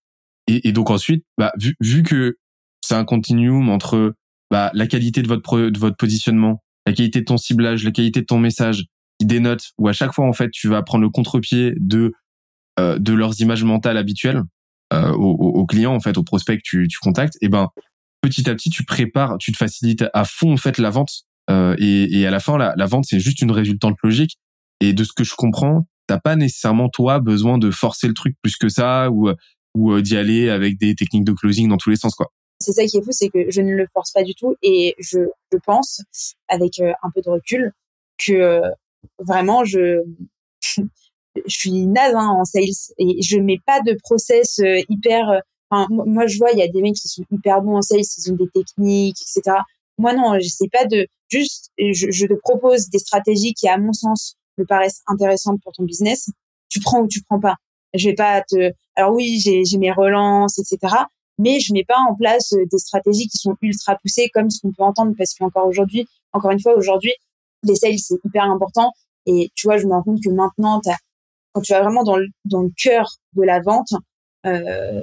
Et, et donc ensuite, bah, vu, vu que c'est un continuum entre bah, la qualité de votre de votre positionnement, la qualité de ton ciblage, la qualité de ton message qui dénote, où à chaque fois en fait tu vas prendre le contre-pied de euh, de leurs images mentales habituelles euh, aux, clients en fait, aux prospects que tu, tu contactes, et ben petit à petit tu prépares, tu te facilites à fond en fait la vente euh, et, et à la fin la, la vente c'est juste une résultante logique. Et de ce que je comprends t'as pas nécessairement toi besoin de forcer le truc plus que ça ou ou euh, d'y aller avec des techniques de closing dans tous les sens quoi c'est ça qui est fou, c'est que je ne le force pas du tout et je, je pense, avec euh, un peu de recul, que euh, vraiment je je suis naze hein, en sales et je mets pas de process hyper. Enfin, moi, je vois, il y a des mecs qui sont hyper bons en sales, ils ont des techniques, etc. Moi, non, j'essaie pas de juste. Je, je te propose des stratégies qui, à mon sens, me paraissent intéressantes pour ton business. Tu prends ou tu prends pas. Je vais pas te. Alors oui, j'ai mes relances, etc mais je mets pas en place euh, des stratégies qui sont ultra poussées comme ce qu'on peut entendre parce qu'encore aujourd'hui, encore une fois, aujourd'hui, les sales, c'est hyper important. Et tu vois, je me rends compte que maintenant, quand tu vas vraiment dans le, dans le cœur de la vente, euh,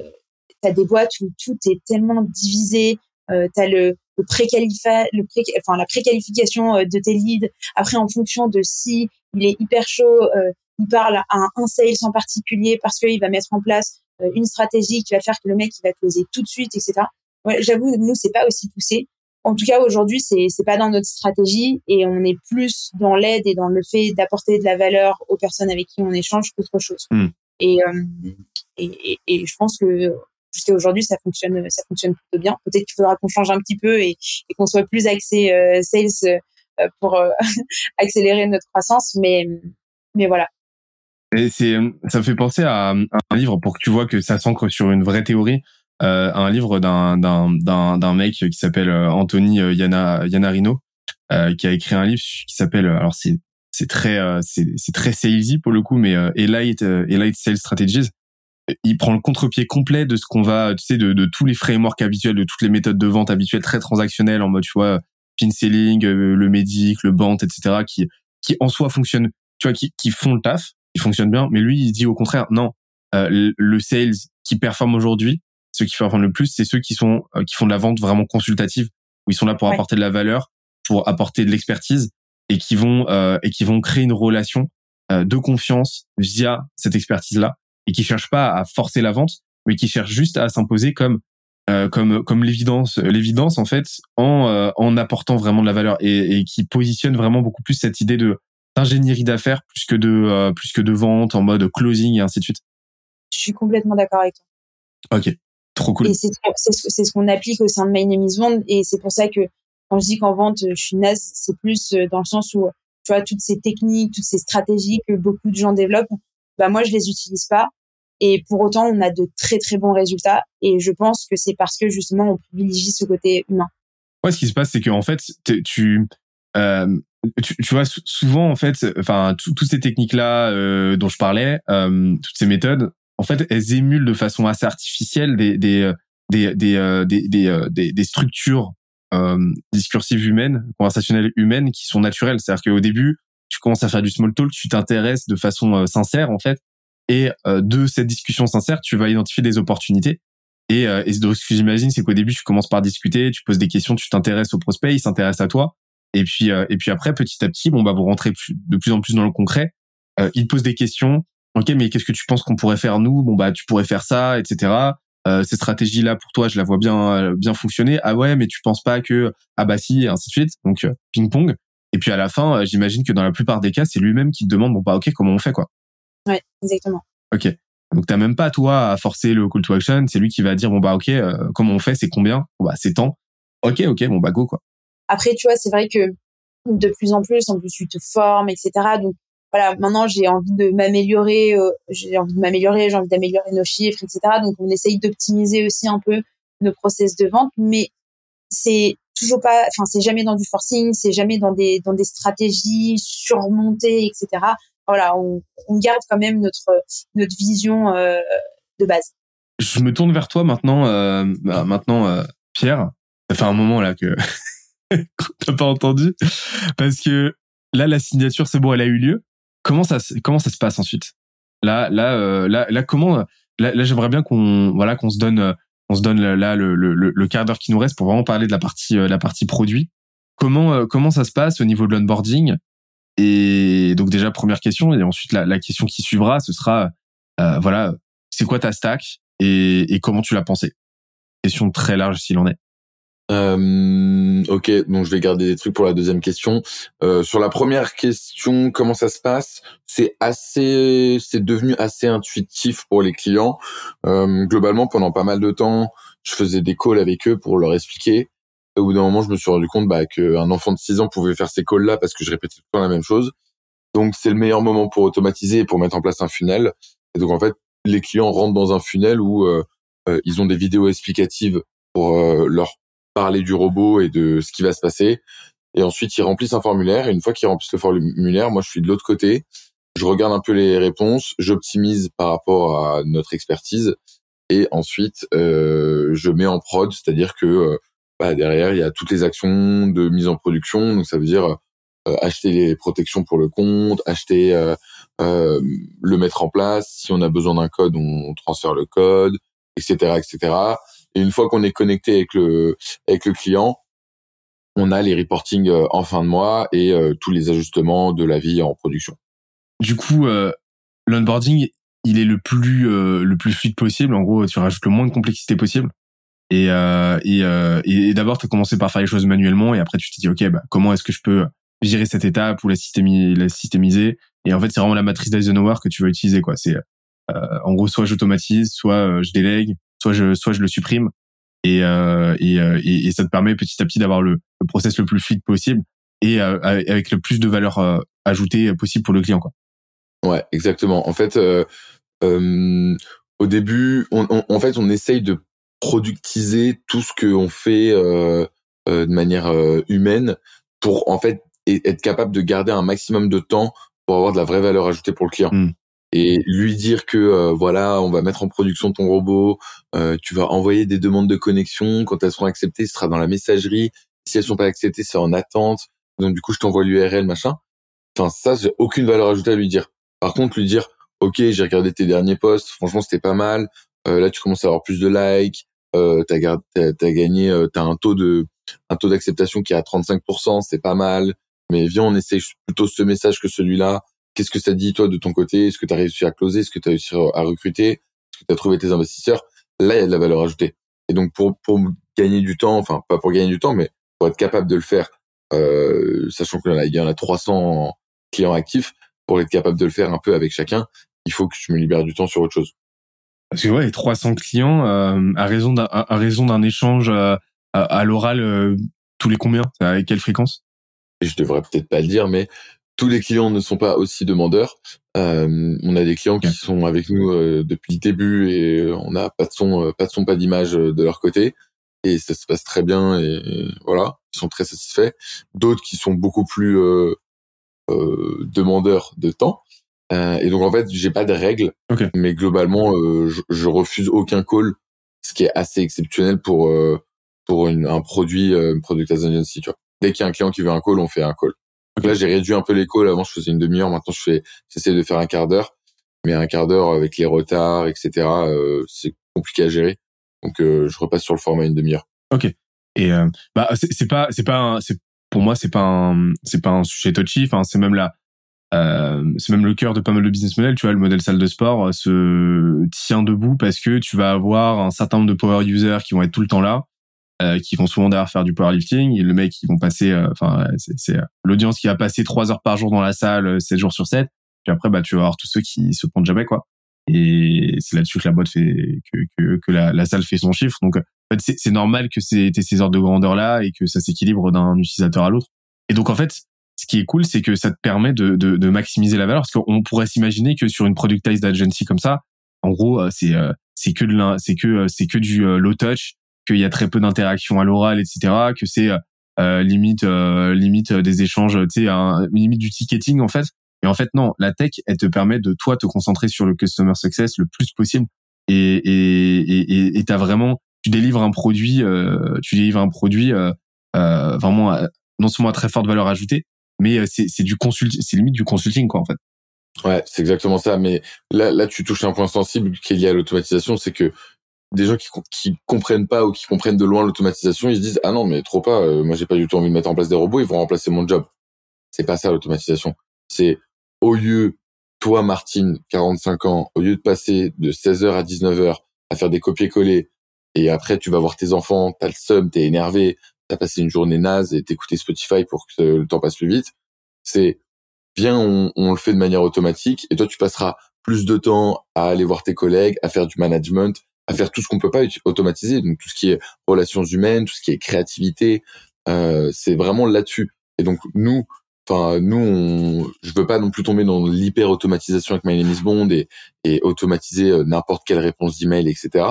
tu as des boîtes où tout est tellement divisé. Euh, tu as le, le pré le pré enfin, la préqualification euh, de tes leads. Après, en fonction de si il est hyper chaud, euh, il parle à un, sales en particulier parce qu'il va mettre en place euh, une stratégie qui va faire que le mec il va closer tout de suite, etc. Ouais, J'avoue, nous c'est pas aussi poussé. En tout cas, aujourd'hui, c'est c'est pas dans notre stratégie et on est plus dans l'aide et dans le fait d'apporter de la valeur aux personnes avec qui on échange qu'autre chose. Hmm. Et, euh, et, et, je pense que jusqu'à aujourd'hui, ça fonctionne, ça fonctionne plutôt bien. Peut-être qu'il faudra qu'on change un petit peu et, et qu'on soit plus axé euh, sales euh, pour accélérer notre croissance, mais mais voilà. Et c'est, ça me fait penser à, un livre pour que tu vois que ça s'ancre sur une vraie théorie. Euh, un livre d'un d'un d'un d'un mec qui s'appelle euh, Anthony euh, Yana Yanarino, euh, qui a écrit un livre qui s'appelle alors c'est c'est très euh, c'est c'est très salesy pour le coup, mais Elite Elite Sales Strategies. Il prend le contre-pied complet de ce qu'on va, tu sais, de, de tous les frameworks habituels, de toutes les méthodes de vente habituelles, très transactionnelles, en mode, tu vois, pin selling, le médic, le band, etc. qui qui en soi fonctionnent, tu vois, qui qui font le taf, qui fonctionnent bien. Mais lui, il dit au contraire, non, le sales qui performe aujourd'hui, ceux qui performent le plus, c'est ceux qui sont qui font de la vente vraiment consultative, où ils sont là pour apporter de la valeur, pour apporter de l'expertise et qui vont euh, et qui vont créer une relation euh, de confiance via cette expertise là et qui cherchent pas à forcer la vente mais qui cherchent juste à s'imposer comme euh, comme comme l'évidence l'évidence en fait en en apportant vraiment de la valeur et, et qui positionne vraiment beaucoup plus cette idée de d'ingénierie d'affaires plus que de plus que de vente en mode closing et ainsi de suite. Je suis complètement d'accord avec toi. Ok, trop cool. Et c'est c'est ce qu'on applique au sein de My Name is et c'est pour ça que quand je dis qu'en vente, je suis naze, c'est plus euh, dans le sens où, tu vois, toutes ces techniques, toutes ces stratégies que beaucoup de gens développent, bah moi, je les utilise pas. Et pour autant, on a de très très bons résultats. Et je pense que c'est parce que justement, on privilégie ce côté humain. Ouais, ce qui se passe, c'est qu'en fait, tu, euh, tu, tu, vois, souvent, en fait, enfin, toutes ces techniques-là euh, dont je parlais, euh, toutes ces méthodes, en fait, elles émulent de façon assez artificielle des des euh, des des, euh, des, des, des, des structures discursives humaines, conversationnelles humaines qui sont naturelles. C'est-à-dire qu'au début, tu commences à faire du small talk, tu t'intéresses de façon sincère en fait, et de cette discussion sincère, tu vas identifier des opportunités. Et, et ce que j'imagine, c'est qu'au début, tu commences par discuter, tu poses des questions, tu t'intéresses au prospect, il s'intéresse à toi, et puis et puis après, petit à petit, bon bah vous rentrez de plus en plus dans le concret. il te pose des questions. Ok, mais qu'est-ce que tu penses qu'on pourrait faire nous? Bon bah tu pourrais faire ça, etc euh, ces stratégies là pour toi je la vois bien euh, bien fonctionner. Ah ouais mais tu penses pas que ah bah si et ainsi de suite. Donc euh, ping pong et puis à la fin euh, j'imagine que dans la plupart des cas c'est lui-même qui te demande bon bah ok comment on fait quoi? Ouais exactement. Ok. Donc t'as même pas toi à forcer le call to action. C'est lui qui va dire bon bah ok comment on fait? C'est combien? Bon bah c'est temps ok ok bon bah go quoi après tu vois c'est vrai que de plus en plus en plus tu te formes etc donc voilà, maintenant j'ai envie de m'améliorer, euh, j'ai envie de m'améliorer, j'ai envie d'améliorer nos chiffres, etc. Donc on essaye d'optimiser aussi un peu nos process de vente, mais c'est toujours pas, enfin c'est jamais dans du forcing, c'est jamais dans des dans des stratégies surmontées, etc. Voilà, on, garde quand même notre notre vision euh, de base. Je me tourne vers toi maintenant, euh, bah, maintenant Pierre. Ça fait un moment là que t'as pas entendu parce que là la signature c'est bon, elle a eu lieu. Comment ça, comment ça se passe ensuite? Là, là, euh, là, là, comment Là, là j'aimerais bien qu'on, voilà, qu'on se donne, euh, on se donne là le, le, le, quart d'heure qui nous reste pour vraiment parler de la partie, euh, la partie produit. Comment, comment ça se passe au niveau de l'onboarding? Et donc déjà première question, et ensuite la, la question qui suivra, ce sera, voilà, c'est quoi ta stack? Et, et comment tu l'as pensé Question très large s'il en est. Euh, ok, donc je vais garder des trucs pour la deuxième question. Euh, sur la première question, comment ça se passe? C'est assez, c'est devenu assez intuitif pour les clients. Euh, globalement, pendant pas mal de temps, je faisais des calls avec eux pour leur expliquer. Au bout d'un moment, je me suis rendu compte bah, qu'un enfant de 6 ans pouvait faire ces calls-là parce que je répétais tout le temps la même chose. Donc, c'est le meilleur moment pour automatiser et pour mettre en place un funnel. Et donc, en fait, les clients rentrent dans un funnel où euh, euh ils ont des vidéos explicatives pour euh, leur parler du robot et de ce qui va se passer. Et ensuite, ils remplissent un formulaire. Une fois qu'ils remplissent le formulaire, moi, je suis de l'autre côté. Je regarde un peu les réponses, j'optimise par rapport à notre expertise. Et ensuite, euh, je mets en prod, c'est-à-dire que euh, bah, derrière, il y a toutes les actions de mise en production. Donc, ça veut dire euh, acheter les protections pour le compte, acheter, euh, euh, le mettre en place. Si on a besoin d'un code, on transfère le code, etc., etc. Et une fois qu'on est connecté avec le avec le client, on a les reportings euh, en fin de mois et euh, tous les ajustements de la vie en production. Du coup, euh, l'onboarding, il est le plus le plus fluide possible. En gros, tu rajoutes le moins de complexité possible. Et et, et d'abord, tu as commencé par faire les choses manuellement et après tu t'es dit ok, bah, comment est-ce que je peux gérer cette étape ou la, systémiser, la systémiser? Et en fait, c'est vraiment la matrice d'Eisenhower que tu vas utiliser quoi. C'est en gros soit j'automatise, soit je délègue, soit je soit je le supprime et euh, et, euh, et, et, ça te permet petit à petit d'avoir le, le process le plus fluide possible et euh, avec le plus de valeur euh, ajoutée possible pour le client quoi. Ouais, exactement. En fait, au début, on, on, en fait, on essaye de productiser tout ce qu'on fait de manière humaine pour en fait être capable de garder un maximum de temps pour avoir de la vraie valeur ajoutée pour le client. Mmh et lui dire que euh, voilà, on va mettre en production ton robot, euh, tu vas envoyer des demandes de connexion, quand elles seront acceptées, ce sera dans la messagerie Si elles sont pas acceptées, c'est en attente. Donc du coup, je t'envoie l'URL, machin. Enfin, ça, j'ai aucune valeur ajoutée à lui dire. Par contre, lui dire, ok, j'ai regardé tes derniers posts, franchement, c'était pas mal. Euh, là, tu commences à avoir plus de likes. Euh, t'as, gagné, euh, t'as un taux de, un taux d'acceptation qui est à 35%, c'est pas mal. Mais viens, on essaie plutôt ce message que celui-là. Qu'est-ce que ça dit toi de ton côté? Est-ce que tu as réussi à closer? Est-ce que tu as réussi à recruter? Est-ce que tu as trouvé tes investisseurs? Là, il y a de la valeur ajoutée. Et donc pour pour gagner du temps, enfin pas pour gagner du temps, mais pour être capable de le faire, euh, sachant qu'il y en a 300 clients actifs, pour être capable de le faire un peu avec chacun, il faut que je me libère du temps sur autre chose. Parce que ouais, 300 clients euh, à raison d'un à raison d'un échange euh, à, l'oral euh, tous les combien? Avec quelle fréquence? Je devrais peut-être pas le dire, mais tous les clients ne sont pas aussi demandeurs. Euh, on a des clients qui sont avec nous euh, depuis le début et on n'a pas de son, pas de son, pas d'image de leur côté et ça se passe très bien et, voilà, ils sont très satisfaits. D'autres qui sont beaucoup plus demandeurs de temps euh, et donc en fait, j'ai pas de règles, mais globalement, euh, je, je, refuse aucun call, ce qui est assez exceptionnel pour euh, pour une, un produit, euh, product as agency. Tu vois. Dès qu'il y a un client qui veut un call, on fait un call. Donc là, j'ai réduit un peu les calls. Avant, je faisais une demi-heure. Maintenant, je fais, j'essaie de faire un quart d'heure. Mais un quart d'heure avec les retards, etc., euh, c'est compliqué à gérer. Donc, je repasse sur le format une demi-heure. Ok. Et bah, c'est pas, c'est pas, c'est pour moi, c'est pas un, c'est pas un sujet touchy. Enfin, c'est même là euh, c'est même le cœur de pas mal de business models. Tu vois, le modèle salle de sport euh, se tient debout parce que tu vas avoir un certain nombre de power users qui vont être tout le temps là, euh, qui vont souvent derrière faire du powerlifting. Et le mec, ils vont passer, euh, enfin, c'est l'audience qui va passer trois heures par jour dans la salle, 7 jours sur 7. Puis après, bah, tu vas avoir tous ceux qui se pointent jamais, quoi. Et c'est là-dessus que la boîte fait, que, que, que la, salle fait son chiffre. Donc, en fait, c'est normal que c'était ces ordres de grandeur là et que ça s'équilibre d'un utilisateur à l'autre. Et donc, en fait, ce qui est cool, c'est que ça te permet de, de, de maximiser la valeur. Parce qu'on pourrait s'imaginer que sur une productized agency comme ça, en gros, euh, c'est euh, c'est que c'est que euh, c'est que du low touch, qu'il y a très peu d'interaction à l'oral, etc. Que c'est euh, limite limite des échanges, tu sais, limite du ticketing en fait. Mais en fait, non, la tech, elle te permet de toi te concentrer sur le customer success le plus possible. Et et et t'as vraiment, tu délivres un produit, tu délivres un produit vraiment non seulement à très forte valeur ajoutée, mais euh, c'est c'est du consult c'est limite du consulting quoi en fait. Ouais, c'est exactement ça. Mais là, là, tu touches un point sensible qui est lié à l'automatisation, c'est que des gens qui qui comprennent pas ou qui comprennent de loin l'automatisation, ils se disent ah non mais trop pas, euh, moi j'ai pas du tout envie de mettre en place des robots, ils vont remplacer mon job. C'est pas ça l'automatisation. C'est au lieu toi Martine, 45 ans, au lieu de passer de 16h à 19h à faire des copier-coller et après tu vas voir tes enfants, t'as le seum, t'es énervé, t'as passé une journée naze et t'écoutais Spotify pour que le temps passe plus vite. C'est viens, on, on, le fait de manière automatique et toi tu passeras plus de temps à aller voir tes collègues, à faire du management, à faire tout ce qu'on peut pas automatiser, donc tout ce qui est relations humaines, tout ce qui est créativité, euh, c'est vraiment là-dessus. Et donc nous, enfin nous, on, je veux pas non plus tomber dans l'hyper automatisation avec My Name Bond et, automatiser euh, n'importe quelle réponse d'email, etc.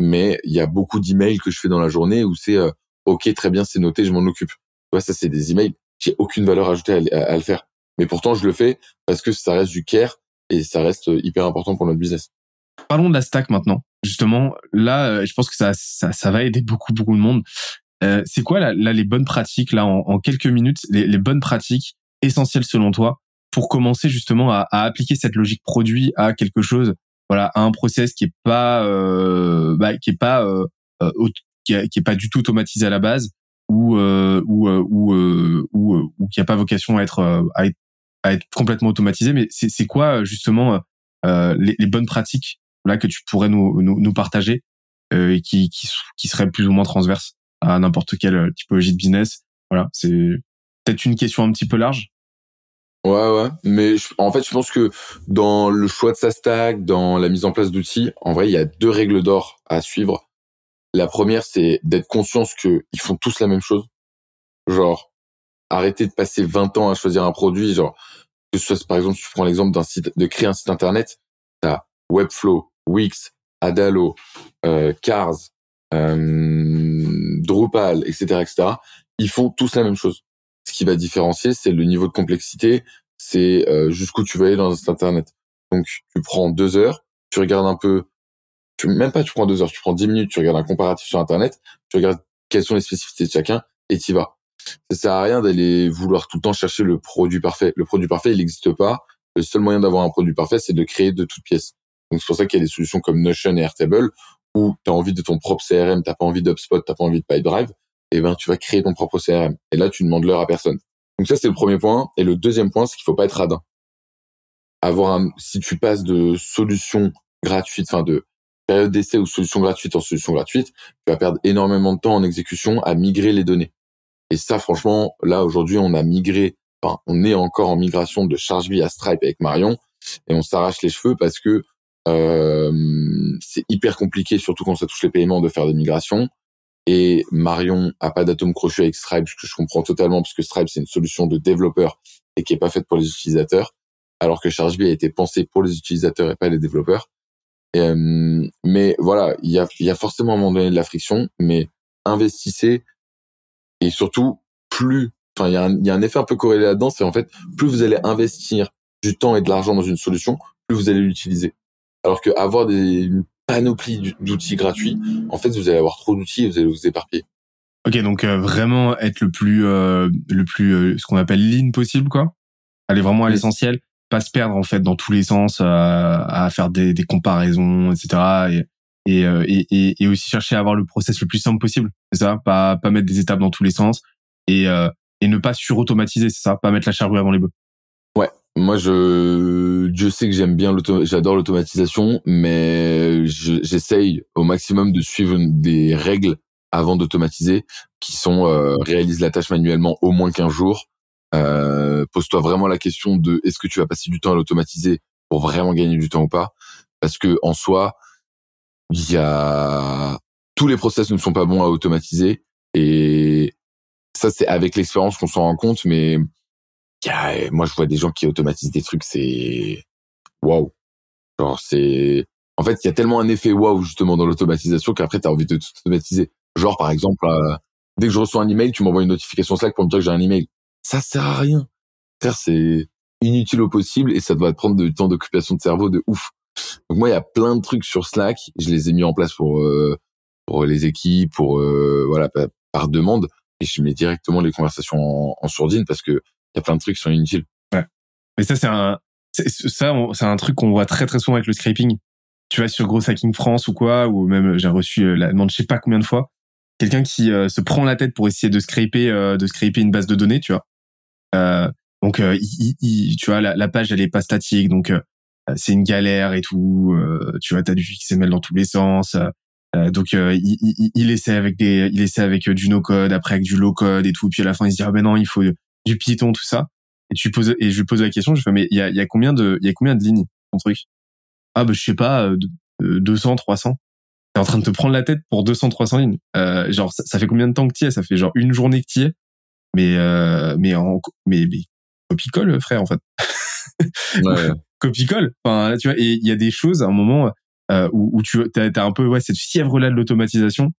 Mais il y a beaucoup d'emails que je fais dans la journée où c'est euh, ok, très bien, c'est noté, je m'en occupe. Ouais, ça, c'est des emails. J'ai aucune valeur ajoutée à, le faire. Mais pourtant, je le fais parce que ça reste du care et ça reste hyper important pour notre business. Parlons de la stack maintenant. Justement, là, euh, je pense que ça, ça, ça va aider beaucoup, beaucoup de monde. Euh, c'est quoi là, là, les bonnes pratiques là en, quelques minutes, les, les, bonnes pratiques essentielles selon toi pour commencer justement à, à, appliquer cette logique produit à quelque chose, voilà, à un process qui est pas, euh, bah, qui est pas euh, euh qui, est, qui est pas du tout automatisé à la base ou euh, ou ou ou, qui a pas vocation à être à être, complètement automatisé mais c'est c'est quoi justement les, les, bonnes pratiques là que tu pourrais nous nous, nous partager et qui qui qui seraient plus ou moins transverses à n'importe quelle typologie de business voilà c'est peut-être une question un petit peu large Ouais, ouais. Mais en fait, je pense que dans le choix de sa stack, dans la mise en place d'outils, en vrai, il y a deux règles d'or à suivre. La première, c'est d'être conscient qu'ils font tous la même chose. Genre, arrêter de passer 20 ans à choisir un produit. Genre, que ce soit, par exemple, si tu prends l'exemple d'un site, de créer un site internet, t'as Webflow, Wix, Adalo, euh, Cars, euh, Drupal, etc., etc. Ils font tous la même chose. Ce qui va différencier, c'est le niveau de complexité, c'est euh, jusqu'où tu vas aller dans internet. Donc, tu prends deux heures, tu regardes un peu tu, même pas tu prends deux heures, tu prends dix minutes, tu regardes un comparatif sur Internet, tu regardes quelles sont les spécificités de chacun, et t'y vas. Ça sert à rien d'aller vouloir tout le temps chercher le produit parfait. Le produit parfait, il n'existe pas. Le seul moyen d'avoir un produit parfait, c'est de créer de toutes pièces. Donc c'est pour ça qu'il y a des solutions comme Notion et Airtable où tu as envie de ton propre CRM, t'as pas envie d'UpSpot, t'as pas envie de PipeDrive, et eh ben tu vas créer ton propre CRM. Et là, tu demandes l'heure à personne. Donc ça, c'est le premier point. Et le deuxième point, c'est qu'il faut pas être radin. Avoir un, si tu passes de solutions gratuites, enfin de période d'essai ou solution gratuite en solution gratuite, tu vas perdre énormément de temps en exécution à migrer les données. Et ça, franchement, là aujourd'hui, on a migré, enfin, on est encore en migration de ChargeBee à Stripe avec Marion, et on s'arrache les cheveux parce que c'est hyper compliqué, surtout quand ça touche les paiements, de faire des migrations. Et Marion a pas d'atome crochet avec Stripe, ce que je comprends totalement, parce que Stripe, c'est une solution de développeur et qui est pas faite pour les utilisateurs, alors que ChargeBee a été pensé pour les utilisateurs et pas les développeurs. Euh, mais voilà, il y a, y a forcément à un moment donné de la friction, mais investissez et surtout plus. Enfin, il y, a un, y a un effet un peu corrélé là-dedans, c'est en fait plus vous allez investir du temps et de l'argent dans une solution, plus vous allez l'utiliser. Alors que avoir des, une panoplie d'outils gratuits, en fait, vous allez avoir trop d'outils et vous allez vous éparpiller. Ok, donc euh, vraiment être le plus, euh, le plus, euh, ce qu'on appelle lean possible, quoi. Aller vraiment à l'essentiel, pas se perdre en fait dans tous les sens, à faire des, des comparaisons, etc. Et, et, et, aussi chercher à avoir le process le plus simple possible. C'est ça, pas pas mettre des étapes dans tous les sens et et ne pas surautomatiser, c'est ça, pas mettre la charrue avant les bœufs. Moi, je, Dieu sait que j'aime bien l'auto, j'adore l'automatisation, mais j'essaye au maximum de suivre des règles avant d'automatiser, qui sont euh, réalise la tâche manuellement au moins 15 jours. Euh, pose-toi vraiment la question de est-ce que tu vas passer du temps à l'automatiser pour vraiment gagner du temps ou pas, parce que en soi, il y a tous les process ne sont pas bons à automatiser et ça c'est avec l'expérience qu'on s'en rend compte, mais moi je vois des gens qui automatisent des trucs, c'est waouh. Genre c'est en fait, il y a tellement un effet waouh justement dans l'automatisation qu'après tu envie de tout automatiser. Genre par exemple euh, dès que je reçois un email, tu m'envoies une notification Slack pour me dire que j'ai un email. Ça sert à rien. c'est inutile au possible et ça doit prendre du temps d'occupation de cerveau de ouf. Donc moi, il y a plein de trucs sur Slack. Je les ai mis en place pour euh, pour les équipes, pour euh, voilà par, demande. Et je mets directement les conversations en sourdine parce que il y a plein de trucs qui sont inutiles. Ouais. Mais ça, c'est un, ça, c'est un truc qu'on voit très très souvent avec le scraping. Tu vois, sur Gros Hacking France ou quoi, ou même j'ai reçu euh, la demande, je sais pas combien de fois, quelqu'un qui euh, se prend la tête pour essayer de scraper, euh, de scraper une base de données, tu vois. Euh, donc, il, tu vois, la, page elle est pas statique, donc c'est une galère et tout. tu vois, t'as du XML dans tous les sens. donc, il, il, il, essaie avec des, il essaie avec du no code, après avec du low code et tout. Puis à la fin, il se dit ah ben non, il faut du Python, tout ça. Et tu poses, et je lui pose la question, je fais, mais il y a, y a combien de, il y a combien de lignes, ton truc? Ah, bah, je sais pas, 200, 300. T'es en train de te prendre la tête pour 200, 300 lignes. Euh, genre, ça, fait combien de temps que tu y es? Ça fait genre une journée que tu y es? Mais, euh, mais en, mais, mais, copie-colle, frère, en fait. Ouais. copie-colle. Enfin, là, tu vois, et il y a des choses à un moment, euh, où, où tu as, as un peu, ouais, cette fièvre-là de l'automatisation.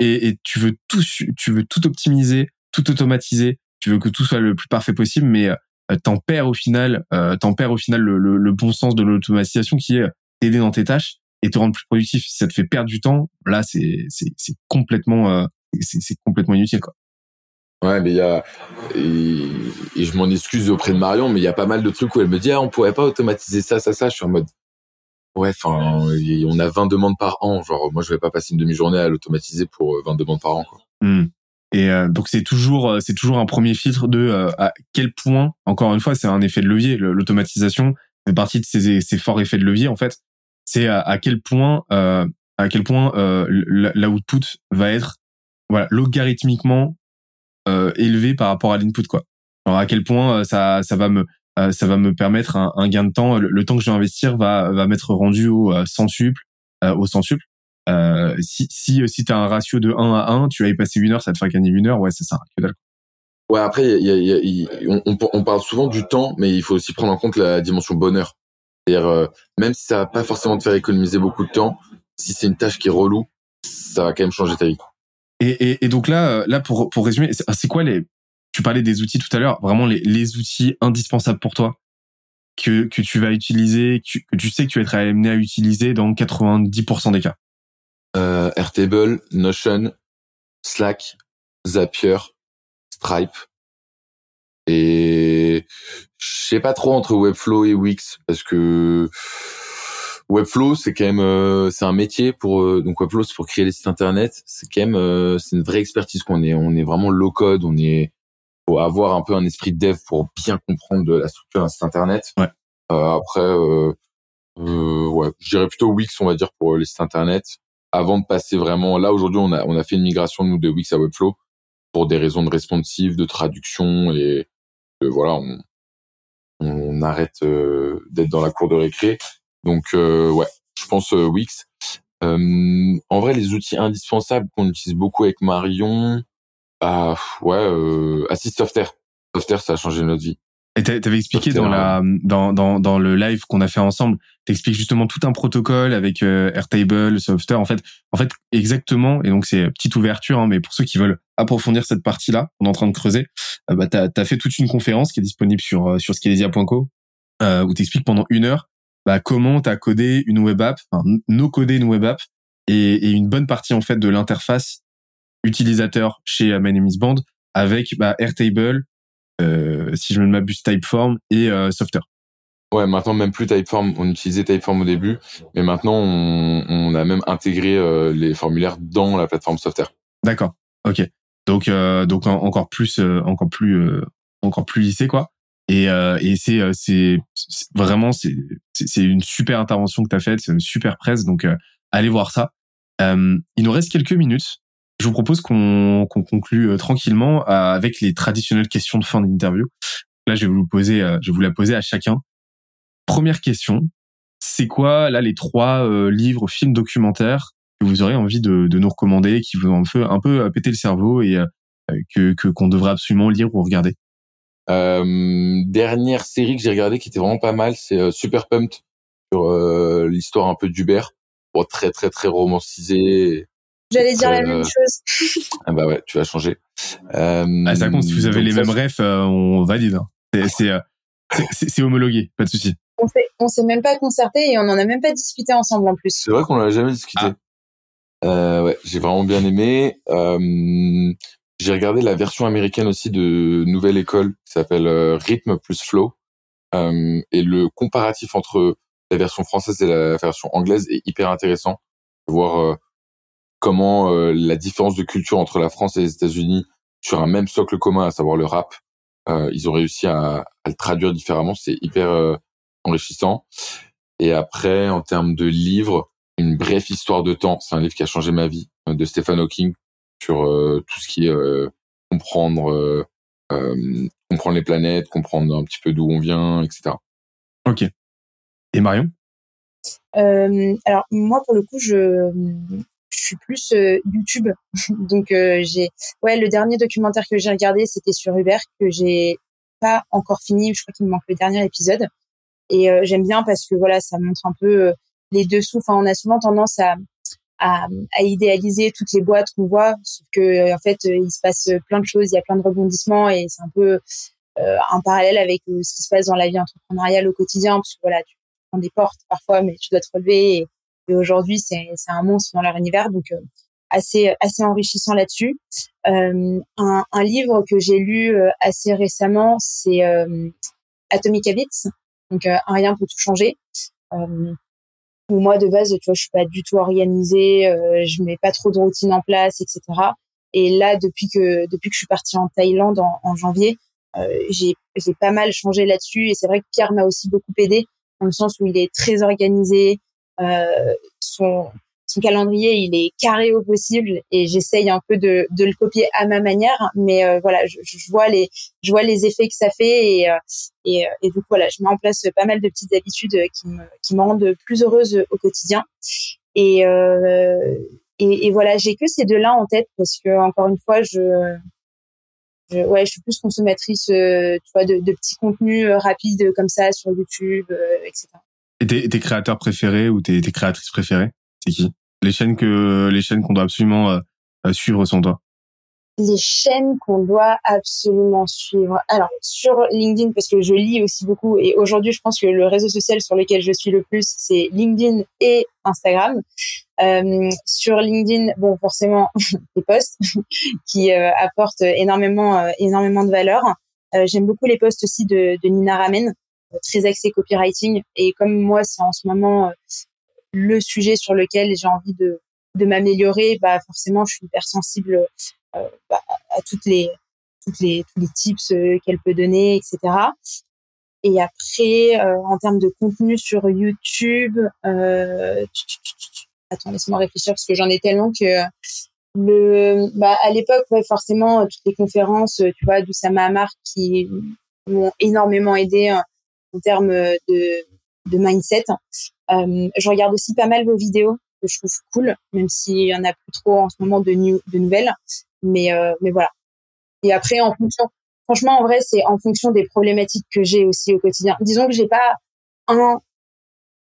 Et, et tu veux tout, tu veux tout optimiser, tout automatiser, tu veux que tout soit le plus parfait possible, mais euh, t'en perds au final, euh, t'en perds au final le, le, bon sens de l'automatisation qui est t'aider dans tes tâches et te rendre plus productif. Si ça te fait perdre du temps, là c'est c'est c'est complètement euh, c'est complètement inutile quoi. Ouais, mais il y a et, je m'en excuse auprès de Marion, mais il y a pas mal de trucs où elle me dit ah on pourrait pas automatiser ça ça ça. Je suis en mode ouais, enfin on a 20 demandes par an, genre moi je vais pas passer une demi-journée à l'automatiser pour 20 demandes par an quoi. Mmh. Et euh, donc c'est toujours euh, c'est toujours un premier filtre de euh, à quel point encore une fois c'est un effet de levier l'automatisation fait partie de ces, ces forts effets de levier en fait. C'est à, quel point à quel point l'output va être voilà logarithmiquement élevé par rapport à l'input quoi. Alors à quel point ça ça va me ça va me permettre un, un gain de temps. Le, temps que je vais investir va va m'être rendu au 100 suple au 100 suple euh, si si si t'as un ratio de 1 à 1, tu vas y passer une heure, ça te fait gagner une heure, ouais, c'est ça. Ouais, après, y a, y a, on, on, parle souvent du temps, mais il faut aussi prendre en compte la dimension bonheur. C'est-à-dire, euh, même si ça va pas forcément te faire économiser beaucoup de temps, si c'est une tâche qui est relou, ça va quand même changer ta vie. Et, et, et donc là, euh, là pour pour résumer, c'est quoi les Tu parlais des outils tout à l'heure, vraiment les, les outils indispensables pour toi que que tu vas utiliser, que, que tu sais que tu vas être amené à utiliser dans 90% des cas euh, Airtable, Notion, Slack, Zapier Stripe. Et je sais pas trop entre Webflow et Wix parce que Webflow c'est quand même euh, c'est un métier pour euh, donc Webflow c'est pour créer des sites internet. C'est quand même euh, c'est une vraie expertise qu'on est on est vraiment low code. On est faut avoir un peu un esprit de dev pour bien comprendre la structure d'un site internet. Ouais. après ouais je dirais plutôt Wix on va dire pour les sites internet avant de passer vraiment là aujourd'hui on a on a fait une migration nous de Wix à Webflow pour des raisons de responsive, de traduction et voilà, on, on arrête euh, d'être dans la cour de récré. Donc euh, ouais, je pense euh, Wix. en vrai, les outils indispensables qu'on utilise beaucoup avec Marion, bah ouais, Assist Software. Software, ça a changé notre vie. Et t'avais expliqué dans la dans dans dans le live qu'on a fait ensemble, t'expliques justement tout un protocole avec euh, Airtable, Software. En fait, en fait exactement. Et donc c'est petite ouverture, hein, mais pour ceux qui veulent approfondir cette partie-là, on est en train de creuser. Euh, bah t'as as fait toute une conférence qui est disponible sur euh, sur skelesia.co euh, où t'expliques pendant une heure bah, comment t'as codé une web app, enfin, no codé une web app et, et une bonne partie en fait de l'interface utilisateur chez My Name Band avec bah, Airtable, euh, si je ne m'abuse, Typeform et euh, Software. Ouais, maintenant même plus Typeform. On utilisait Typeform au début, mais maintenant on, on a même intégré euh, les formulaires dans la plateforme Software. D'accord. Ok. Donc donc encore plus encore plus encore plus lissé quoi. Et et c'est c'est vraiment c'est c'est une super intervention que tu as faite, c'est une super presse. Donc allez voir ça. il nous reste quelques minutes je vous propose qu'on conclue euh, tranquillement euh, avec les traditionnelles questions de fin d'interview. Là, je vais vous poser, euh, je vais vous la poser à chacun. Première question, c'est quoi là les trois livres, films, documentaires que vous aurez envie de, nous recommander, qui vous ont un peu, un peu pété le cerveau et que qu'on devrait absolument lire ou regarder? Dernière série que j'ai regardée qui était vraiment pas mal, c'est Super Pumped sur l'histoire un peu d'Uber, bon, très très très romancisé J'allais dire la même chose. ah bah ouais, tu vas changer. Euh, ah, ça compte, si vous avez les mêmes refs, euh, on valide. Hein. Euh, c'est c'est homologué, pas de souci. On s'est on s'est même pas concerté et on en a même pas discuté ensemble en plus. C'est vrai qu'on en a jamais discuté. Ah. Euh, ouais, j'ai vraiment bien aimé. Euh, j'ai regardé la version américaine aussi de Nouvelle École qui s'appelle Rhythm plus Flow et le comparatif entre la version française et la version anglaise est hyper intéressant. Voir comment euh, la différence de culture entre la France et les États-Unis sur un même socle commun, à savoir le rap, euh, ils ont réussi à, à, le traduire différemment. C'est hyper euh, enrichissant. Et après, en termes de livres, une brève histoire de temps, c'est un livre qui a changé ma vie, de Stephen Hawking, sur tout ce qui est comprendre, comprendre les planètes, comprendre un petit peu d'où on vient, etc. Ok. Et Marion? Alors moi, pour le coup, je je suis plus euh, YouTube. Donc euh, j'ai ouais, le dernier documentaire que j'ai regardé, c'était sur Uber que j'ai pas encore fini, je crois qu'il me manque le dernier épisode. Et euh, j'aime bien parce que voilà, ça montre un peu les dessous. Enfin, on a souvent tendance à, à, à idéaliser toutes les boîtes qu'on voit, sauf que en fait, il se passe plein de choses, il y a plein de rebondissements et c'est un peu un parallèle avec ce qui se passe dans la vie entrepreneuriale au quotidien, parce que voilà, tu prends des portes parfois, mais tu dois te relever aujourd'hui, c'est un monstre dans leur univers, donc euh, assez assez enrichissant là-dessus. Euh, un, livre que j'ai lu euh, assez récemment, c'est Atomic Habits, donc un rien pour tout changer. où moi de base, tu vois, je suis pas du tout organisée, je mets pas trop de routine en place, etc. Et là, depuis que depuis que je suis partie en Thaïlande en, janvier, j'ai j'ai pas mal changé là-dessus. Et c'est vrai que Pierre m'a aussi beaucoup aidé dans le sens où il est très organisé, euh, son, son calendrier, il est carré au possible et j'essaye un peu de, le copier à ma manière. Mais euh, voilà, je, vois les, effets que ça fait et, euh, et, coup voilà, je mets en place pas mal de petites habitudes qui me, rendent plus heureuse au quotidien. Et, euh, voilà, j'ai que ces deux-là en tête parce que encore une fois, je, suis plus consommatrice, de petits contenus rapides comme ça sur YouTube, etc. Et tes, créateurs préférés ou tes, créatrices préférées, c'est qui? Les chaînes que les chaînes qu'on doit absolument euh, euh, suivre sans toi. les chaînes qu'on doit absolument suivre. Alors sur LinkedIn parce que je lis aussi beaucoup et aujourd'hui je pense que le réseau social sur lequel je suis le plus c'est LinkedIn et Instagram. Euh, sur LinkedIn, bon forcément les posts qui apportent énormément énormément de valeur. J'aime beaucoup les posts aussi de, de Nina Ramen, très axé copywriting et comme moi c'est en ce moment le sujet sur lequel j'ai envie de de m'améliorer, bah forcément je suis hyper sensible euh, bah, à toutes les toutes les tous les tips euh, qu'elle peut donner, etc. Et après, euh, en termes de contenu sur YouTube, euh, attends, laisse-moi réfléchir parce que j'en ai tellement que le, bah, à l'époque, ouais, forcément, toutes les conférences, tu vois, d'Oussama Amar qui m'ont énormément aidé en termes de, de mindset. Euh, je regarde aussi pas mal vos vidéos que je trouve cool, même s'il y en a plus trop en ce moment de, de nouvelles. Mais, euh, mais voilà. Et après, en fonction, franchement, en vrai, c'est en fonction des problématiques que j'ai aussi au quotidien. Disons que j'ai pas un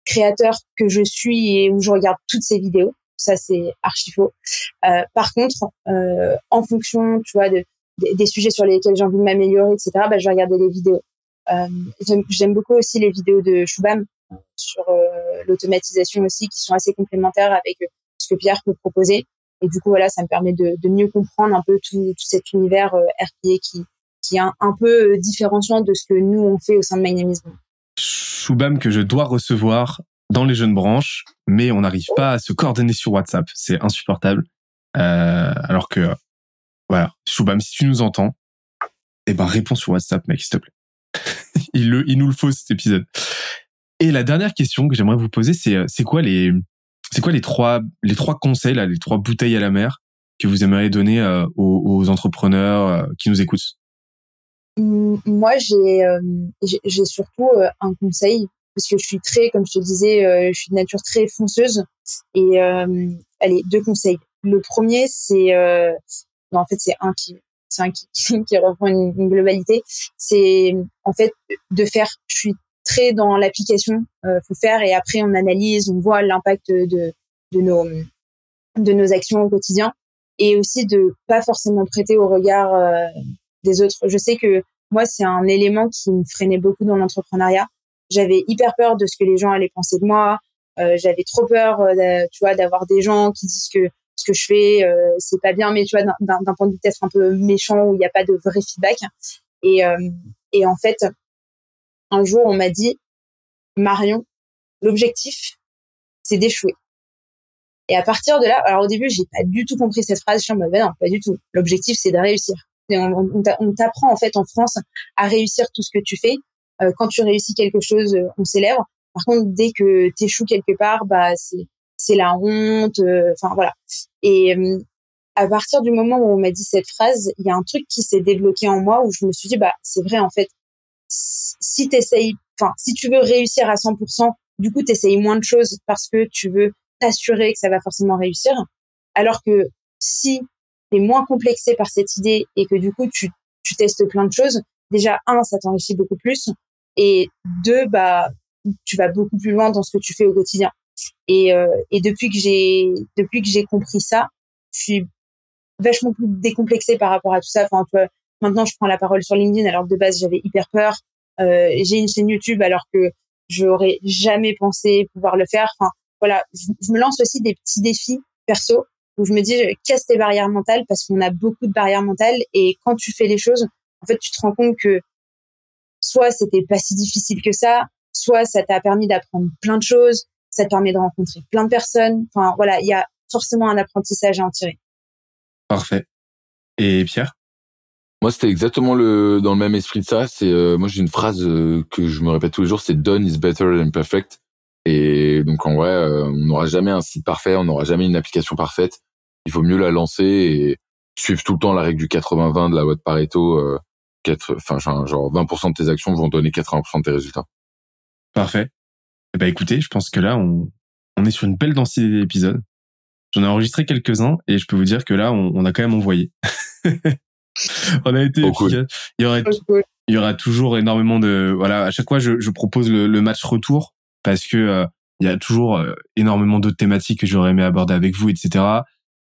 créateur que je suis et où je regarde toutes ces vidéos. Ça, c'est archi faux. Euh, par contre, euh, en fonction, tu vois, de, des sujets sur lesquels j'ai envie de m'améliorer, etc., bah, je vais regarder les vidéos. Euh, J'aime beaucoup aussi les vidéos de Shubham sur euh, l'automatisation aussi, qui sont assez complémentaires avec ce que Pierre peut proposer. Et du coup, voilà, ça me permet de, mieux comprendre un peu tout, cet univers euh, RPA qui, qui est un, peu différenciant de ce que nous, on fait au sein de My Name Shubham que je dois recevoir dans les jeunes branches, mais on n'arrive pas à se coordonner sur WhatsApp. C'est insupportable. Euh, alors que, voilà, Shubham, si tu nous entends, eh ben, réponds sur WhatsApp, mec, s'il te plaît. il, nous le faut, cet épisode. Et la dernière question que j'aimerais vous poser, c'est, euh, c'est quoi les, c'est quoi les trois, les trois conseils, les trois bouteilles à la mer que vous aimeriez donner euh, aux, entrepreneurs euh, qui nous écoutent? Moi, j'ai, j'ai surtout un conseil parce que je suis très, comme je te disais, je suis de nature très fonceuse. Et allez, deux conseils. Le premier, c'est, en fait, c'est un qui, un qui, qui reprend une, globalité. C'est en fait de faire. Je suis très dans l'application euh, faut faire et après on analyse, on voit l'impact de, de nos de nos actions au quotidien et aussi de pas forcément prêter au regard euh, des autres. Je sais que moi c'est un élément qui me freinait beaucoup dans l'entrepreneuriat. J'avais hyper peur de ce que les gens allaient penser de moi. Euh, j'avais trop peur, euh, tu vois, d'avoir des gens qui disent que que je fais euh, c'est pas bien, mais tu vois d'un point de vue peut-être un peu méchant où il n'y a pas de vrai feedback. Et et en fait, un jour, on m'a dit, Marion, l'objectif, c'est d'échouer. Et à partir de là, alors au début, j'ai pas du tout compris cette phrase. Je suis en mode, non, pas du tout. L'objectif, c'est de réussir. on, t'apprend en fait en France à réussir tout ce que tu fais. Euh, quand tu réussis quelque chose, euh, on célèbre. Par contre, dès que tu échoues quelque part, bah c'est c'est la honte. Euh, enfin voilà. Et à partir du moment où on m'a dit cette phrase, il y a un truc qui s'est débloqué en moi où je me suis dit bah c'est vrai en fait si t'essayes, enfin, si tu veux réussir à 100%, du coup, t'essayes moins de choses parce que tu veux t'assurer que ça va forcément réussir. Alors que si t'es moins complexé par cette idée et que du coup, tu, tu testes plein de choses, déjà, un, ça t'enrichit beaucoup plus. Et deux, bah, tu vas beaucoup plus loin dans ce que tu fais au quotidien. Et, euh, et depuis que j'ai, depuis que j'ai compris ça, je suis vachement plus décomplexée par rapport à tout ça. Enfin, vois, Maintenant, je prends la parole sur LinkedIn alors que de base, j'avais hyper peur. Euh, j'ai une chaîne YouTube alors que j'aurais jamais pensé pouvoir le faire. Enfin, voilà, je, me lance aussi des petits défis perso où je me dis, je casse tes barrières mentales parce qu'on a beaucoup de barrières mentales et quand tu fais les choses, en fait, tu te rends compte que soit c'était pas si difficile que ça, soit ça t'a permis d'apprendre plein de choses, ça te permet de rencontrer plein de personnes. Enfin, voilà, il y a forcément un apprentissage à en tirer. Parfait. Et Pierre? Moi, c'était exactement le dans le même esprit de ça. C'est euh, moi j'ai une phrase euh, que je me répète tous les jours, c'est done is better than perfect. Et donc en vrai, euh, on n'aura jamais un site parfait, on n'aura jamais une application parfaite. Il faut mieux la lancer et suivre tout le temps la règle du 80-20 de la loi de Pareto. enfin genre 20% de tes actions vont donner 80% de tes résultats. Parfait. Eh ben écoutez, je pense que là on on est sur une belle densité d'épisodes. J'en ai enregistré quelques-uns et je peux vous dire que là on, on a quand même envoyé. on a été efficace. Il y aura, il y aura toujours énormément de, voilà, à chaque fois, je, je propose le, le, match retour parce que euh, il y a toujours euh, énormément d'autres thématiques que j'aurais aimé aborder avec vous, etc.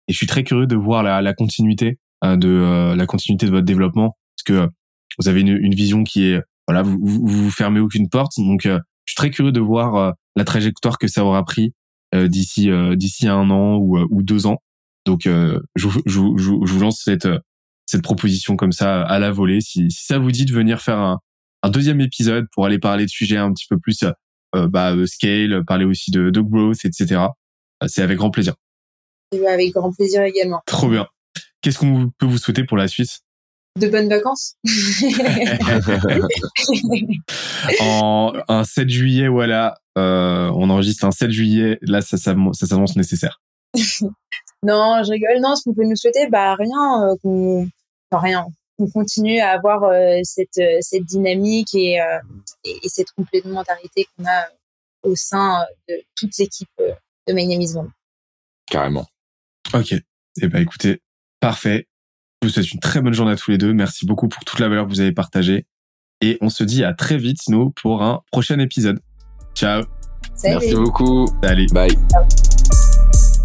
Et je suis très curieux de voir la, la continuité de la continuité de votre développement, parce que vous avez une, une vision qui est voilà, vous, vous, vous fermez aucune porte. Donc, je suis très curieux de voir la trajectoire que ça aura pris d'ici d'ici un an ou, ou deux ans. Donc, je, je, je, je, vous lance cette cette proposition comme ça à la volée. Si, si ça vous dit de venir faire un, un deuxième épisode pour aller parler de sujets un petit peu plus euh, bah, euh, scale, parler aussi de, de growth, etc. Euh, c'est avec grand plaisir. Avec grand plaisir également. Trop bien. Qu'est-ce qu'on peut vous souhaiter pour la Suisse De bonnes vacances. en un 7 juillet, voilà, euh, on enregistre un 7 juillet. Là, ça, ça, ça s'annonce nécessaire. non, je rigole. Non, ce qu'on peut nous souhaiter, bah rien, euh, qu'on, enfin, rien on continue à avoir euh, cette, euh, cette dynamique et, euh, et, et, cette complémentarité qu'on a au sein de toute l'équipe de My Name is Carrément. Ok. Eh ben, écoutez, parfait. Je vous souhaite une très bonne journée à tous les deux. Merci beaucoup pour toute la valeur que vous avez partagée. Et on se dit à très vite, nous, pour un prochain épisode. Ciao. Merci beaucoup. Salut. Bye.